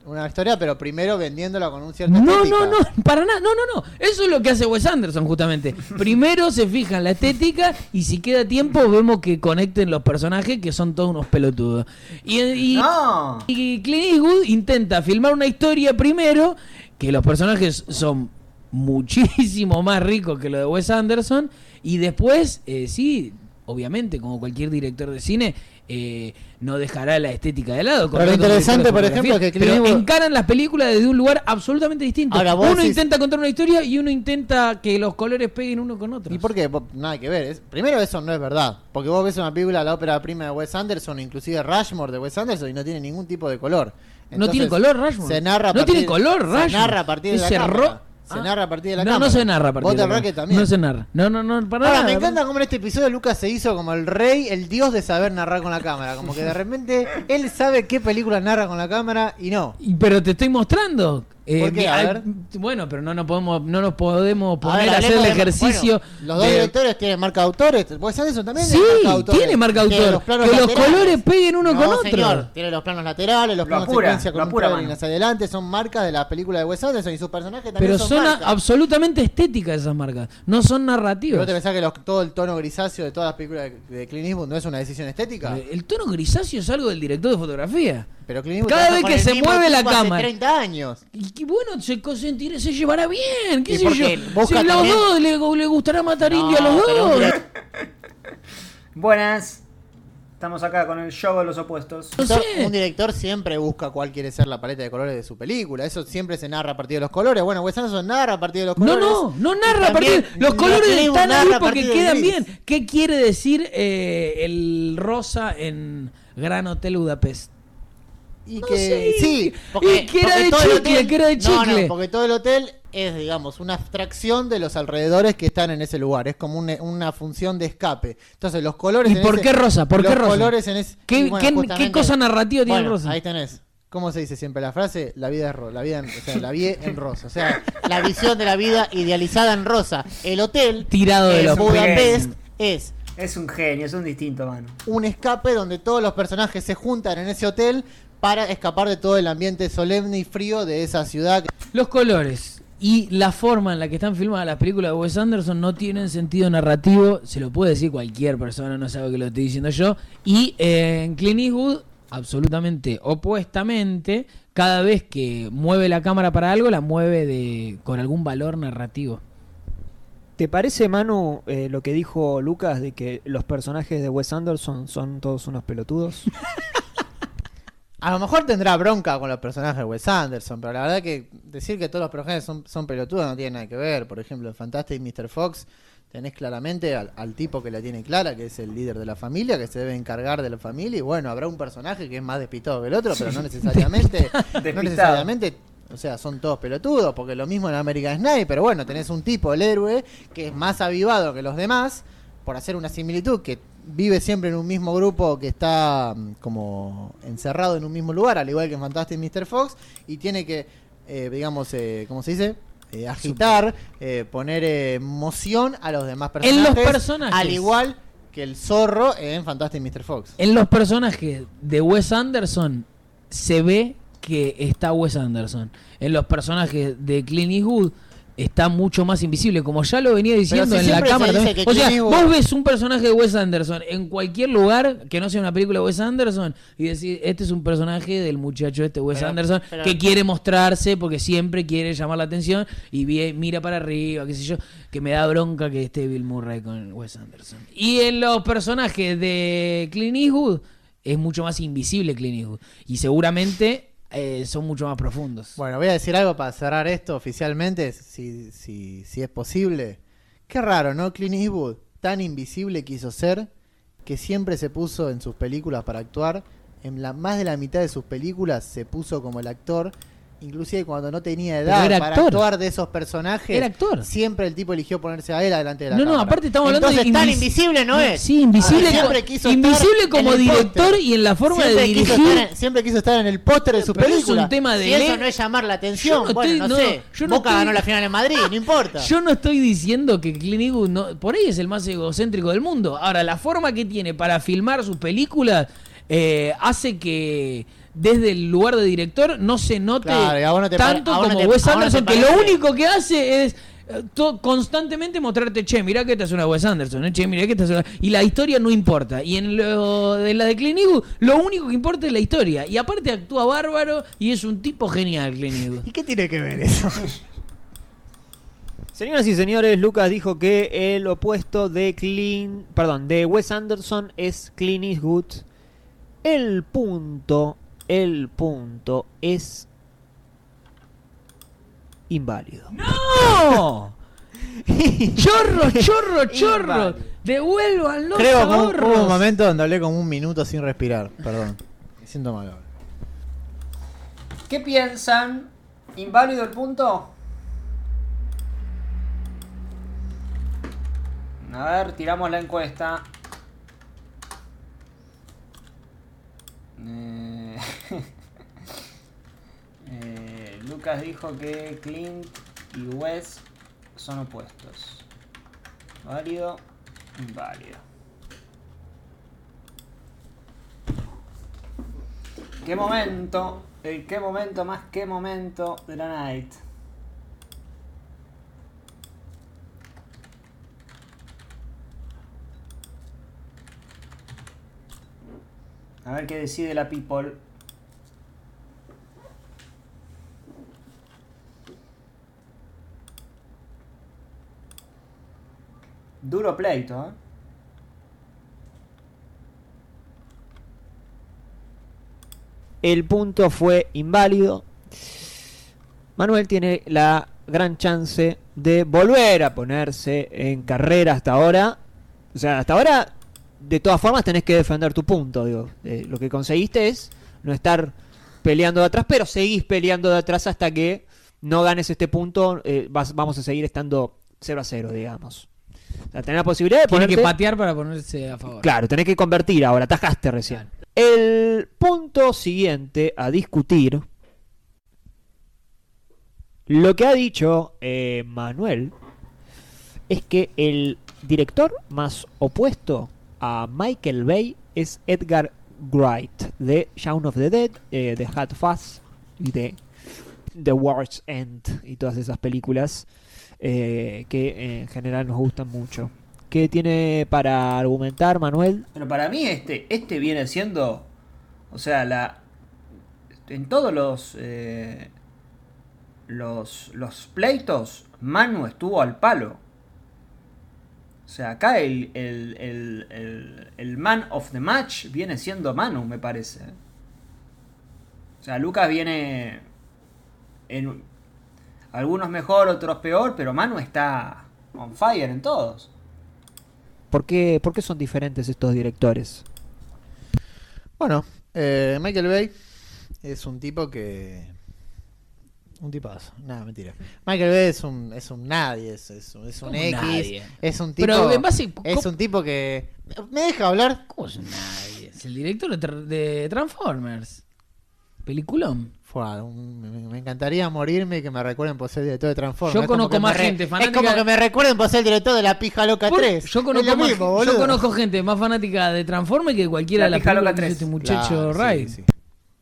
Una historia, pero primero vendiéndola con un cierto No, no, no, para nada, no, no, no. Eso es lo que hace Wes Anderson justamente. Primero se fija en la estética y si queda tiempo vemos que conecten los personajes que son todos unos pelotudos. Y, y, No. y Clint Eastwood intenta filmar una historia primero que los personajes son muchísimo más ricos que lo de Wes Anderson y después, eh, sí, obviamente, como cualquier director de cine, eh, no dejará la estética de lado. Pero lo interesante, por ejemplo, es que Clint pero Eastwood- encaran las películas desde un lugar absolutamente distinto. Ahora, uno decís- intenta contar una historia y uno intenta que los colores peguen uno con otro. ¿Y por qué? Nada que ver. Es- primero, eso no es verdad. Porque vos ves una película, la ópera prima de Wes Anderson, inclusive Rushmore de Wes Anderson, y no tiene ningún tipo de color. No tiene color, Rushmore. Se narra a No partir- tiene color, Se Rushmore. narra a partir de la cámara. ro- Se Ah. narra a partir de la no, cámara. no se narra a partir de la. Racket también. No se narra. No, no, no, para Ahora, nada. me encanta cómo en este episodio Lucas se hizo como el rey, el dios de saber narrar con la cámara. Como que de repente él sabe qué película narra con la cámara y no. Pero te estoy mostrando. Eh, ¿Por qué? A hay- ver. Bueno, pero no nos podemos, no nos podemos A poner ver, a, hacer el de- ejercicio. bueno, los dos de- directores tienen marca de autores. Wes Anderson también Sí, tiene marca de autores. tiene marca Tiene autor. Que los colores peguen uno No, con otro. señor. Tiene los planos laterales, los Lo planos apura, secuencia con lo un hacia adelante. Son marcas de las películas de Wes Anderson y sus personajes también Pero son, son a- marcas. absolutamente estéticas esas marcas. No son ¿Y narrativas. ¿Vos te pensás que los- todo el tono grisáceo de todas las películas de, de Clint Eastwood no es una decisión estética? El tono grisáceo es algo del director de fotografía. Pero Clint Eastwood cada vez que se mueve la hace cámara. 30 años. Y que bueno, se, consentirá- se llevará bien. ¿Qué ¿Y sé yo? Si los también- dos le, le gustará matar No, indio a los dos. Buenas. Estamos acá con el show de los opuestos. No sé. Un director siempre busca cuál quiere ser la paleta de colores de su película. Eso siempre se narra a partir de los colores. Bueno, Wes Anderson narra a partir de los No, colores. no, no narra Y a partir. también Los colores están ahí narra a porque quedan bien. ¿Qué quiere decir eh, el rosa en Gran Hotel Budapest? Y No que sé, sí, y que era de chicle, que era de No, chicle. no, porque todo el hotel es, digamos, una abstracción de los alrededores que están en ese lugar. Es como un- una función de escape. Entonces, los colores. ¿Y en por ese- qué rosa? ¿Por qué rosa? colores en ese. ¿Qué, bueno, qué- qué cosa narrativa tiene Bueno, rosa? Ahí tenés. ¿Cómo se dice siempre la frase? La vida es rosa. La vida en, o sea, la vi en rosa. O sea, la visión de la vida idealizada en rosa. El hotel Tirado de en los Budapest es Es un genio, es un distinto, mano. un escape donde todos los personajes se juntan en ese hotel para escapar de todo el ambiente solemne y frío de esa ciudad. Los colores y la forma en la que están filmadas las películas de Wes Anderson no tienen sentido narrativo, se lo puede decir cualquier persona, no sabe que lo estoy diciendo yo. Y eh, en Clint Eastwood, absolutamente opuestamente, cada vez que mueve la cámara para algo, la mueve de con algún valor narrativo. ¿Te parece, Manu, eh, lo que dijo Lucas de que los personajes de Wes Anderson son todos unos pelotudos? A lo mejor tendrá bronca con los personajes de Wes Anderson, pero la verdad que decir que todos los personajes son, son pelotudos no tiene nada que ver. Por ejemplo, en Fantastic Mr. Fox tenés claramente al, al tipo que la tiene clara, que es el líder de la familia, que se debe encargar de la familia. Y bueno, habrá un personaje que es más despistado que el otro, pero no necesariamente. no necesariamente. O sea, son todos pelotudos, porque lo mismo en American Sniper, pero bueno, tenés un tipo, el héroe, que es más avivado que los demás, por hacer una similitud, que vive siempre en un mismo grupo que está mm, como encerrado en un mismo lugar, al igual que en Fantastic Mr. Fox, y tiene que, eh, digamos, eh, ¿cómo se dice? Eh, agitar, eh, poner eh, emoción a los demás En los personajes, personajes. al igual que el zorro en Fantastic Mr. Fox. En los personajes de Wes Anderson se ve que está Wes Anderson. En los personajes de Clint Eastwood está mucho más invisible, como ya lo venía diciendo si en la se cámara. O sea, vos ves un personaje de Wes Anderson en cualquier lugar que no sea una película de Wes Anderson y decís, este es un personaje del muchacho este Wes Pero- Anderson pero- que quiere mostrarse porque siempre quiere llamar la atención y mira para arriba, qué sé yo, que me da bronca que esté Bill Murray con Wes Anderson. Y en los personajes de Clint Eastwood es mucho más invisible Clint Eastwood y seguramente eh, son mucho más profundos. Bueno, voy a decir algo para cerrar esto oficialmente, si, si, si es posible. Qué raro, ¿no? Clint Eastwood, tan invisible quiso ser, que siempre se puso en sus películas para actuar. En la, más de la mitad de sus películas se puso como el actor. Inclusive cuando no tenía edad para actor. actuar de esos personajes, Era actor. siempre el tipo eligió ponerse a él adelante de la No, no, aparte estamos hablando de tan invis- invisible no es. Sí, invisible, Ah, siempre quiso invisible como director póster. y en la forma siempre de dirigir. en, siempre quiso estar en el póster de su Pero es película. un tema de Si eso no es llamar la atención, Yo no bueno, estoy- no, no, sé. yo no Boca estoy- ganó la final en Madrid, no importa. Yo no estoy diciendo que Clint Eastwood no, por ahí es el más egocéntrico del mundo. Ahora, la forma que tiene para filmar sus películas eh, hace que desde el lugar de director no se note Claro, no tanto como te- Wes no Anderson, que lo único que hace es eh, constantemente mostrarte, che, mirá que esta es una Wes Anderson, eh, che, mirá que esta es una... Y la historia no importa. Y en lo de la de Clint Eastwood, lo único que importa es la historia. Y aparte actúa bárbaro y es un tipo genial, Clint Eastwood. ¿Y qué tiene que ver eso? Señoras y señores, Lucas dijo que el opuesto de Clint, perdón, de Wes Anderson es Clint Eastwood. El punto, el punto es inválido. ¡No! ¡Chorro, chorro, chorro! Inválido. ¡Devuelvan los Creo que hubo un momento donde hablé como un minuto sin respirar. Perdón. Me siento mal ahora. ¿Qué piensan? ¿Inválido el punto? A ver, tiramos la encuesta. Eh, eh, Lucas dijo que Clint y Wes son opuestos. Válido, inválido. ¿Qué momento? El qué momento más qué momento de la night. A ver qué decide la people. Duro pleito, ¿eh? El punto fue inválido. Manuel tiene la gran chance de volver a ponerse en carrera hasta ahora. O sea, hasta ahora, de todas formas, tenés que defender tu punto. Digo. Eh, lo que conseguiste es no estar peleando de atrás, pero seguís peleando de atrás hasta que no ganes este punto. eh, vas- vamos a seguir estando 0 a 0, digamos. O sea, tenés la posibilidad de Tiene ponerte... que patear para ponerse a favor. Claro, tenés que convertir ahora, atajaste recién. El punto siguiente a discutir, lo que ha dicho eh, Manuel, es que el director más opuesto a Michael Bay es Edgar Wright, de Shaun of the Dead, eh, de Hot Fuzz y de The World's End y todas esas películas eh, que en general nos gustan mucho. ¿Qué tiene para argumentar Manuel? Pero para mí este, este viene siendo, o sea, la en todos los eh, los los pleitos Manu estuvo al palo. O sea, acá el, el, el, el man of the match viene siendo Manu, me parece. O sea, Lucas viene en algunos mejor, otros peor, pero Manu está on fire en todos. ¿Por qué, ¿Por qué son diferentes estos directores? Bueno, eh, Michael Bay es un tipo que. Un tipazo. Nada, mentira. Michael Bay es un, es un nadie, es, es un, es un ¿Cómo X. nadie? Es un tipo. Pero en base. es ¿cómo- un tipo que. ¿Me deja hablar? ¿Cómo es nadie? Es el director de, de Transformers. Peliculón. Fua, un- me, me encantaría morirme y que me recuerden por ser director de Transformers. Yo Es como conozco que me más re- gente fanática- Es como que me recuerden por ser el director de La Pija Loca Por- 3. Yo conozco, lo más- mismo, yo boludo. conozco gente más fanática de Transformers que cualquiera La de las Pija Loca películas que hizo 3. este muchacho Claro, Ray. sí, sí.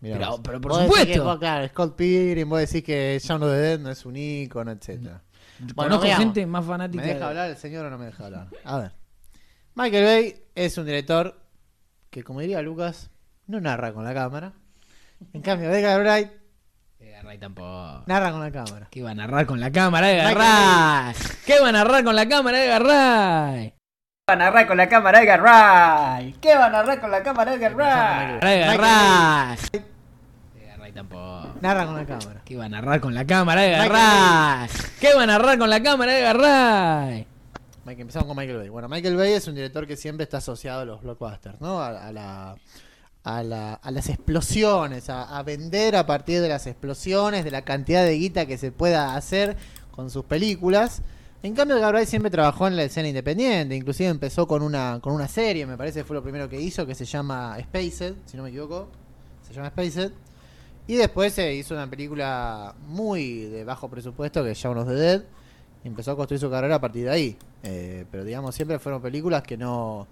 Mirá Pero- vos. pero por Vos decís supuesto. que, vos, claro, Scott Pilgrim, vos decís que Shaun of the Dead no es un ícono, etcétera. Bueno, Conozco veamos. gente más fanática. ¿Me deja de- hablar el señor o no me deja hablar? A ver. Michael Bay es un director que, como diría Lucas, no narra con la cámara. En cambio, Edgar Wright Wright tampoco. narra con la cámara. ¿Qué va a narrar con la cámara, Michael Wright? ¿Qué va a narrar con la cámara, Edgar Wright? ¿Qué va a narrar con la cámara Edgar Wright? ¿Qué va a narrar con la cámara? Edgar Wright. Edgar Wright tampoco. Narra con la cámara. ¿Qué va a narrar con la cámara, Michael Wright? ¿Qué va a narrar con la cámara, Wright? Mike- Empezamos con Michael Bay. Bueno, Michael Bay es un director que siempre está asociado a los blockbusters, ¿no? A, a la, a, la- a las explosiones, a, vender a partir de las explosiones, de la cantidad de guita que se pueda hacer con sus películas. En cambio, Wright siempre trabajó en la escena independiente, inclusive empezó con una, con una serie, me parece fue lo primero que hizo, que se llama Spaced, si no me equivoco. Se llama Spaced. Y después se hizo una película muy de bajo presupuesto que es Shaun of the Dead. Y empezó a construir su carrera a partir de ahí. Eh, pero digamos, siempre fueron películas que no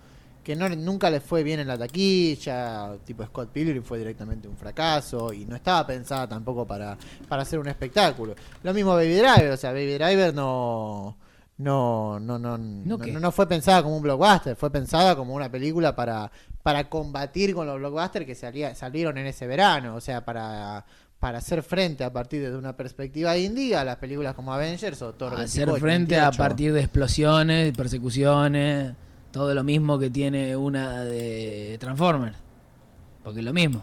que no, nunca les fue bien en la taquilla, tipo Scott Pilgrim fue directamente un fracaso y no estaba pensada tampoco para, para hacer un espectáculo. Lo mismo Baby Driver, o sea, Baby Driver no no no no no, no- no fue pensada como un blockbuster, fue pensada como una película para para combatir con los blockbusters que salía- salieron en ese verano, o sea, para para hacer frente a partir de una perspectiva indie a las películas como Avengers o Thor Hacer 24 y frente a 28. partir de explosiones, persecuciones, todo lo mismo que tiene una de Transformers. Porque es lo mismo.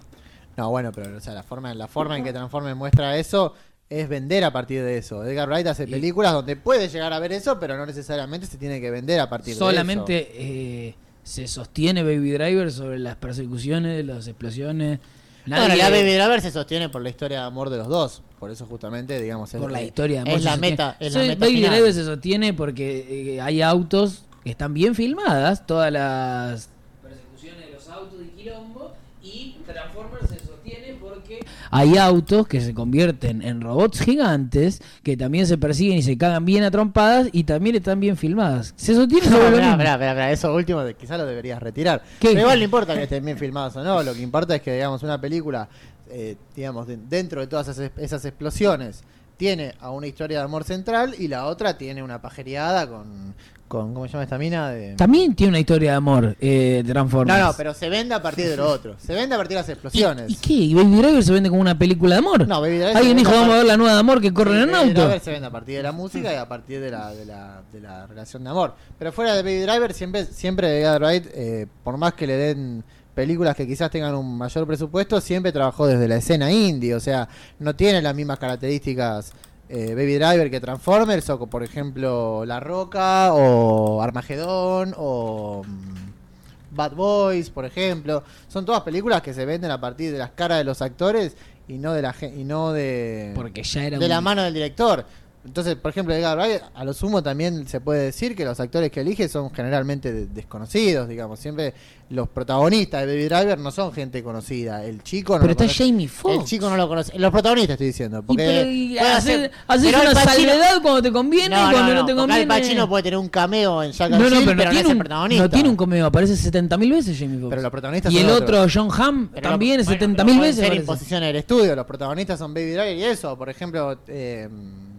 No, bueno, pero o sea, la forma, la forma en que Transformers muestra eso es vender a partir de eso. Edgar Wright hace Y- películas donde puede llegar a ver eso, pero no necesariamente se tiene que vender a partir de Solamente eh, se sostiene Baby Driver sobre las persecuciones, las explosiones. eso. Nadie- la Baby Driver se sostiene por la historia de amor de los dos. Por eso justamente, digamos, es, por la historia de amor es la meta, es la meta Baby final. Driver se sostiene porque eh, hay autos que están bien filmadas, todas las persecuciones de los autos y quilombo, y Transformers se sostiene porque hay autos que se convierten en robots gigantes que también se persiguen y se cagan bien a trompadas y también están bien filmadas. Se sostiene No, lo eso último quizás lo deberías retirar. ¿Qué? Pero igual no importa que estén bien filmados o no, lo que importa es que, digamos, una película, eh, digamos, de- dentro de todas esas, esas explosiones, tiene a una historia de amor central y la otra tiene una pajereada con, con ¿cómo se llama esta mina? De... También tiene una historia de amor, eh, Transformers. No, no, pero se vende a partir de lo otro. Se vende a partir de las explosiones. ¿Y, y qué? ¿Y Baby Driver se vende como una película de amor? No, Baby Driver Alguien dijo, vamos a ver la nueva de amor que corren en Baby auto. Driver se vende a partir de la música y a partir de la, de la, de la relación de amor. Pero fuera de Baby Driver, siempre, siempre Wright, eh, por más que le den películas que quizás tengan un mayor presupuesto, siempre trabajó desde la escena indie. O sea, no tiene las mismas características eh, Baby Driver que Transformers, o por ejemplo La Roca, o Armagedón, o mm, Bad Boys, por ejemplo. Son todas películas que se venden a partir de las caras de los actores y no de la y no de Porque ya era de un- la mano del director. Entonces, por ejemplo, Edgar Wright, a lo sumo también se puede decir que los actores que elige son generalmente de- desconocidos, digamos. Siempre los protagonistas de Baby Driver no son gente conocida. El chico no Pero lo está conoce. Jamie Foxx. El chico no lo conoce. Los protagonistas estoy diciendo. Y Porque pero, y hacer, haces pero Al una salvedad cuando te conviene y cuando no, te conviene. Al Pacino puede tener un cameo en Jack no, and no, Jill, pero, pero no, no, es tiene el un, protagonista. no tiene un cameo, aparece 70.000 veces Jamie Foxx. Pero los protagonistas y son el otros. otro, John Hamm, Pero también lo- bueno, 70.000 pero pueden veces. ser aparece. imposiciones del estudio. Los protagonistas son Baby Driver y eso. Por ejemplo, eh,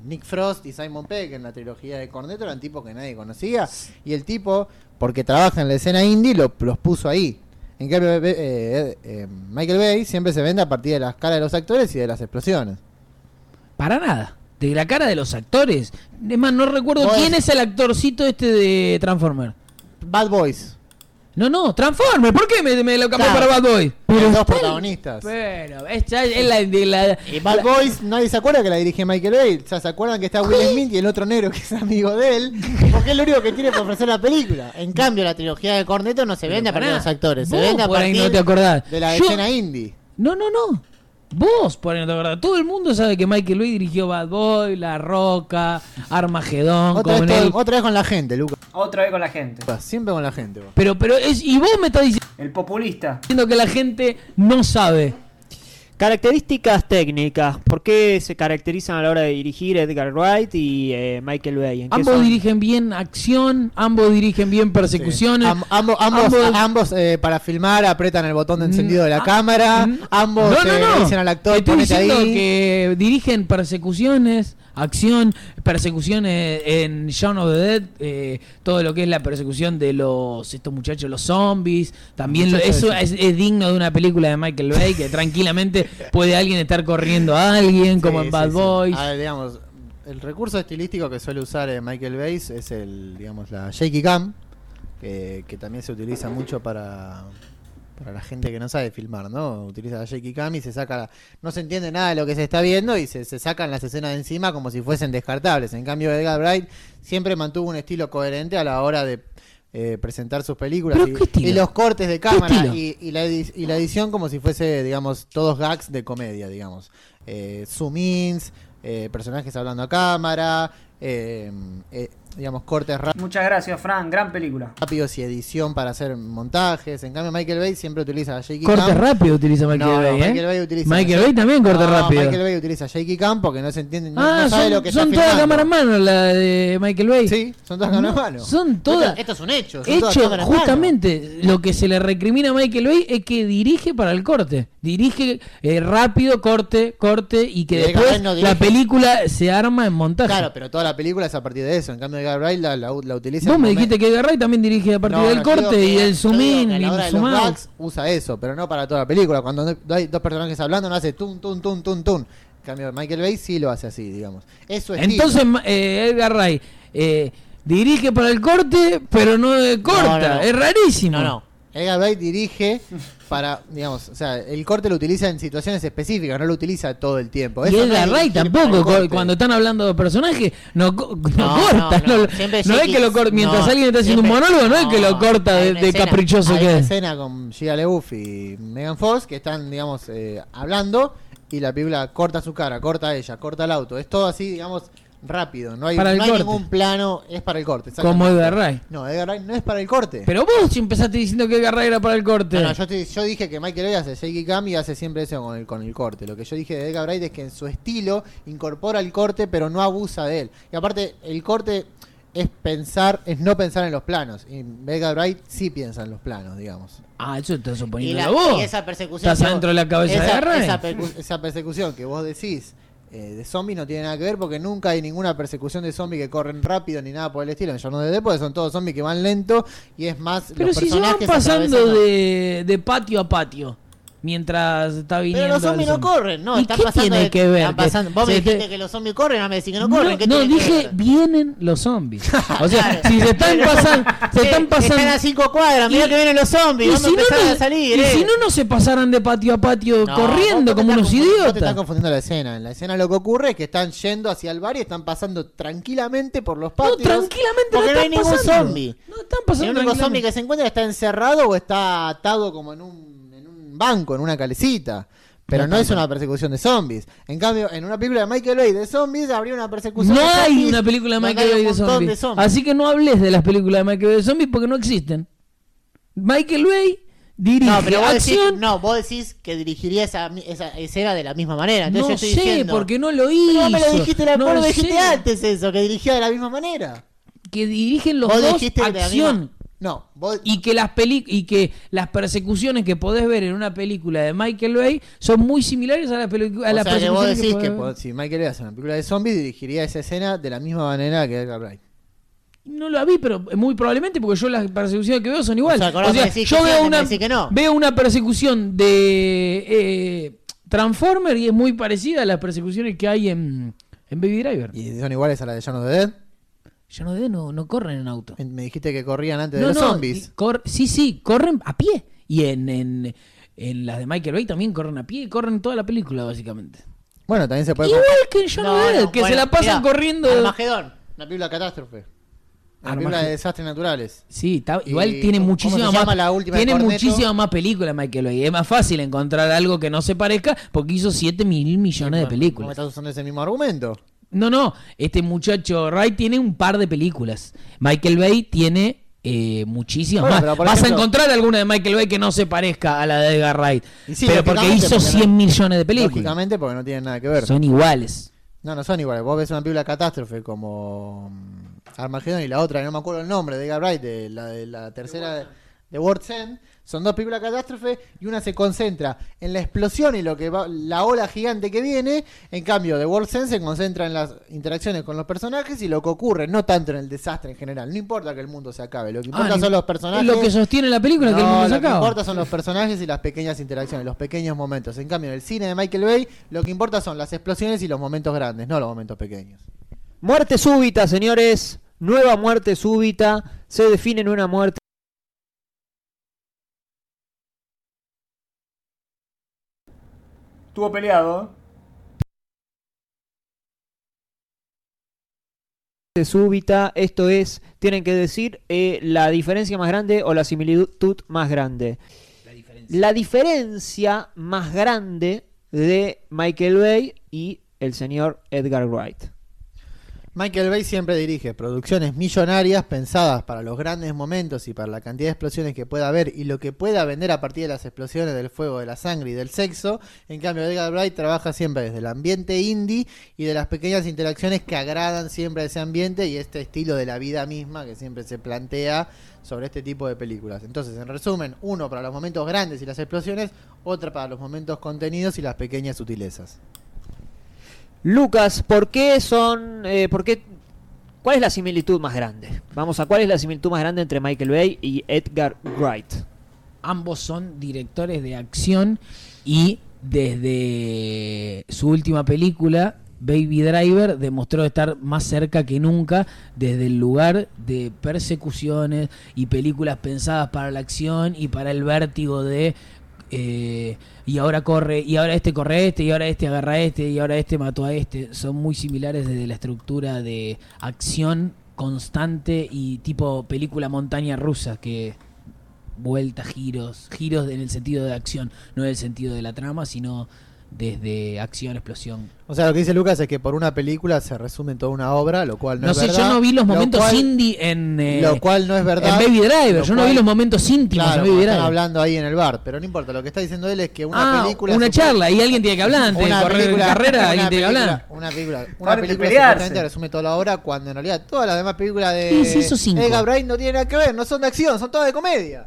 Nick Frost y Simon Pegg en la trilogía de Cornetto eran tipos que nadie conocía. Y el tipo, porque trabaja en la escena indie, lo- los puso ahí. En cambio, eh, eh, eh, Michael Bay siempre se vende a partir de las caras de los actores y de las explosiones. Para nada. De la cara de los actores. Es más, no recuerdo quién es el actorcito este de Transformer. Bad Boys. No, no, Transformer, ¿por qué me, me lo cambió Claro. para Bad Boy? Los dos protagonistas. Pero, es, ya- es la, de la- Y Bad Boys, nadie se acuerda que la dirige Michael Bay. O sea, se acuerdan que está Will Smith y el otro negro que es amigo de él. Porque es lo único que tiene para ofrecer la película. En cambio, la trilogía de Corneto no se vende a partir de los actores. Se vende a por ahí partir no te acordás. De la Yo- escena indie. No, no, no. Vos, por acordás. Todo el mundo sabe que Michael Bay dirigió Bad Boy, La Roca, Armagedón, Otra con vez, todo- otra vez con la gente, Lucas. Otra vez con la gente. Siempre con la gente. vos. Pero, pero es. Y vos me estás diciendo El populista. que la gente no sabe. Características técnicas. ¿Por qué se caracterizan a la hora de dirigir Edgar Wright y eh, Michael Bay? ¿En qué Ambos dirigen bien acción, ambos dirigen bien persecuciones. Am- ambos, ambos, ambos- ambos, eh, para filmar apretan el botón de encendido de la cámara. Mm, Ambos no, no, eh, no. dicen al actor, Estoy ponete diciendo ahí. que dirigen persecuciones, acción, persecuciones en Shaun of the Dead, eh, todo lo que es la persecución de los estos muchachos, los zombies, también lo- eso es, es digno de una película de Michael Bay que tranquilamente puede alguien estar corriendo a alguien, como Sí, en Bad sí. Boys. A ver, digamos, el recurso estilístico que suele usar eh, Michael Bay es el, digamos, la shaky cam, que, que también se utiliza mucho para, para la gente que no sabe filmar, ¿no? Utiliza la shaky cam y se saca, la- no se entiende nada de lo que se está viendo y se, se sacan las escenas de encima como si fuesen descartables. En cambio, Edgar Wright siempre mantuvo un estilo coherente a la hora de eh, presentar sus películas ¿Pero y, y los cortes de cámara y, y la y la edición como si fuese, digamos, todos gags de comedia, digamos. Eh, zoom ins, eh, personajes hablando a cámara, eh, eh, digamos, cortes ra- Muchas gracias, Fran. Gran película. rápidos y edición para hacer montajes. En cambio, Michael Bay siempre utiliza la shaky Corte rápido utiliza Michael No, no, Bay, ¿eh? Michael Bay utiliza Michael Bay también corte No, rápido. Michael Bay utiliza shaky cam porque no se entiende, no, ah, no sabe son, lo que son está todas filmando. cámara en mano la de Michael Bay. Sí, son todas cámaras en mano. Son todas. Esto, esto es un hecho. son Hecho, cámaras mano. justamente, lo que se le recrimina a Michael Bay es que dirige para el corte. Dirige eh, rápido, corte, corte, y que Y después la película se arma en montaje. Claro, pero toda la película es a partir de eso. En cambio, Edgar Wright la, la, la utiliza. Vos en me momen- dijiste que Edgar Wright también dirige a partir No, del no, corte y el yo zoom digo in que a y la hora el de los gags usa eso, pero no para toda la película. Cuando hay dos personajes hablando, no hace tun, tun, tun, tun, tun. En cambio, Michael Bay sí lo hace así, digamos. Es su estilo. Entonces, eh, Edgar Wright eh, dirige para el corte, pero no corta. No, no, no. Es rarísimo. No, no. Edgar Wright dirige para, digamos, o sea, el corte lo utiliza en situaciones específicas, no lo utiliza todo el tiempo. Y Eso no Edgar Wright para tampoco, co- cuando están hablando de personajes, no, no No, corta. no, No, no. No es que lo corta. Mientras no, alguien está haciendo un monólogo, no es que lo no, corta de, de escena- caprichoso Hay que una es. escena con Shia LaBeouf y Megan Fox que están, digamos, eh, hablando y la película corta su cara, corta ella, corta el auto. Es todo así, digamos, rápido. No hay, Para el no hay corte. ningún plano, es para el corte. Como. Edgar Wright. No, Edgar Wright no es para el corte. Pero vos empezaste diciendo que Edgar Wright era para el corte. No, no, yo, estoy- yo dije que Michael Bay hace shaky cam y hace siempre eso con el, con el corte. Lo que yo dije de Edgar Wright es que en su estilo incorpora el corte, pero no abusa de él. Y aparte, el corte es pensar, es no pensar en los planos. Y Edgar Wright sí piensa en los planos, digamos. Ah, eso estás Y, suponiendo la- vos. y esa persecución. Estás vos- adentro de la cabeza de esa, Edgar Wright. esa percu- esa persecución que vos decís eh, de zombies no tiene nada que ver porque nunca hay ninguna persecución de zombies que corren rápido ni nada por el estilo. En Shaun the Dead porque son todos zombies que van lento y es más Pero los si se van pasando de, de patio a patio. Mientras está viniendo. Pero los el zombies no zombie. corren, no, ¿Y están qué pasando. tiene de- que ver? están pasando- Vos me se te- dijiste que los zombies corren, no me decís que no No, corren. ¿qué no, que dije vienen los zombies. O sea, Claro. si se están pasando, se están pasando. Están a cinco cuadras, mirá Y- que vienen los zombies, y si no, no- a salir. y eh. si no, no se pasaran de patio a patio No, corriendo como unos No te estás idiotas. confundiendo la escena. En la escena lo que ocurre es que están yendo hacia el bar y están pasando tranquilamente por los No, patios. tranquilamente porque no no hay ningún zombie. No están El pasando único zombie que se encuentra está encerrado o está atado como en un banco, en una calecita. Pero No no, es una persecución de zombies. En cambio, en una película de Michael Bay de zombies habría una persecución No de hay una película de Michael Bay de zombies. zombies. Así que no hables de las películas de Michael Bay de zombies porque no existen. Michael Bay dirige No, pero vos decís, acción. no, vos decís que dirigiría esa, esa escena de la misma manera. Entonces no yo estoy sé, diciendo. porque no lo hizo. Pero vos me lo dijiste, la, no lo dijiste antes eso, que dirigía de la misma manera. Que dirigen los Vos dos acción. No, vos, Y que las peli y que las persecuciones que podés ver en una película de Michael Bay son muy similares a, la pelicu- a o las sea, que vos decís podés que si Michael Bay hace una película de zombies, dirigiría esa escena de la misma manera que Edgar Wright. No la vi, pero muy probablemente porque yo las persecuciones que veo son iguales. O sea, O yo veo una, no. veo una persecución de eh, Transformer y es muy parecida a las persecuciones que hay en, en Baby Driver. ¿Y son iguales a la de Shaun of the Dead? The Dead no, no corren en auto. Me dijiste que corrían antes de No, los no, zombies. cor- sí, sí, corren a pie. Y en, en, en las de Michael Bay también corren a pie y corren toda la película, básicamente. Bueno, también se puede. Igual que en the Dead, que se la pasan corriendo. Armagedón, una película de catástrofe. Una película Armagedón. de desastres naturales. Sí, está- Y igual tiene ¿cómo- muchísima cómo más, la última de tiene muchísima más películas Michael Bay. Es más fácil encontrar algo que no se parezca porque hizo 7 mil millones de ¿Cómo películas. estás usando ese mismo argumento? No, no, este muchacho Wright tiene un par de películas. Michael Bay tiene eh, muchísimas Bueno, más. Vas ejemplo- a encontrar alguna de Michael Bay que no se parezca a la de Edgar Wright. Sí, pero porque hizo porque no- 100 millones de películas. Lógicamente, porque no tienen nada que ver. Son iguales. No, no son iguales. Vos ves una película catástrofe como mm, Armagedón y la otra, no me acuerdo el nombre, de Edgar Wright, de la, de la tercera de, de World's End. Son dos películas catástrofe y una se concentra en la explosión y lo que va, la ola gigante que viene. En cambio, The World's End se concentra en las interacciones con los personajes y lo que ocurre, no tanto en el desastre en general. No importa que el mundo se acabe, lo que importa Ah, son los personajes. Es lo que sostiene la película que el No, mundo se lo que acaba. importa son los personajes y las pequeñas interacciones, los pequeños momentos. En cambio, en el cine de Michael Bay, lo que importa son las explosiones y los momentos grandes, no los momentos pequeños. Muerte súbita, señores. Nueva muerte súbita. Se define en una muerte. Estuvo peleado. súbita, esto es, tienen que decir eh, la diferencia más grande o la similitud más grande. La diferencia más grande de Michael Bay y el señor Edgar Wright. Michael Bay siempre dirige producciones millonarias pensadas para los grandes momentos y para la cantidad de explosiones que pueda haber y lo que pueda vender a partir de las explosiones del fuego, de la sangre y del sexo. En cambio, Edgar Wright trabaja siempre desde el ambiente indie y de las pequeñas interacciones que agradan siempre a ese ambiente y este estilo de la vida misma que siempre se plantea sobre este tipo de películas. Entonces, en resumen, uno para los momentos grandes y las explosiones, otra para los momentos contenidos y las pequeñas sutilezas. Lucas, ¿por qué son, eh, por qué, cuál es la similitud más grande? Vamos a cuál es la similitud más grande entre Michael Bay y Edgar Wright. Ambos son directores de acción y desde su última película, Baby Driver, demostró estar más cerca que nunca desde el lugar de persecuciones y películas pensadas para la acción y para el vértigo de... eh, y ahora corre, y ahora este corre a este, y ahora este agarra a este, y ahora este mató a este. Son muy similares desde la estructura de acción constante y tipo película montaña rusa que vueltas, giros, giros en el sentido de acción, no en el sentido de la trama, sino desde acción, explosión. O sea, lo que dice Lucas es que por una película se resume en toda una obra, lo cual no, No, es sé, verdad. yo no vi los lo momentos cual- indie en, eh, Lo cual no es verdad. en Baby Driver, yo no vi los momentos íntimos Claro, en Baby Driver. están hablando ahí en el bar, pero no importa, lo que está diciendo él es que una ah, película... una charla, y alguien tiene que hablar antes de correr carrera, una alguien tiene que película- hablar. Una película, una película resume toda la obra cuando en realidad todas las demás películas de Sí, sí. Edgar Wright no tienen nada que ver, no son de acción, son todas de comedia.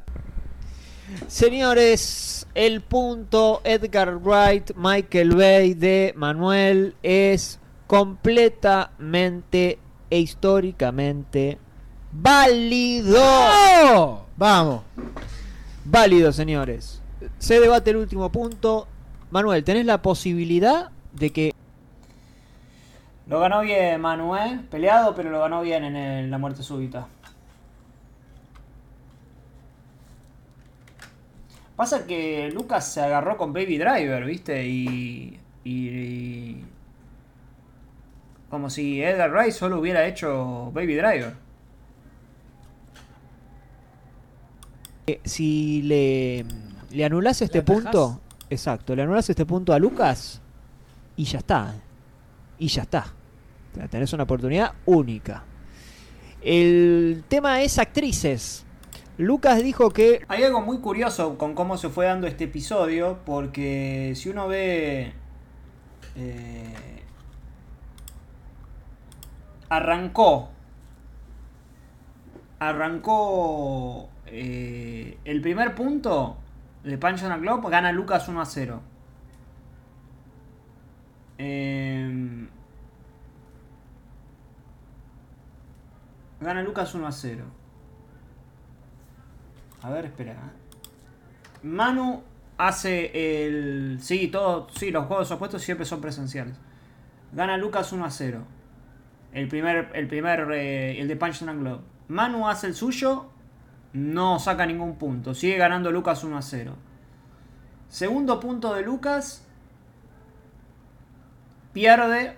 Señores, el punto Edgar Wright, Michael Bay de Manuel es completamente e históricamente válido. ¡Oh! Vamos. Válido, señores. Se debate el último punto. Manuel, ¿tenés la posibilidad de que Lo ganó bien Manuel, peleado, pero lo ganó bien en el- la muerte súbita. Pasa que Lucas se agarró con Baby Driver, ¿viste? Y. y, y- como si Edgar Wright solo hubiera hecho Baby Driver. eh, si le, le anulás este punto, exacto, le anulás este punto a Lucas y ya está. Y ya está. O sea, tenés una oportunidad única. El tema es actrices. Lucas dijo que Hay algo muy curioso con cómo se fue dando este episodio, porque si uno ve... eh, arrancó... Arrancó eh, el primer punto de Punch on a Globe, gana Lucas 1 a 0. Em, gana Lucas 1 a 0. A ver, espera. Manu hace el. Sí, todo. Sí, los juegos opuestos siempre son presenciales. Gana Lucas 1 a 0. El primer, el primer, eh, el de Punch Drunk Love. Manu hace el suyo, no saca ningún punto. Sigue ganando Lucas 1 a 0. Segundo punto de Lucas. Pierde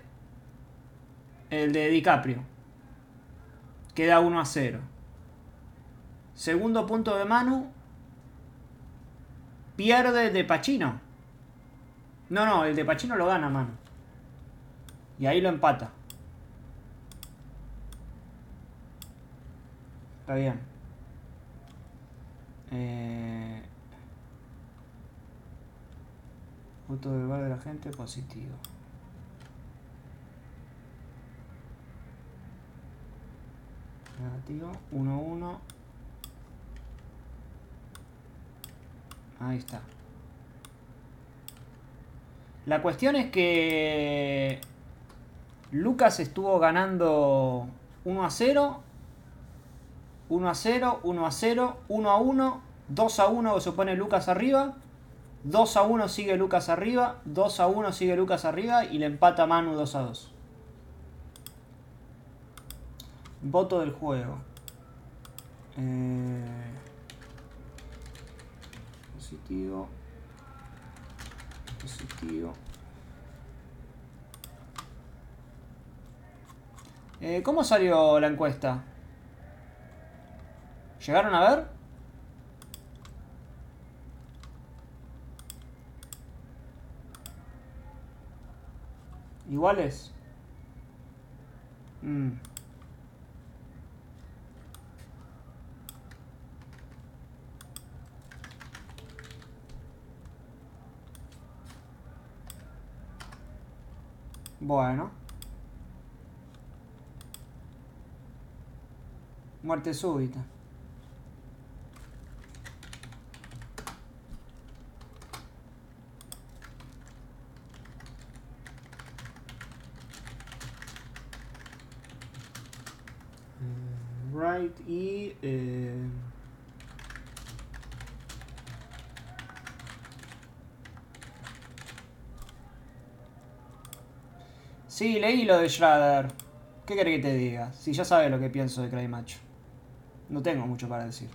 el de DiCaprio. Queda 1 a 0. Segundo punto de Manu. Pierde de Pachino. No, no, el de Pachino lo gana Manu. Y ahí lo empata. Está bien. Eh... Voto verbal de la gente positivo. Negativo. 1 Ahí está. La cuestión es que Lucas estuvo ganando 1 a 0, 1 a 0, 1 a 0, 1 a 1, 2 a 1 se pone Lucas arriba, 2 a 1 sigue Lucas arriba, 2 a 1 sigue Lucas arriba y le empata Manu 2 a 2. Voto del juego. Eh, positivo. Positivo. Eh, ¿Cómo salió la encuesta? ¿Llegaron a ver? ¿Iguales? Mm. Bueno. Muerte súbita. Mm, Right y... eh, Sí, leí lo de Shredder. ¿Qué querés que te diga? Si ya sabes lo que pienso de Cry Macho. No tengo mucho para decir.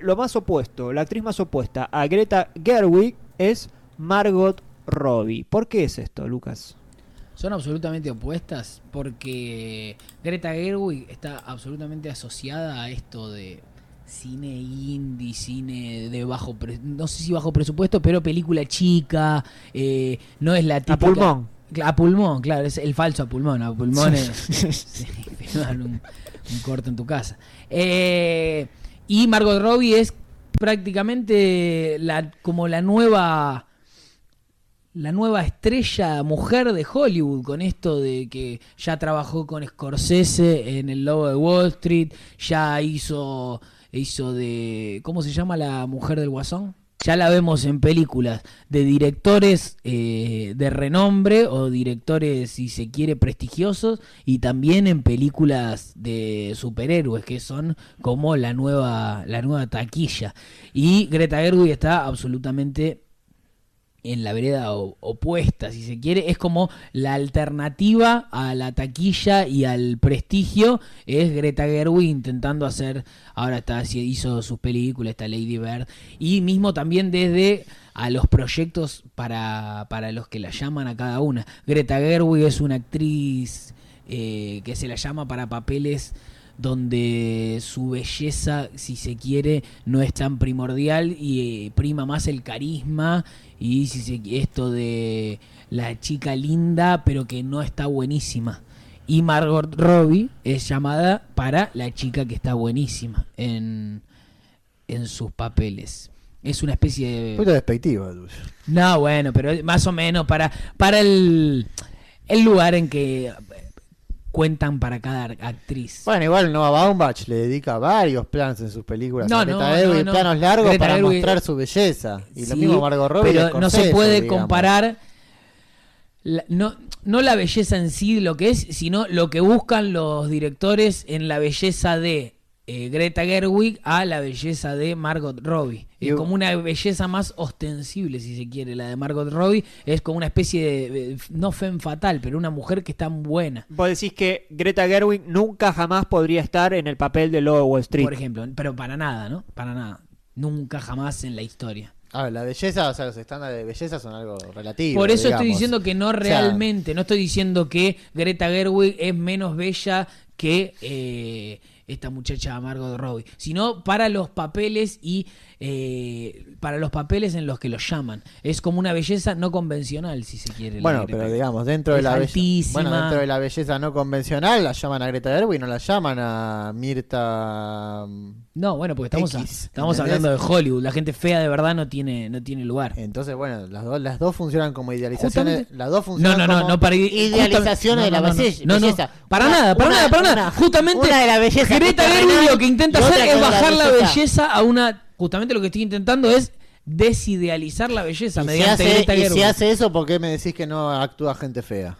Lo más opuesto, la actriz más opuesta a Greta Gerwig es Margot Robbie. ¿Por qué es esto, Lucas? Son absolutamente opuestas porque Greta Gerwig está absolutamente asociada a esto de cine indie, cine de bajo, pre- no sé si bajo presupuesto, pero película chica, eh, no es la típica... pulmón. Cla- A pulmón, claro, es el falso a pulmón. A pulmón es sí, un, un corto en tu casa. Eh, y Margot Robbie es prácticamente la, como la nueva la nueva estrella mujer de Hollywood con esto de que ya trabajó con Scorsese en El Lobo de Wall Street, ya hizo hizo de ¿cómo se llama la mujer del Guasón? Ya la vemos en películas de directores eh, de renombre o directores, si se quiere, prestigiosos y también en películas de superhéroes que son como la nueva la nueva taquilla. Y Greta Gerwig está absolutamente en la vereda opuesta, si se quiere, es como la alternativa a la taquilla y al prestigio, es Greta Gerwig intentando hacer, ahora está hizo sus películas, está Lady Bird, y mismo también desde a los proyectos para, para los que la llaman a cada una. Greta Gerwig es una actriz eh, que se la llama para papeles donde su belleza, si se quiere, no es tan primordial y eh, prima más el carisma y si se, esto de la chica linda pero que no está buenísima. Y Margot Robbie es llamada para la chica que está buenísima en, en sus papeles. Es una especie de... Tuyo. No, bueno, pero más o menos para, para el, el lugar en que cuentan para cada actriz. Bueno, igual Noah Baumbach le dedica varios planos en sus películas. No, a no, Greta no, no. planos largos Greta para mostrar su belleza. Y lo mismo Margot Robbie. Pero no se puede digamos. comparar la- no, no la belleza en sí lo que es, sino lo que buscan los directores en la belleza de eh, Greta Gerwig a la belleza de Margot Robbie. Y- Es como una belleza más ostensible, si se quiere. La de Margot Robbie es como una especie de, de- no femme fatal, pero una mujer que está buena. Vos decís que Greta Gerwig nunca jamás podría estar en el papel de Lobo Wall Street. Por ejemplo, pero para nada, ¿no? Para nada. Nunca jamás en la historia. A ver, la belleza, o sea, los estándares de belleza son algo relativo. Por eso estoy diciendo que no O sea, realmente, no estoy diciendo que Greta Gerwig es menos bella que eh, esta muchacha Margot Robbie, sino para los papeles y eh, para los papeles en los que los llaman. Es como una belleza no convencional, si se quiere. Bueno, pero digamos, dentro de la belleza. Bueno, dentro de la belleza no convencional, la llaman a Greta Gerwig, no la llaman a Mirta. No, bueno, porque estamos, a- estamos hablando de Hollywood. La gente fea de verdad no tiene, no tiene lugar. Entonces, bueno, las dos, las dos funcionan como idealizaciones. Justamente- Las dos No, funcionan no, no, como- no para Idealizaciones de la belleza- No, no, para Una- nada, para una- nada, para nada. Justamente una de la belleza Greta Gerwig lo que intenta hacer es bajar la belleza a una justamente lo que estoy intentando es desidealizar la belleza Y si, mediante hace, Greta y si hace eso, ¿por qué me decís que no actúa gente fea?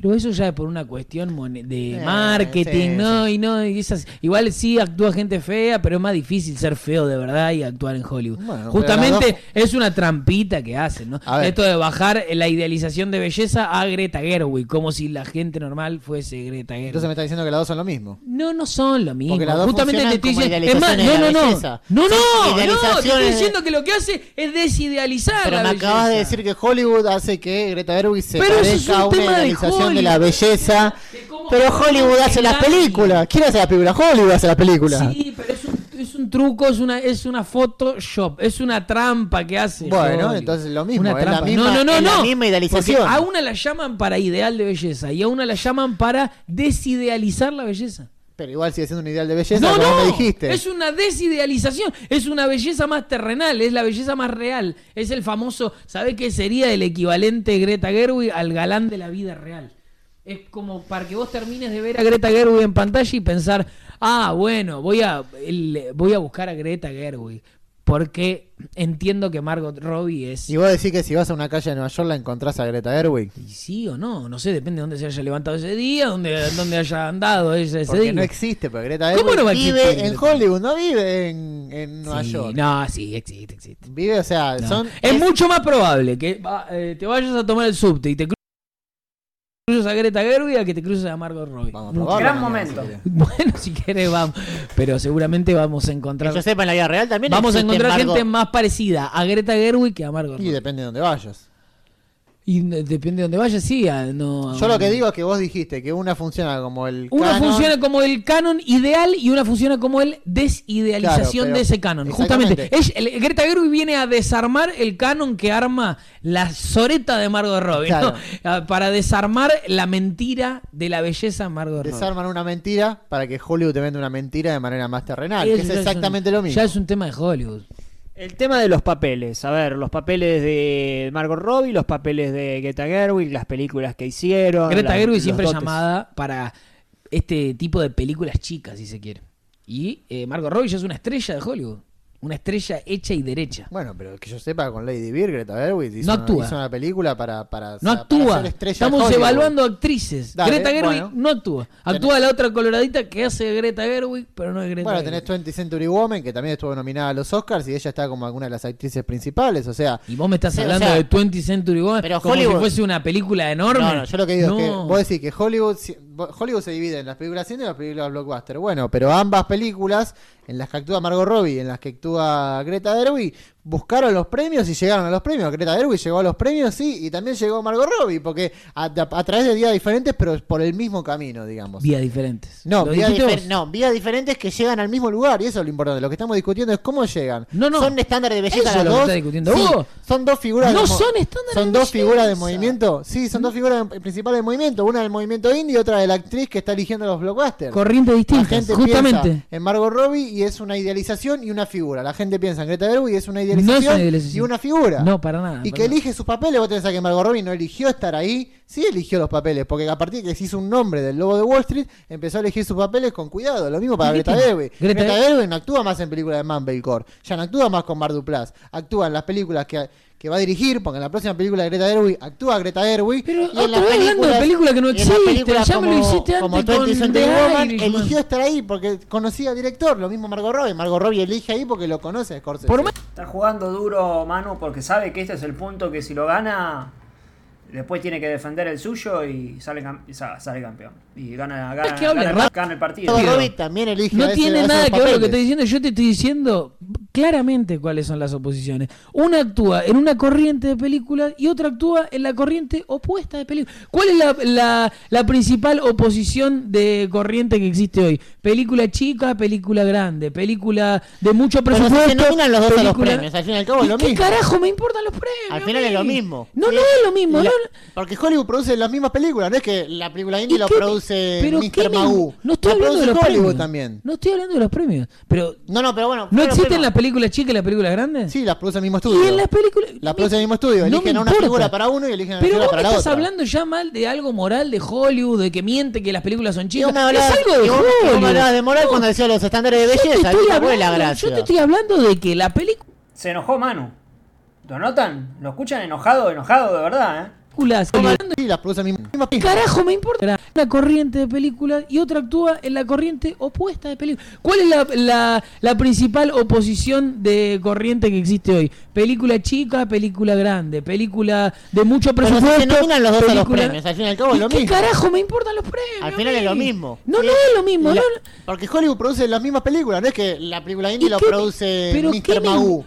Pero eso ya es por una cuestión de Eh, marketing, sí, ¿no? Y no, y esas, igual sí actúa gente fea, pero es más difícil ser feo de verdad y actuar en Hollywood. Bueno, Justamente es una trampita que hacen, ¿no? Esto de bajar la idealización de belleza a Greta Gerwig, como si la gente normal fuese Greta Gerwig. Entonces me está diciendo que las dos son lo mismo. No, no son lo mismo. Porque las dos Justamente te estoy diciendo. Es más, no, no, no. belleza. No, no, Son no. Te estoy diciendo que lo que hace es desidealizar Pero la me belleza. acabas de decir que Hollywood hace que Greta Gerwig se Pero eso es parezca a un una tema de de, la belleza. Pero Hollywood hace las películas. ¿Quién hace las películas? Hollywood hace las películas. Sí, pero es un, es un truco, es una, es una Photoshop, es una trampa que hace. Bueno, Hollywood. entonces lo mismo, Una es la misma- no, no, no, es la no. misma idealización. A una la llaman para ideal de belleza y a una la llaman para desidealizar la belleza. Pero igual sigue siendo un ideal de belleza, No, como no, me dijiste. es una desidealización, es una belleza más terrenal, es la belleza más real, es el famoso, ¿sabe qué sería el equivalente Greta Gerwig al galán de la vida real? Es como para que vos termines de ver a Greta Gerwig en pantalla y pensar, ah, bueno, voy a, el- voy a buscar a Greta Gerwig, porque entiendo que Margot Robbie es... Y vos decís que si vas a una calle de Nueva York la encontrás a Greta Gerwig. Y sí o no, no sé, depende de dónde se haya levantado ese día, dónde, dónde haya andado ese, ese Porque día. no existe, porque Greta ¿Cómo Gerwig no vive en? Hollywood, no vive en, en Nueva Sí, York. No, sí, existe, existe. Vive, o sea, No. son... es, mucho más probable que eh, te vayas a tomar el subte y te cru- cruces a Greta Gerwig a que te cruces a Margot Robbie. Vamos a probarlo Gran mañana, momento. Bueno, si querés vamos, pero seguramente vamos a Que encontrar yo sepa, en la vida real también vamos a existe encontrar Margot- gente más parecida a Greta Gerwig que a Margot Y Robbie. depende de dónde vayas. Y depende de dónde vayas, sí, a- no. Yo lo que digo es que vos dijiste que una funciona como el Una canon, funciona como el canon ideal y una funciona como el desidealización Claro, de ese canon. Justamente, ella- el- Greta Gerwig viene a desarmar el canon que arma la soreta de Margot Robbie. Ah, para desarmar la mentira de la belleza de Margot Robbie. desarman una mentira para que Hollywood te venda una mentira de manera más terrenal, que es exactamente un- lo mismo. Ya es un tema de Hollywood. El tema de los papeles, a ver, los papeles de Margot Robbie, los papeles de Greta Gerwig, las películas que hicieron. Greta Gerwig siempre dotes. llamada para este tipo de películas chicas, si se quiere. Y eh, Margot Robbie ya es una estrella de Hollywood. Una estrella hecha y derecha. Bueno, pero que yo sepa, con Lady Bird, Greta Gerwig hizo, No una- actúa. hizo una película para, para, No para actúa. ser estrella de Estamos Hollywood. evaluando actrices. Dale, Greta Gerwig bueno. no actúa. Actúa la otra coloradita que hace Greta Gerwig, pero no es Greta Bueno, Gerwig. tenés 20 Century Woman, que también estuvo nominada a los Oscars y ella está como alguna de las actrices principales, o sea... Y vos me estás Sí, o hablando sea, de 20 Century Woman pero como Hollywood- si fuese una película enorme. No, no, yo lo que digo es que vos decís que Hollywood, Hollywood se divide en las películas cine y las películas blockbuster. Bueno, pero ambas películas, en las que actúa Margot Robbie y en las que actúa Greta Gerwig, buscaron los premios y llegaron a los premios. Greta Gerwig llegó a los premios, sí, y también llegó Margot Robbie, porque a, a- a través de días diferentes, pero por el mismo camino, digamos. Vías diferentes. No, ¿Lo vías difer- no, vías diferentes que llegan al mismo lugar, y eso es lo importante. Lo que estamos discutiendo es cómo llegan. No, no. Son estándares de belleza las dos. discutiendo Sí, son dos figuras No de son estándares son de dos figuras de movimiento sí son dos figuras de- principales de movimiento una del movimiento indie y otra de la actriz que está eligiendo los blockbusters distintas, gente justamente. en Margot Robbie y es una idealización y una figura la gente piensa en Greta Gerwig y es una idealización, idealización. y una figura No, para nada. y para que nada. elige sus papeles vos pensás que Margot Robbie no eligió estar ahí sí eligió los papeles porque a partir de que se hizo un nombre del lobo de Wall Street empezó a elegir sus papeles con cuidado lo mismo para ¿Y qué Greta? Gerwig Greta- Gerwig no actúa más en películas de Mumblecore ya no actúa más con Bar Duplass actúa en las películas que que va a dirigir, porque en la próxima película de Greta Gerwig actúa Greta Gerwig. Pero y en vez hablando de película que no existe, ya me lo como- hiciste como antes 20 con The Woman, eligió estar ahí porque conocía al director, lo mismo Margot Robbie. Margot Robbie elige ahí porque lo conoce a Scorsese. Por Está jugando duro Manu porque sabe que este es el punto que si lo gana, después tiene que defender el suyo y sale, campeón. Y gana, gana, gana- gana el partido. Robbie también elige a No ese- tiene nada que ver lo que estoy diciendo. Yo te estoy diciendo claramente cuáles son las oposiciones. Una actúa en una corriente de películas y otra actúa en la corriente opuesta de películas. ¿Cuál es la, la- la principal oposición de corriente que existe hoy? Película chica, película grande, película de mucho Pero presupuesto. se nominan los dos a los premios, al fin y al cabo es ¿Y lo qué mismo. carajo me importan los premios? Al final es lo mismo. No, Sí. no es lo mismo. La- no- porque Hollywood produce las mismas películas, no es que la película indie ¿Y lo qué- produce pero Mr. Magoo. No estoy Lo hablando de los Hollywood premios. también. No estoy hablando de los premios. Pero No, no, pero bueno. ¿no existen las películas chicas y las películas grandes? Sí, las produce el mismo estudio. Y en las películas. Las produce el mismo estudio. No Eligen me a una importa. figura para uno y eligen a una Pero figura vos para me la estás otra. hablando ya mal de algo moral de Hollywood, de que miente que las películas son chicas. me hablabas, es algo de Hollywood. me hablabas de moral No, cuando decía los estándares de yo te belleza. fue la hablando- gracia. Yo te estoy hablando de que la película. Se enojó Manu. ¿Lo notan? ¿Lo escuchan enojado, enojado de verdad, eh? Sí, las produce el mismo. mismo- ¿Qué carajo me importa? Una corriente de películas y otra actúa en la corriente opuesta de películas. ¿Cuál es la, la, la principal oposición de corriente que existe hoy? Película chica, película grande, película de mucho Pero presupuesto. se nominan los dos a los película- premios. Al fin y al cabo ¿Y es lo qué mismo. carajo me importan los premios? Al final es lo mismo. No, Sí. no es lo mismo. Y la- no, Porque Hollywood produce las mismas películas, no es que la película indie ¿Y lo qué produce pero Mr.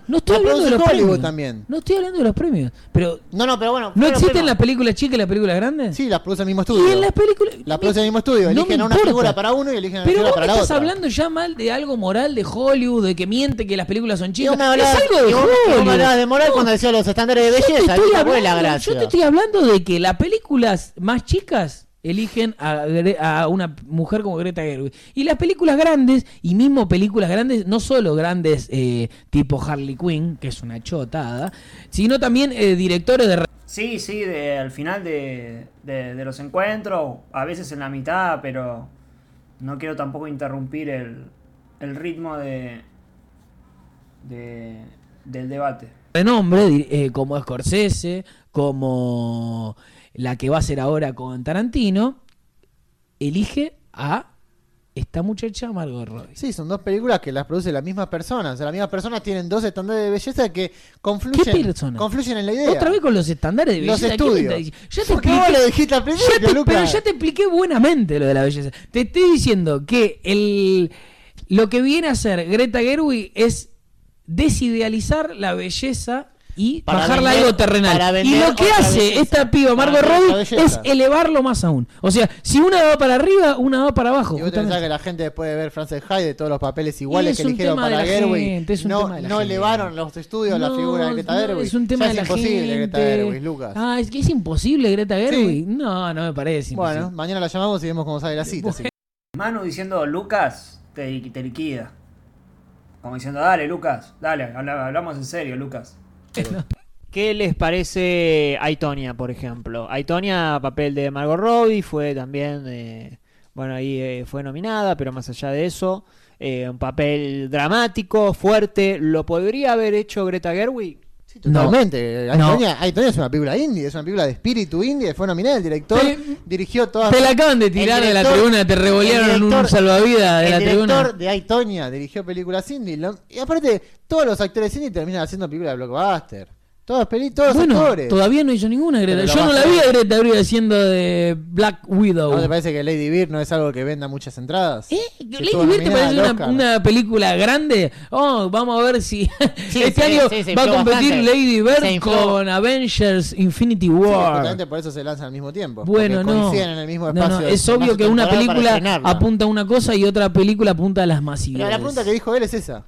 No estoy La hablando de produce los Hollywood premios. también. No estoy hablando de los premios. Pero No, no, pero bueno. ¿no existen las películas chicas y las películas grandes? Sí, las produce el mismo estudio. Y en las películas. Las produce el mismo estudio. No Eligen me a una importa. figura para uno y eligen a una Pero figura vos para me la estás otra. hablando ya mal de algo moral de Hollywood, de que miente que las películas son chicas. hablabas, es algo de Hollywood. me hablabas de moral No, cuando decía los estándares de yo te belleza. la hablando- gracia. Yo te estoy hablando de que las películas más chicas eligen a, a una mujer como Greta Gerwig. Y las películas grandes, y mismo películas grandes, no solo grandes eh, tipo Harley Quinn, que es una chotada, sino también eh, directores de... Sí, sí, de, al final de, de- de los encuentros, a veces en la mitad, pero no quiero tampoco interrumpir el, el ritmo de, de- del debate. renombre, di- eh, como Scorsese, como la que va a ser ahora con Tarantino, elige a esta muchacha Margot Robbie. Sí, son dos películas que las produce la misma persona. O sea, las mismas personas tienen dos estándares de belleza que confluyen, ¿Qué persona? confluyen en la idea. Otra vez con los estándares de Los belleza. ¿qué me estudios. diciendo? Ya te ¿Por qué vos expliqué- lo dijiste al principio, ya te- pero ya te expliqué buenamente lo de la belleza. Te estoy diciendo que el lo que viene a hacer Greta Gerwig es desidealizar la belleza y Para bajarla vender- algo terrenal. Y lo que hace belleza. esta piba Margot otra Robbie es elevarlo más aún. O sea, si una va para arriba, una va para abajo. Y vos pensás que la gente después de ver Frances Hyde de todos los papeles iguales es que eligieron para la Gerwig, no, no elevaron los estudios la figura de Greta no, Gerwig. Es un tema Ya de la imposible Greta gente. Gerwig, Lucas. Ah, es que es imposible Greta Gerwig. No, no me parece. bueno, imposible. mañana la llamamos y vemos cómo sale la cita. Manu diciendo Lucas, te, te liquida. Como diciendo, dale Lucas, dale, habla- hablamos en serio Lucas. ¿Qué les parece Aitonia, por ejemplo? Aitonia, papel de Margot Robbie, fue también, eh, bueno, ahí eh, fue nominada, pero más allá de eso, eh, un papel dramático, fuerte. ¿Lo podría haber hecho Greta Gerwig? Totalmente. No. Aitonia, Aitonia es una película indie, es una película de espíritu indie, fue nominada, el director Te- dirigió todas Te la acaban de tirar El de la director- tribuna, te revolearon el un director- salvavidas de el la director tribuna. de Aitonia dirigió películas indie. lo- y aparte, todos los actores indie terminan haciendo películas de blockbuster. Todos, peli, todos Bueno, actores. todavía no hizo ninguna Greta. Yo no la vi a Greta Gerwig haciendo de Black Widow. ¿No te parece que Lady Bird no es algo que venda muchas entradas? ¿Eh? Si Lady Bird te parece una, película grande. Oh, vamos a ver si Sí, este sí, año sí, va a competir bastante. Lady Bird con Avengers Infinity Sí, War. justamente por eso se lanzan al mismo tiempo. bueno, no. coinciden en el mismo espacio. no, es obvio que una película apunta a una cosa y otra película apunta a las Pero masividades. la pregunta que dijo él es esa.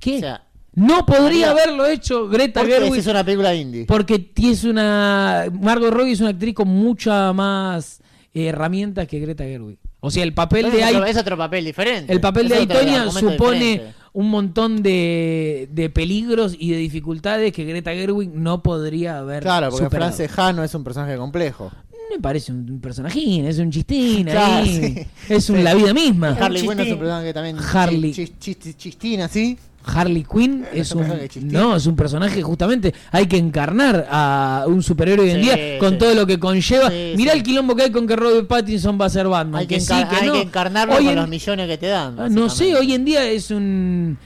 ¿Qué? O sea, no podría María, haberlo hecho Greta ¿Por qué Gerwig es una película indie? porque tienes una Margot Robbie es una actriz con muchas más eh, herramientas que Greta Gerwig. O sea, el papel pero de es, Ai- es otro papel diferente. el papel de Es Aitonia supone diferente. un montón de, de peligros y de dificultades que Greta Gerwig no podría haber Claro, porque superado. Frances Ha no es un personaje complejo. Me parece un personajín, es un chistín Claro, ahí. sí. Es un- Sí. la vida misma. Harley Quinn es un personaje que también Harley. chis- chis- chis- chistín así. Harley Quinn ¿No es un no es un personaje justamente hay que encarnar a un superhéroe hoy en Sí, día con sí. todo lo que conlleva Sí, Mirá el quilombo que hay con que Robert Pattinson va a ser Batman Hay que, que sí encar- que hay no que encarnarlo Hoy con en- los millones que te dan. Ah, No sé, hoy en día es un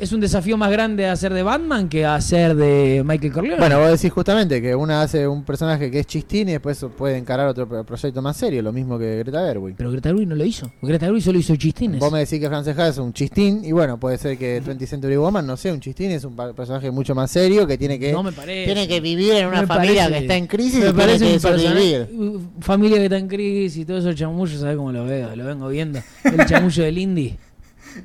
es un desafío más grande hacer de Batman que hacer de Michael Corleone. Bueno, vos decís justamente que una hace un personaje que es chistín y después puede encarar otro pro- proyecto más serio, lo mismo que Greta Gerwig. pero Greta Gerwig no lo hizo. Greta Gerwig solo hizo chistines. Vos me decís que Frances Ha es un chistín y bueno, puede ser que 20th Century Woman no sea un chistín, es un personaje mucho más serio que tiene que... no me parece. Tiene que vivir en una Me familia parece- que está en crisis y me tiene parece que un personaje- sobrevivir. familia que está en crisis y todo eso chamullo, ¿sabes cómo lo veo? Lo vengo viendo. El chamullo del indie.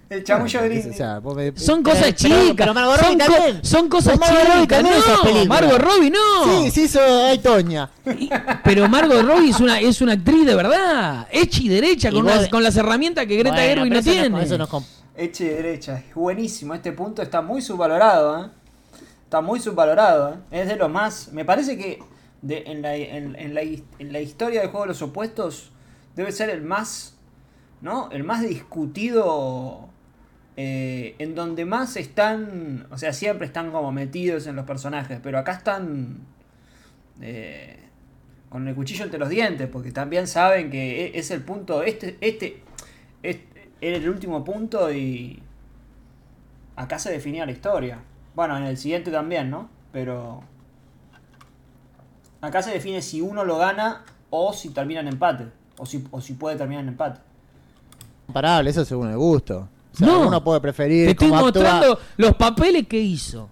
El chamullo Bueno, gris. es- o sea, vos me- Son cosas Eh, chicas. pero Margot son, co- son cosas Margot Robbie chicas. también esas No, películas. Margot Robbie no. Sí, sí, hizo ay, Toña. Y- Pero Margot Robbie es una, es una actriz de verdad. Hecha y derecha, Y con, vos- las, con las herramientas que Greta Bueno, Gerwig no eso tiene. con eso comp- Eche de derecha. Es buenísimo. Este punto está muy subvalorado. ¿eh? Está muy subvalorado. ¿eh? Es de los más. Me parece que de- en, la, en, en la, en la historia del juego de los opuestos debe ser el más. ¿No? El más discutido. eh, en donde más están. O sea, siempre están como metidos en los personajes. Pero acá están. eh, con el cuchillo entre los dientes. Porque también saben que e- es el punto. Este. Este. este era el último punto y. Acá se definía la historia. Bueno, en el siguiente también, ¿no? Pero. Acá se define si uno lo gana o si termina en empate. O si, o si puede terminar en empate. Comparable, eso según el gusto. O sea, No. uno puede preferir Te estoy actúa- mostrando los papeles que hizo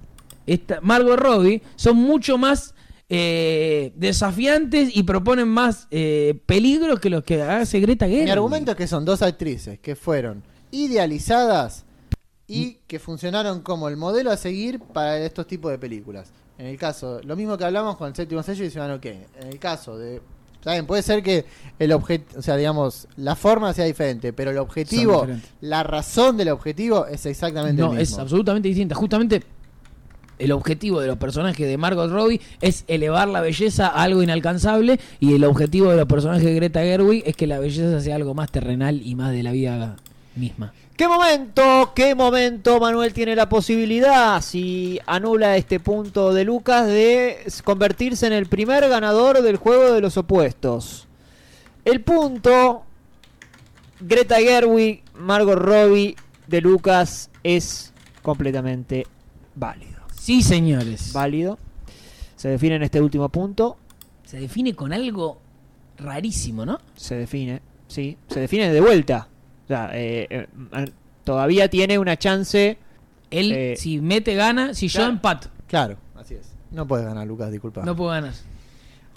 esta Margot Robbie. Son mucho más eh, desafiantes y proponen más eh, peligros que los que hace Greta Gerwig. Mi argumento es que son dos actrices que fueron idealizadas y que funcionaron como el modelo a seguir para estos tipos de películas. En el caso, lo mismo que hablamos con el séptimo sello y Ciudadano Kane. En el caso de. ¿Saben? Puede ser que el objetivo, o sea, digamos, la forma sea diferente, pero el objetivo, la razón del objetivo es exactamente No, el es mismo. absolutamente distinta. Justamente el objetivo de los personajes de Margot Robbie es elevar la belleza a algo inalcanzable y el objetivo de los personajes de Greta Gerwig es que la belleza sea algo más terrenal y más de la vida misma. ¿Qué momento, qué momento Manuel tiene la posibilidad, si anula este punto de Lucas, de convertirse en el primer ganador del juego de los opuestos? El punto, Greta Gerwig, Margot Robbie de Lucas es completamente válido. Sí, señores. Válido. Se define en este último punto. Se define con algo rarísimo, ¿no? Se define, sí. Se define de vuelta. Sea, eh, eh, todavía tiene una chance. Él, Eh, si mete, gana. Si yo empato, Claro, así es. No puedes ganar, Lucas, disculpa. no puedo ganar.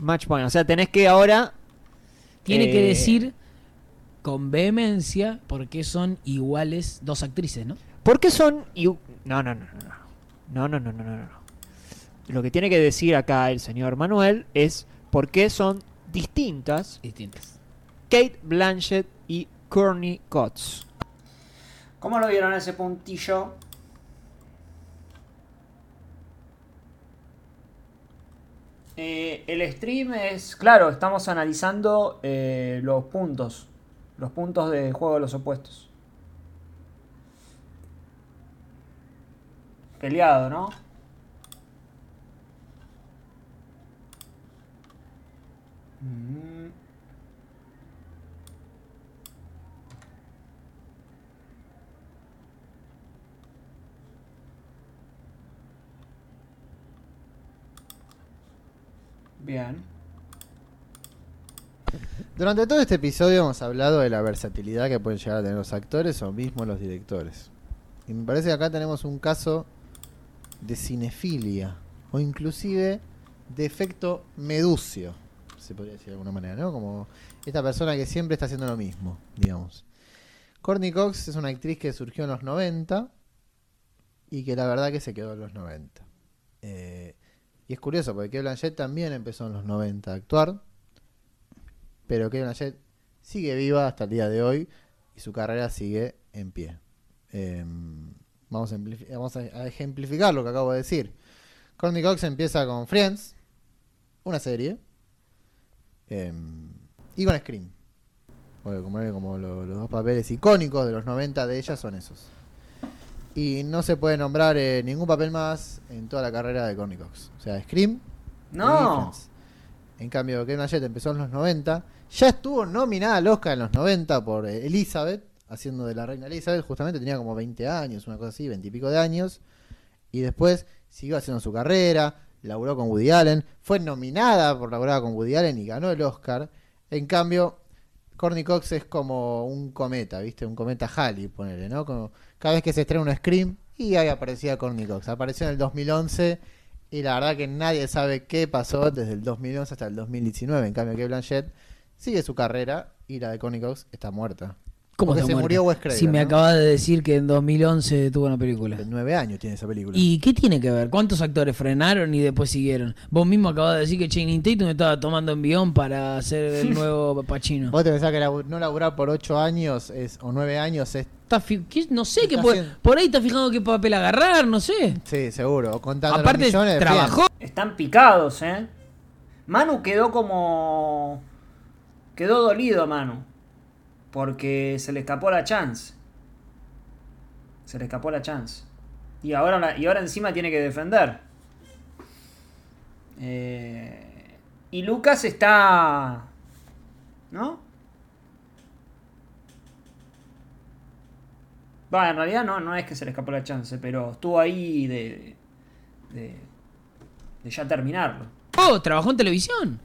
Match point. O sea, tenés que ahora. Tiene que decir con vehemencia por qué son iguales dos actrices, ¿no? ¿Por qué son.? No, no, no, no. no. No, no, no, no, no. Lo que tiene que decir acá el señor Manuel es por qué son distintas Distintas. Kate Blanchett Courtney Cox. ¿Cómo lo vieron ese puntillo? Eh, el stream es, claro, estamos analizando eh, los puntos, los puntos de juego de los opuestos. Peleado, ¿no? Mm. Bien. Durante todo este episodio hemos hablado de la versatilidad que pueden llegar a tener los actores o mismo los directores. Y me parece que acá tenemos un caso de cinefilia o inclusive de efecto meducio, se podría decir de alguna manera, ¿no? Como esta persona que siempre está haciendo lo mismo, digamos. Courtney Cox es una actriz que surgió en los 90 y que la verdad que se quedó en los 90. Eh, y es curioso porque Kate Blanchett también empezó en los 90 a actuar, pero Kate Blanchett sigue viva hasta el día de hoy y su carrera sigue en pie. Eh, vamos, a ejemplificar lo que acabo de decir. Courtney Cox empieza con Friends, una serie, eh, y con Scream. Porque como, como lo- los dos papeles icónicos de los 90 de ella son esos. Y no se puede nombrar eh, ningún papel más en toda la carrera de Courtney Cox. O sea, Scream. y No. Friends. En cambio, Kate Blanchett empezó en los 90. Ya estuvo nominada al Oscar en los 90 por eh, Elizabeth, haciendo de la reina Elizabeth. Justamente tenía como 20 años, una cosa así, 20 y pico de años. Y después siguió haciendo su carrera, laburó con Woody Allen. Fue nominada por laburar con Woody Allen y ganó el Oscar. En cambio, Courtney Cox es como un cometa, ¿viste? Un cometa Halley, ponele, ¿no? Como cada vez que se estrena un Scream, y ahí aparecía Courtney Cox. Apareció en el 2011 y la verdad que nadie sabe qué pasó desde el 2011 hasta el 2019. En cambio, que Blanchett sigue su carrera y la de Courtney Cox está muerta. ¿Cómo Porque se muerta? murió Wes Craven, Si me ¿no? acabas de decir que en 2011 tuvo una película. Nueve años tiene esa película. ¿Y qué tiene que ver? ¿Cuántos actores frenaron y después siguieron? Vos mismo acabas de decir que Channing Tatum estaba tomando envión para hacer el nuevo Pacino. ¿Vos te pensás que no laburar por ocho años es, o nueve años es... Está fi- ¿qué? No sé, qué Está puede- por ahí está fijando qué papel agarrar, no sé. Sí, seguro. Contando Aparte, millones de trabajó. Están picados, ¿eh? Manu quedó como... Quedó dolido Manu. Porque se le escapó la chance. Se le escapó la chance. Y ahora, y ahora encima tiene que defender. Eh, y Lucas está... ¿No? Va, en realidad no, no es que se le escapó la chance, pero estuvo ahí de, de, de ya terminarlo. Oh, trabajó en televisión.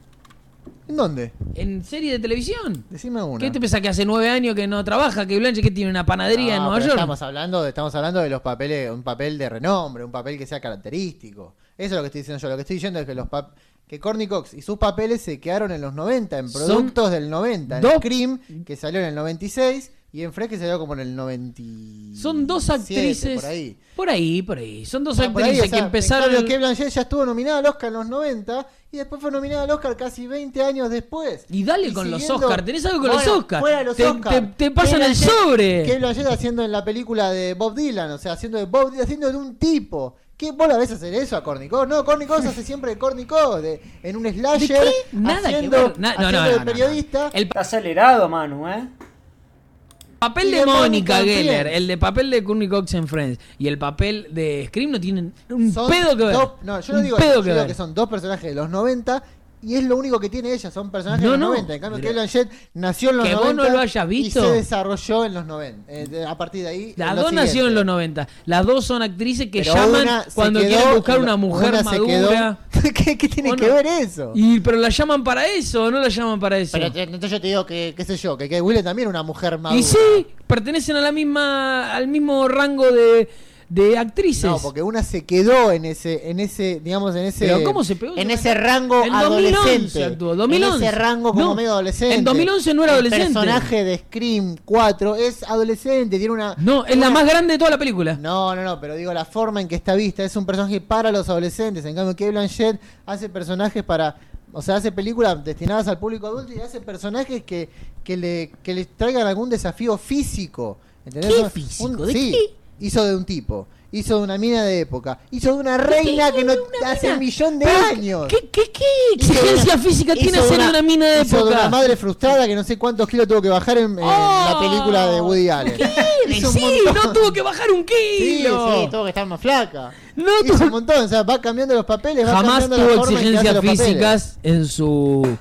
¿En dónde? En serie de televisión. Decime una. ¿Qué te pensás que hace nueve años que no trabaja? Que Blanche que tiene una panadería en No, Nueva pero York. Estamos hablando, de, estamos hablando de los papeles, un papel de renombre, un papel que sea característico. Eso es lo que estoy diciendo yo. Lo que estoy diciendo es que los pap- que Courtney Cox y sus papeles se quedaron en los 90, en Son productos del 90. En dos- Scream, que salió en el 96, y en Fresh, que salió como en el 90. Son dos actrices. Por ahí. Por ahí, por ahí. Son dos sea, por ahí, actrices o sea, que empezaron. En Kate Blanchett ya estuvo nominada al Oscar en los 90 y después fue nominada al Oscar casi 20 años después. Y dale Y con los siguiendo- Oscar. ¿Tenés algo con Bueno, los Oscar? fuera de los te, Oscar. te- te pasan el sobre. Kate Blanchett haciendo en la película de Bob Dylan, o sea, haciendo de Bob Dylan, haciendo de un tipo. ¿Qué vos la ves hacer eso a Cox? No, Courtney Cox hace siempre de Cox, de, en un slasher, qué? Nada que haciendo, ver. Na- no, haciendo no, de no, no, no. periodista. El Está acelerado, Manu, ¿eh? Papel de Mónica. Geller, el de papel de Courtney Cox en Friends y el papel de Scream no tienen un Son pedo que ver. dos- no, yo no digo pedo eso, yo que digo ver. que son dos personajes de los 90 y es lo único que tiene ella, son personajes No, de los no, 90. En cambio, Kate Blanchett nació en los Que vos 90 no lo hayas visto. y se desarrolló en los 90. Eh, de- a partir de ahí. Las dos nacieron en los 90. Las dos son actrices que Pero llaman cuando quedó quieren buscar una mujer una madura. ¿Qué, qué tiene ¿O que ver eso? Y, pero la llaman para eso, no la llaman para eso. Pero entonces yo te digo que, qué sé yo, que Kate Winslet también es una mujer madura. y sí, pertenecen a la misma, al mismo rango de, de actrices. No, porque una se quedó en ese, en ese, digamos, en ese. Pero ¿cómo se pegó? En ese rango En 2011 adolescente. actuó, 2011. En ese rango como No, medio adolescente. en 2011 no era adolescente. El personaje de Scream 4 es adolescente, tiene una. No, es la más grande de toda la película. No, no, no, pero digo la forma en que está vista. Es un personaje para los adolescentes. En cambio, Kate Blanchett hace personajes para. O sea, hace películas destinadas al público adulto y hace personajes que, que, le, que les traigan algún desafío físico. ¿Entendés? ¿Qué Un- físico? ¿De sí, qué? Hizo de un tipo. Hizo de una mina de época. Hizo de una reina que no Una hace mina. un millón de Pero, años. ¿Qué, qué, qué exigencia una- física tiene de ser una, mina de hizo de época? una madre frustrada que no sé cuántos kilos tuvo que bajar en, en Oh, la película de Woody Allen. Hizo un Sí, no tuvo que bajar un Sí, kilo. Sí, tuvo que estar más flaca. No Hizo tuvo- un montón, o sea, va cambiando los papeles, va Jamás cambiando la tuvo forma en que hace exigencias los papeles. físicas en su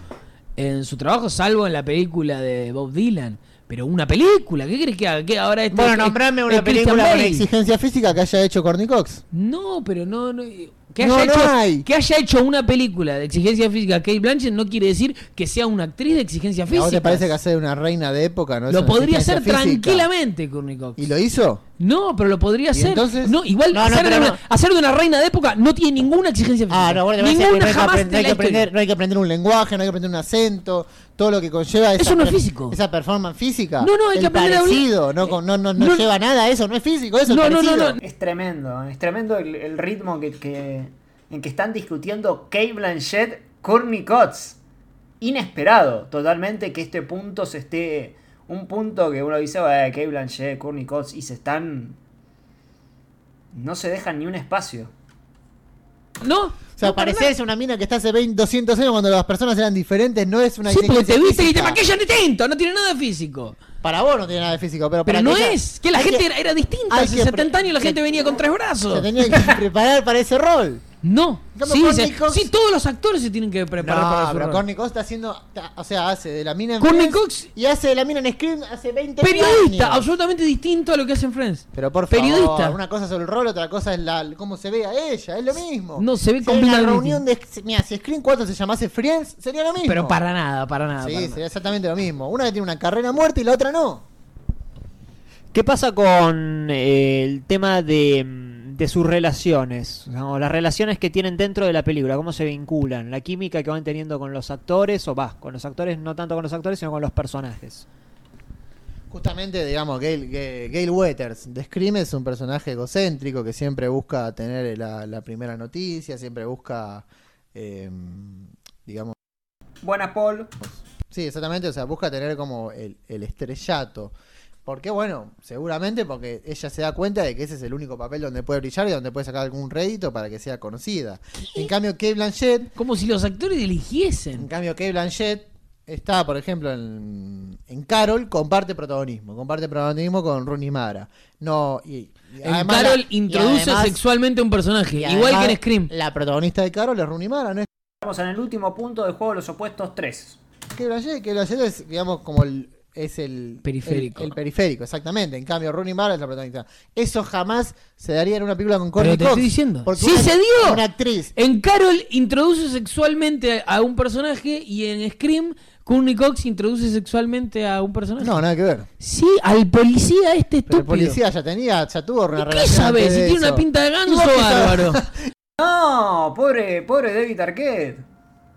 en su trabajo, salvo en la película de Bob Dylan. Pero una película, ¿qué crees que haga? ¿Qué ahora este Bueno, nombrame una es película con? Exigencia física que haya hecho Courtney Cox. No, pero no, no que No, haya, no hecho, hay. que haya hecho una película de exigencia física Kate Blanchett no quiere decir que sea una actriz de exigencia ¿A física. vos te parece que hacer una reina de época no es lo podría hacer física? tranquilamente, Courtney Cox. ¿Y lo hizo? No, pero lo podría ¿Y hacer. entonces? No, igual No, no, hacer, de una, no. hacer de una reina de época no tiene ninguna exigencia física. Ah, no, bueno, no ninguna hay, que jamás aprender, no hay que aprender, no hay que aprender un lenguaje, no hay que aprender un acento, todo lo que conlleva esa, Eso no es físico. esa performance física. No, no, hay El que aprender a parecido, no, con- no, no, no No. lleva nada eso, no es físico, eso No, es no, no, parecido. no. Es tremendo, es tremendo el, el ritmo que, que- en que están discutiendo Kate Blanchett, Courtney Cox. Inesperado, totalmente que este punto se esté. Un punto que uno dice, "Eh, Kate Blanchett, Courtney Cox, y se están. No se dejan ni un espacio. No. O sea, no, una mina que está hace 20, 200 años cuando las personas eran diferentes no es una Sí, porque te viste y te maquillan de tinto, no tiene nada de físico. para vos no tiene nada de físico, pero, Pero para no ella- es, que la gente era, era distinta. Hace que 70 pre- años la se- gente venía con tres se brazos. tenía que preparar para ese rol. No. En Sí, se- Cox- sí, todos los actores se tienen que preparar para No, su pero rol. Courtney Cox está haciendo, o sea, hace de la mina en Courtney Friends Cox- y hace de la mina en Scream hace 20 Periodista, años. absolutamente distinto a lo que hacen Friends. Pero por favor, Periodista. una cosa es el rol, otra cosa es la, cómo se ve a ella, es lo mismo. No, se ve Si hay una completamente reunión de, mira, si Scream 4 se llamase Friends, sería lo mismo. Pero para nada, para nada. Sí, para nada. sería exactamente lo mismo. Una que tiene una carrera muerta y la otra no. ¿Qué pasa con eh, el tema de, mm, de sus relaciones? ¿no? Las relaciones que tienen dentro de la película, cómo se vinculan, la química que van teniendo con los actores, o va, con los actores, no tanto con los actores, sino con los personajes. Justamente, digamos, Gail, Gail, Gail Weathers de Scream es un personaje egocéntrico que siempre busca tener la, la primera noticia, siempre busca, eh, digamos, Buenas, Paul. sí, exactamente, o sea, busca tener como el, el estrellato. Porque, bueno, seguramente porque ella se da cuenta de que ese es el único papel donde puede brillar y donde puede sacar algún rédito para que sea conocida. En cambio, Kate Blanchett Como si los actores En eligiesen. cambio, Kate Blanchett está, por ejemplo, en, en Carol, comparte protagonismo. Comparte protagonismo con Rooney Mara. No, y, y En además Carol la- y introduce además- sexualmente a un personaje, igual que en Scream. La protagonista de Carol es Rooney Mara, no es Estamos en el último punto del juego de los opuestos 3. Kate Blanchett. Kate Blanchett es, digamos, como el. Es el Periférico. El, el periférico, exactamente. En cambio, Rooney Mara es la protagonista. Eso jamás se daría en una película con Pero Courtney te Cox. estoy diciendo. porque ¡Sí una- se dio! Una actriz. En Carol introduce sexualmente a un personaje y en Scream Courtney Cox introduce sexualmente a un personaje. No, nada que ver. Sí, al policía este Pero estúpido. el policía ya tenía, ya tuvo una ¿Y ¿Qué relación. sabes? Si tiene una pinta de ¿Y ganso bárbaro. No, pobre, pobre David Arquette.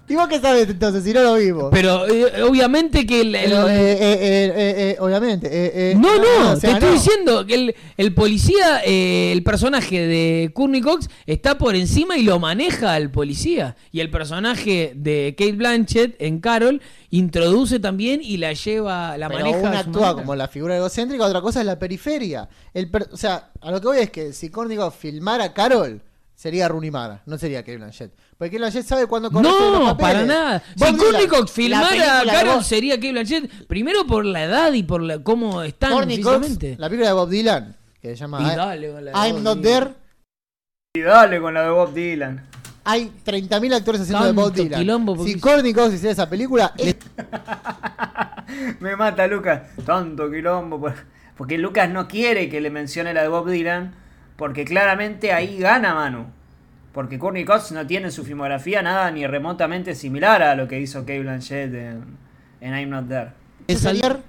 ¿Y vos qué sabes entonces si no lo vimos? Pero eh, obviamente que el, el- Pero, eh, eh, eh, eh, eh, obviamente. eh, No, no, o sea, te estoy no. diciendo que el, el policía, eh, el personaje de Courtney Cox está por encima y lo maneja al policía. Y el personaje de Kate Blanchett en Carol introduce también y la lleva, la Pero maneja. una actúa manera. como la figura egocéntrica, otra cosa es la periferia. El per- o sea, a lo que voy es que si Courtney Cox filmara a Carol, sería Rooney Mara, no sería Kate Blanchett. Porque Kate Blanchett sabe cuándo correrse de los No, papeles. para nada. Bob Si Dylan, filmara a Carol sería Kate Blanchett, primero por la edad y por la, cómo están Cox, la película de Bob Dylan, que se llama Y I- dale con la de I'm Bob Not Dylan. There. Y dale con la de Bob Dylan. Hay 30.000 actores haciendo de Bob Dylan. quilombo Si Courtney Cox hiciera esa película, es- Me mata Lucas. Tanto quilombo. por- Porque Lucas no quiere que le mencione la de Bob Dylan. Porque claramente ahí gana Manu. Porque Courtney Cox no tiene en su filmografía nada ni remotamente similar a lo que hizo Kate Blanchett en, en I'm Not There. es ayer.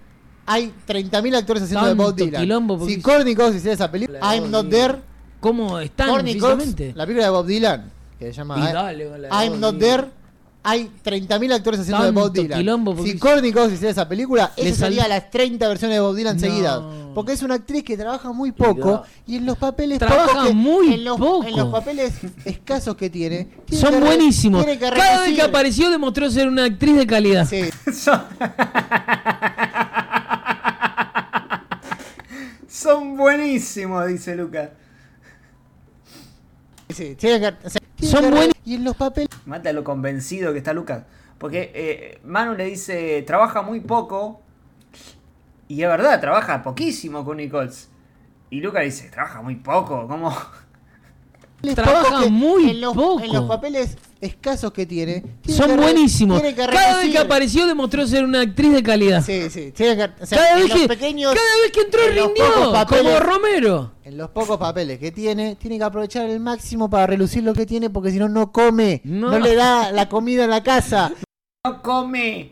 Hay 30.000 actores haciendo de Bob Dylan. Si Courtney Cox hiciera esa película, I'm Not. There. ¿Cómo están Courtney Cox, la película de Bob Dylan, que se llama dale I'm Not. There. Hay 30.000 actores haciendo de Bob Dylan. quilombo Si Courtney Cox hiciera esa película, esa sal- sería las 30 versiones de Bob Dylan No. seguidas. Porque es una actriz que trabaja muy poco y en los papeles Trabaja pocos que- muy en los, poco. En los papeles escasos que tiene. tiene Son que buenísimos. tiene que Cada vez que apareció demostró ser una actriz de calidad. Sí, Son... Son buenísimos, dice Lucas. Sí, tiene que- o sea, tiene Son buenos. Y en los papeles. Mata lo convencido que está Lucas. Porque eh, Manu le dice, trabaja muy poco. Y es verdad, trabaja poquísimo con Nichols. Y Lucas dice, trabaja muy poco. ¿Cómo? Trabaja muy en los, poco. En los papeles escasos que tiene. tiene Son buenísimos. tiene que Cada vez que apareció demostró ser una actriz de calidad. Sí, sí. Tiene que, o sea, cada, vez que, pequeños. cada vez que entró en rindió, papeles- como Romero. En los pocos papeles que tiene, tiene que aprovechar el máximo para relucir lo que tiene, porque si no, no come. No. No. le da la comida en la casa. No come.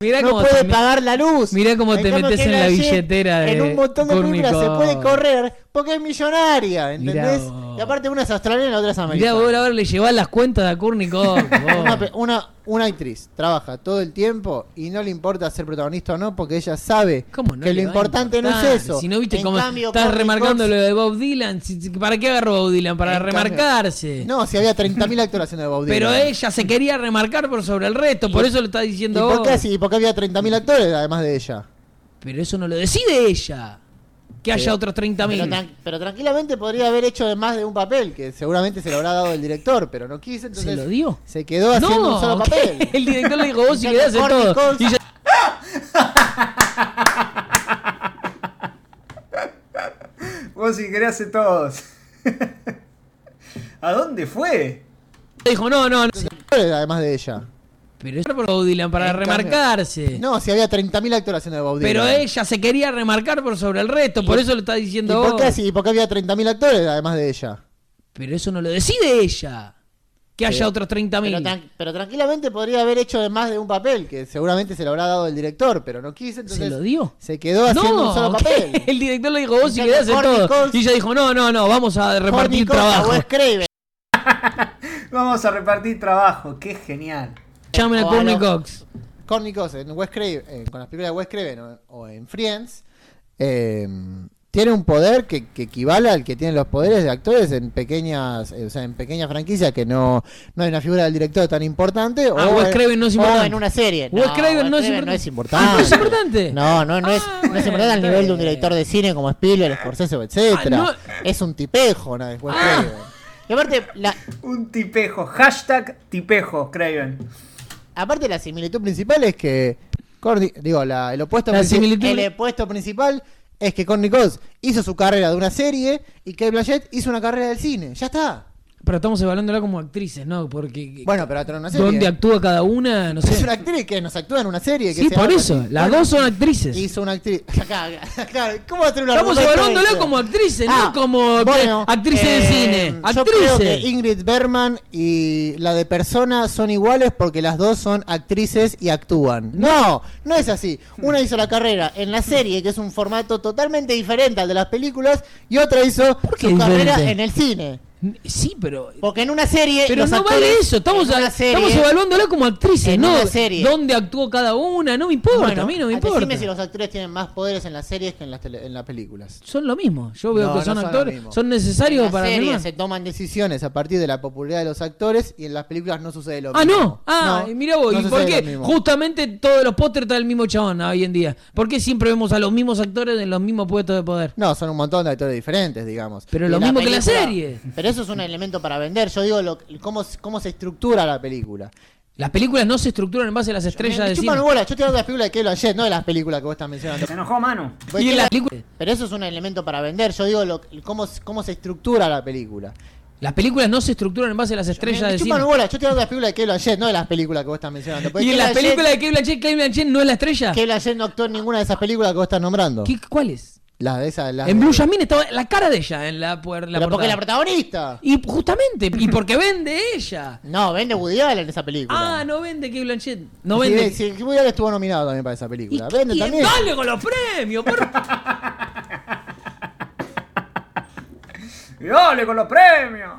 Mirá no cómo puede te pagar la luz. mirá cómo te metes en la billetera de En un montón de películas se puede correr porque es millonaria, ¿entendés? Mirá. Y aparte, una es australiana y la otra es Mirá, americana. vos ahora le llevás las cuentas a vos. Una, una, una actriz trabaja todo el tiempo y no le importa ser protagonista o no porque ella sabe ¿Cómo no que lo importante no es eso. Si no viste En cómo cambio, estás Courtney remarcando Cox- lo de Bob Dylan, ¿para qué agarró Bob Dylan? Para En cambio- remarcarse. No, si había 30.000 actores haciendo de Bob Dylan. Pero ella se quería remarcar por sobre el resto, por eso lo está ¿Y diciendo por vos. qué así? Porque había 30.000 actores además de ella. Pero eso no lo decide ella que haya otros 30.000. Pero, pero, tranquilamente podría haber hecho de más de un papel, que seguramente se lo habrá dado el director, pero no quiso, entonces. ¿Se lo dio? Se quedó haciendo no, un solo papel. El director le dijo, vos si sí quedás en todo. Y. Vos si querés hacer todos. ¿A dónde fue? Dijo, no, no, no. Además de ella. Pero eso por Bob Dylan, para En cambio- remarcarse. No, si había 30.000 actores haciendo de Bob Pero ella se quería remarcar por sobre el resto, por eso lo está ¿Y diciendo por vos. qué, sí, ¿Por qué había 30.000 actores además de ella? Pero eso no lo decide ella. Que haya Pero- otros Pero, 30.000. tran- pero tranquilamente podría haber hecho de más de un papel, que seguramente se lo habrá dado el director, pero no quiso, entonces ¿Se lo dio? se quedó haciendo un solo ¿qué? papel. El director le dijo, vos si En hacer cambio, todo. Y ella dijo, no, no, no, vamos a repartir trabajo. Craven. Vamos a repartir trabajo, qué genial. Llamen a Courtney Cox. Courtney Cox en Wes Craven, eh, con las películas de Wes Craven o, o en Friends, eh, tiene un poder que, que equivale al que tienen los poderes de actores en pequeñas, eh, o sea, en pequeñas franquicias que no, no hay una figura del director tan importante. Ah, o, Wes en- Craven no es O importante. en una serie. Wes Craven no es importante. ¿no es importante? No, no, no es, Ah, no es importante al nivel de un director de cine como Spielberg, Scorsese, etcétera. Ah, no. Es un tipejo, ¿no? Es Wes Ah. Craven. Y aparte, la, Un tipejo, hashtag tipejo, Craven. Aparte la similitud principal es que digo, la- el opuesto La similitud- el opuesto principal es que Courtney Cox hizo su carrera de una serie y Kate Blanchett hizo una carrera del cine. Ya está. Pero estamos evaluándola como actrices, ¿no? Porque. Bueno, pero en una serie. ¿Dónde actúa cada una? No Es sé. una actriz que nos actúa en una serie. Que Sí, se por eso. Las dos son actrices. Hizo una actriz. Acá, acá, acá, ¿Cómo va a ser una Estamos evaluándola como actrices, no como que- actrices de cine. eh, Yo creo Actrices. que Ingrid Bergman y la de Persona son iguales porque las dos son actrices y actúan. No, no es así. Una hizo la carrera en la serie, que es un formato totalmente diferente al de las películas, y otra hizo su carrera en el cine. Sí, pero. porque en una serie. Pero los no actores- vale eso, estamos, en a- serie- estamos evaluándola como actrices, en no una serie. dónde actuó cada una, no me importa, Bueno, a mí no me decime importa. si los actores tienen más poderes en las series que en las, tele- en las películas. Son lo mismo, yo veo No, que no son son actores, son En necesarios las para series filmar. se toman decisiones a partir de la popularidad de los actores y en las películas no sucede lo Ah, mismo. no. Ah, No, mira vos, no ¿y por qué? Justamente todos los pósters están el mismo chabón hoy en día. ¿Por qué siempre vemos a los mismos actores en los mismos puestos de poder? No, son un montón de actores diferentes, digamos. Pero Y lo mismo que la serie. Pero eso es un elemento para vender. Yo digo lo, cómo, cómo se estructura la película. Las películas no se estructuran en base a las Me, estrellas me de chupan cine. bola, yo estoy hablando de las películas de Kate Blanchett, no de las películas que vos estás mencionando. Se enojó Manu. Y en la- las películas, Pero eso es un elemento para vender. Yo digo lo, cómo, cómo se estructura la película. las películas no se estructuran en base a las Me, estrellas me de cine. bola, yo estoy hablando de las películas de Kate Blanchett, no de las películas que vos estás mencionando. Porque Y en las películas de Kate Blanchett, Kate Blanchett no es la estrella. Kate Blanchett no actuó en ninguna de esas películas que vos estás nombrando. ¿Qué- ¿Cuáles? Las de esas. Las En de- Blue Jasmine estaba la cara de ella en la, puer- la Pero porque portada. la protagonista. Y justamente, y porque vende ella. No, vende Woody Allen en esa película. Ah, no vende Kate Blanchett. No Sí, vende. sí, Woody Allen estuvo nominado también para esa ¿Y película. Vende tiene? también. Dale con los premios, por Y dale con los premios.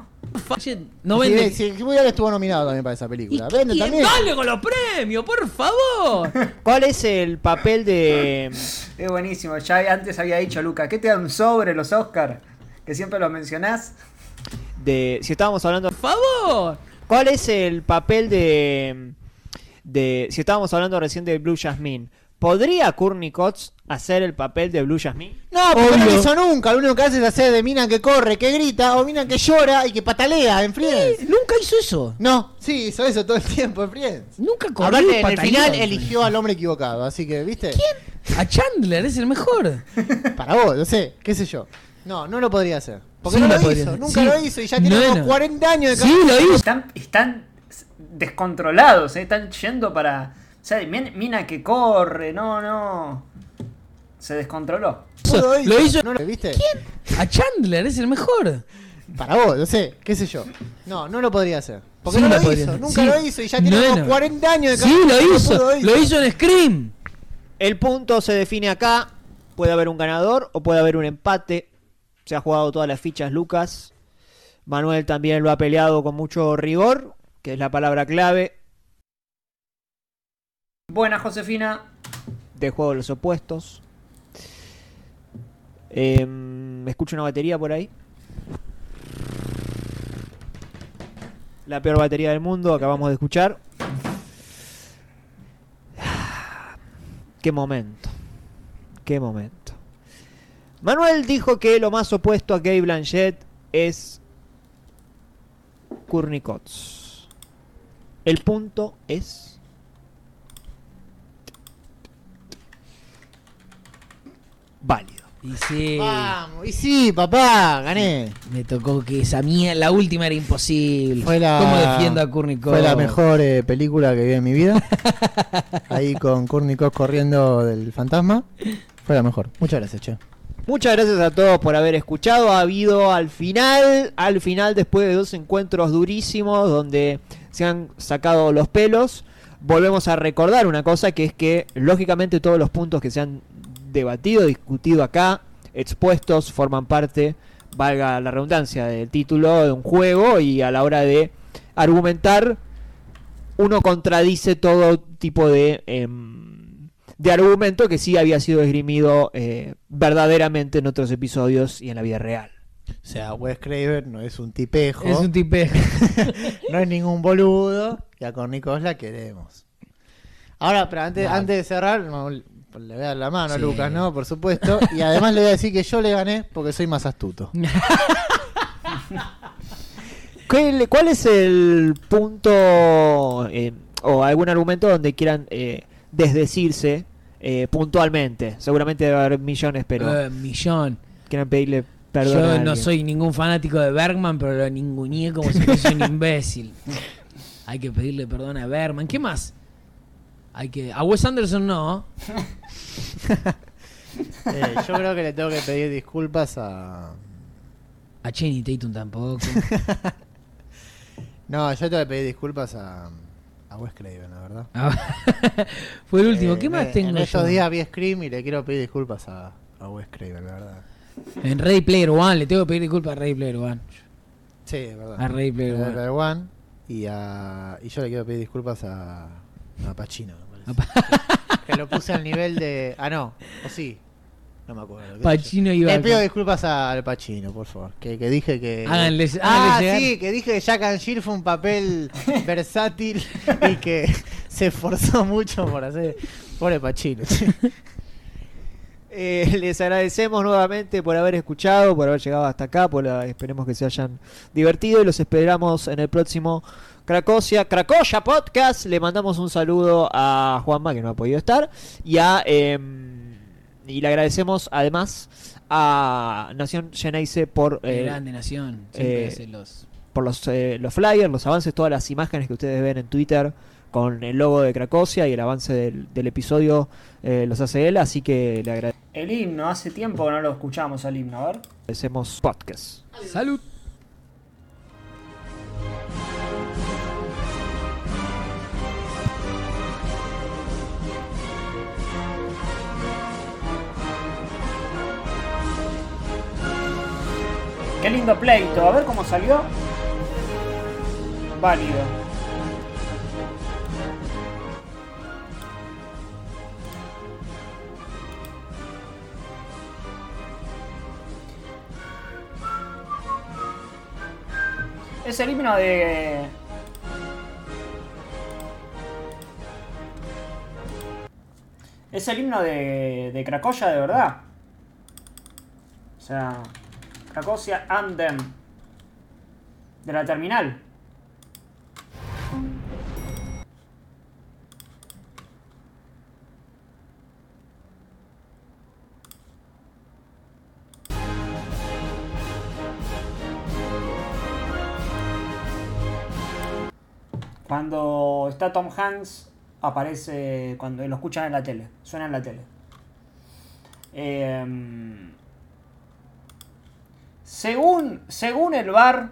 Blanchett, No Sí, vende. sí, estuvo nominado también para esa ¿Y película. qué Vende también. Dale con los premios, por favor. ¿Cuál es el papel de. Es buenísimo. Ya antes había dicho Luca, ¿qué te dan sobre los Oscar? Que siempre los mencionás. de si estábamos hablando. Por favor. ¿Cuál es el papel de. de si estábamos hablando recién de Blue Jasmine? ¿Podría Courtney Cox hacer el papel de Blue Jasmine? No, porque no lo hizo nunca. Lo único que hace es hacer de mina que corre, que grita, o mina que llora y que patalea en Friends. Nunca hizo eso. No, sí, hizo eso todo el tiempo en Friends. Nunca corrió Aparte, y en el pataleó. final eligió al hombre equivocado, así que, ¿viste? A Chandler, es el mejor. Para vos, no sé, qué sé yo. No, no lo podría hacer. Porque Sí no lo lo podría hizo, hacer. nunca Sí. lo hizo y ya tiene No, como no. 40 años de Sí, lo hizo. Están, están descontrolados, ¿eh? están yendo para. O sea, min- mina que corre, no, no. Se descontroló. Lo hizo. ¿No lo viste? A Chandler, es el mejor. Para vos, no sé, qué sé yo. No, no lo podría hacer. Porque Sí no lo hizo, nunca Sí. lo hizo y ya tiene No, como no. 40 años de Sí, lo hizo. Lo hizo en Scream. El punto se define acá. Puede haber un ganador o puede haber un empate. Se ha jugado todas las fichas Lucas. Manuel también lo ha peleado con mucho rigor, que es la palabra clave Buena, Josefina. de juego de los opuestos. Em, escucho una batería por ahí. La peor batería del mundo, acabamos de escuchar. Qué momento. Qué momento. Manuel dijo que lo más opuesto a Kate Blanchett es Courtney. El punto es válido. Y sí, Vamos, y sí, papá, gané. me tocó que esa mía, la última era imposible. Fue la, ¿Cómo defiendo a Kurnikov? Fue la mejor eh, película que vi en mi vida. Ahí con Kurnikov corriendo del fantasma. Fue la mejor. Muchas gracias, che. Muchas gracias a todos por haber escuchado. Ha habido al final, al final, después de dos encuentros durísimos donde se han sacado los pelos, volvemos a recordar una cosa que es que, lógicamente, todos los puntos que se han debatido, discutido acá, expuestos, forman parte, valga la redundancia, del título de un juego y a la hora de argumentar, uno contradice todo tipo de... em, de argumento que sí había sido esgrimido eh, verdaderamente en otros episodios y en la vida real. O sea, Wes Craven no es un tipejo. Es un tipejo. no es ningún boludo. Y a Kurnikov la queremos. Ahora, pero antes, Vale. antes de cerrar, no, le voy a dar la mano a. Lucas, ¿no? Por supuesto. Y además le voy a decir que yo le gané porque soy más astuto. ¿Cuál, cuál es el punto eh, o algún argumento donde quieran eh, desdecirse eh, puntualmente? Seguramente debe haber millones, pero Eh, millón. quieran pedirle perdón. a Yo no soy ningún fanático de Bergman, pero lo ninguneé como si fuese un imbécil. Hay que pedirle perdón a Bergman. ¿Qué más? Hay que. A Wes Anderson no. Eh, yo creo que le tengo que pedir disculpas a. A Channing Tatum tampoco. No, yo tengo que pedir disculpas a. A Wes Craven, la verdad. Ah, Fue el último. Eh, ¿Qué más en- tengo En yo? estos días vi Scream y le quiero pedir disculpas a, a Wes Craven, la verdad. En Ready Player One. Le tengo que pedir disculpas a Ready Player One. Sí, es verdad. A Ready Player One. Player One, y, a, y yo le quiero pedir disculpas a, a Pacino. me parece. que, lo puse al nivel de. Ah, no, o sí. No me acuerdo. Pacino iba Le a- pido disculpas a- al Pacino, por favor. Que, que dije que. Háganle- ah, háganle llegar. sí, que dije que Jack and Jill fue un papel versátil y que se esforzó mucho por hacer. Pobre Pacino. Eh, les agradecemos nuevamente por haber escuchado, por haber llegado hasta acá, por la- esperemos que se hayan divertido y los esperamos en el próximo Cracosia, Cracoya Podcast. Le mandamos un saludo a Juanma que no ha podido estar y a em, y le agradecemos además a Nación Geneise por eh, grande nación. Siempre eh, hace los. por los, eh, los flyers, los avances, todas las imágenes que ustedes ven en Twitter con el logo de Cracosia y el avance del, del episodio eh, los hace él, así que le agradecemos. El himno, hace tiempo que no lo escuchamos al himno, a ver. Agradecemos podcast. Salud. Qué lindo pleito, a ver cómo salió. Válido. Es el himno de. Es el himno de, de Cracoya de verdad. O sea, Cracosia Andem. De la terminal. Cuando está Tom Hanks, aparece cuando lo escuchan en la tele, suena en la tele. Em, según, según el bar,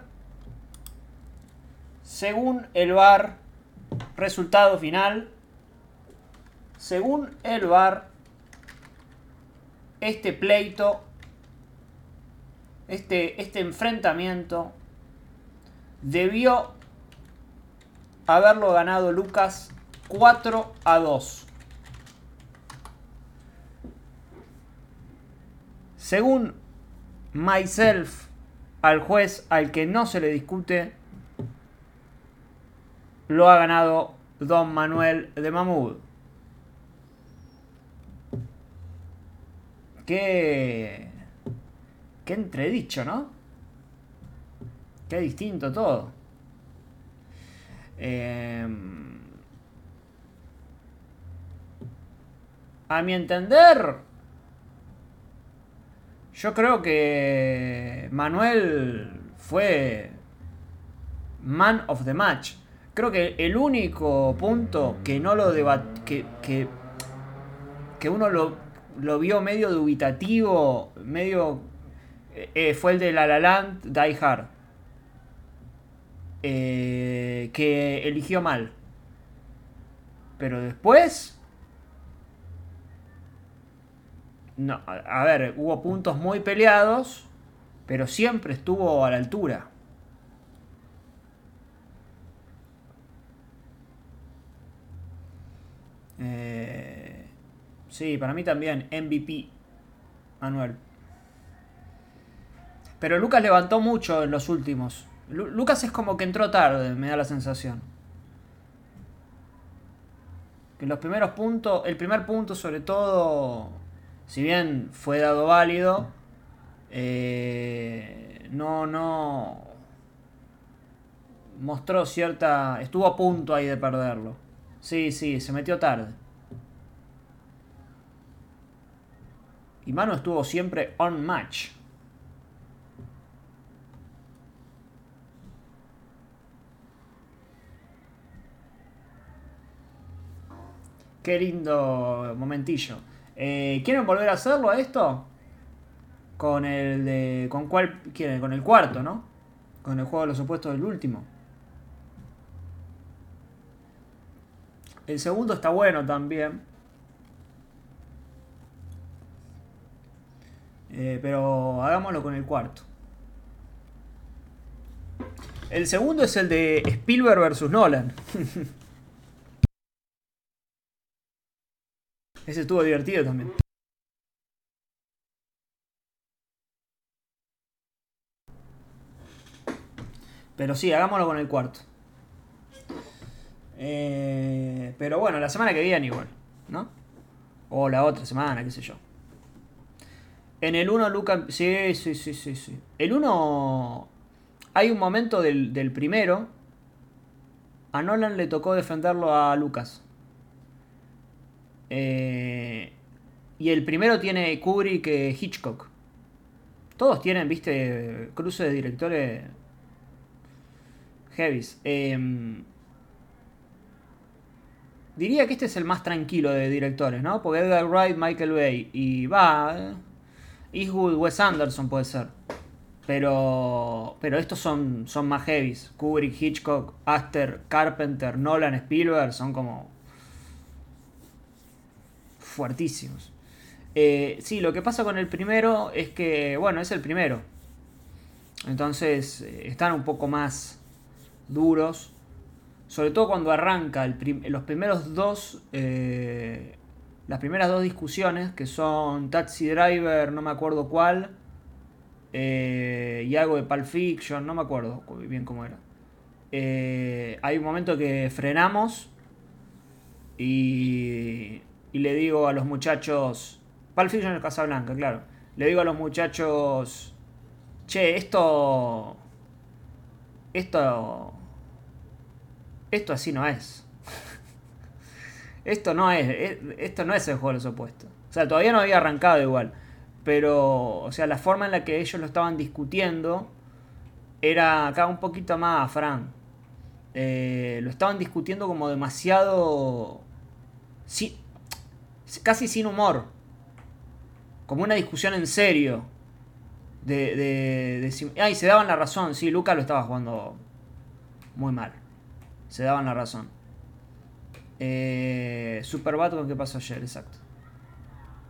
según el bar, resultado final, según el bar, este pleito, este, este enfrentamiento, debió haberlo ganado Lucas 4 a 2. Según myself, al juez al que no se le discute, lo ha ganado Don Manuel de Mamud. Qué. Qué entredicho, ¿no? Qué distinto todo. Em, a mi entender, Yo creo que Manuel fue man of the match. Creo que el único punto que no lo debat que, que, que uno lo, lo vio medio dubitativo, medio eh, fue el de La La Land Die Hard. Eh, que eligió mal. Pero después no, a ver, hubo puntos muy peleados, pero siempre estuvo a la altura. Eh, sí, para mí también MVP Manuel. Pero Lucas levantó mucho en los últimos. Lu- Lucas es como que entró tarde, me da la sensación. Que los primeros puntos, el primer punto sobre todo, si bien fue dado válido, eh, no, no mostró cierta, estuvo a punto ahí de perderlo. Sí, sí, se metió tarde. Y Mano estuvo siempre on match. Qué lindo momentillo. Eh, ¿Quieren volver a hacerlo a esto? Con el de. ¿Con cuál quieren? Con el cuarto, ¿no? Con el juego de los opuestos del último. El segundo está bueno también. Eh, pero hagámoslo con el cuarto. El segundo es el de Spielberg versus Nolan. Ese estuvo divertido también. Pero sí, hagámoslo con el cuarto. Eh, pero bueno, la semana que viene igual, ¿no? O la otra semana, qué sé yo. En el 1, Luca. Sí, sí, sí, sí, sí. El 1. Hay un momento del, del primero. A Nolan le tocó defenderlo a Lucas. Eh, y el primero tiene Kubrick que Hitchcock. Todos tienen, viste, cruce de directores heavies. Em, diría que este es el más tranquilo de directores, ¿no? Porque Edgar Wright, Michael Bay y va. eh, Eastwood, Wes Anderson puede ser. Pero, pero estos son, son más heavies. Kubrick, Hitchcock, Aster, Carpenter, Nolan, Spielberg son como fuertísimos. Eh, sí, lo que pasa con el primero es que, bueno, es el primero. Entonces eh, están un poco más duros. Sobre todo cuando arranca los primeros dos. eh, las primeras dos discusiones, que son Taxi Driver, no me acuerdo cuál. y algo de Pulp Fiction, no me acuerdo cu- bien cómo era. Hay un momento que frenamos y, y le digo a los muchachos. Pulp Fiction es Casablanca, claro. Le digo a los muchachos. Che, esto. Esto. Esto así no es. esto no es. es- Esto no es el juego de los opuestos. O sea, todavía no había arrancado igual. Pero. O sea, la forma en la que ellos lo estaban discutiendo. Era acá un poquito más, Fran. Eh, lo estaban discutiendo como demasiado. Sí, casi sin humor. Como una discusión en serio. De, de, de si- ah, y se daban la razón. Sí, Lucas lo estaba jugando muy mal. Se daban la razón. Eh, Super Batman, ¿qué pasó ayer? Exacto.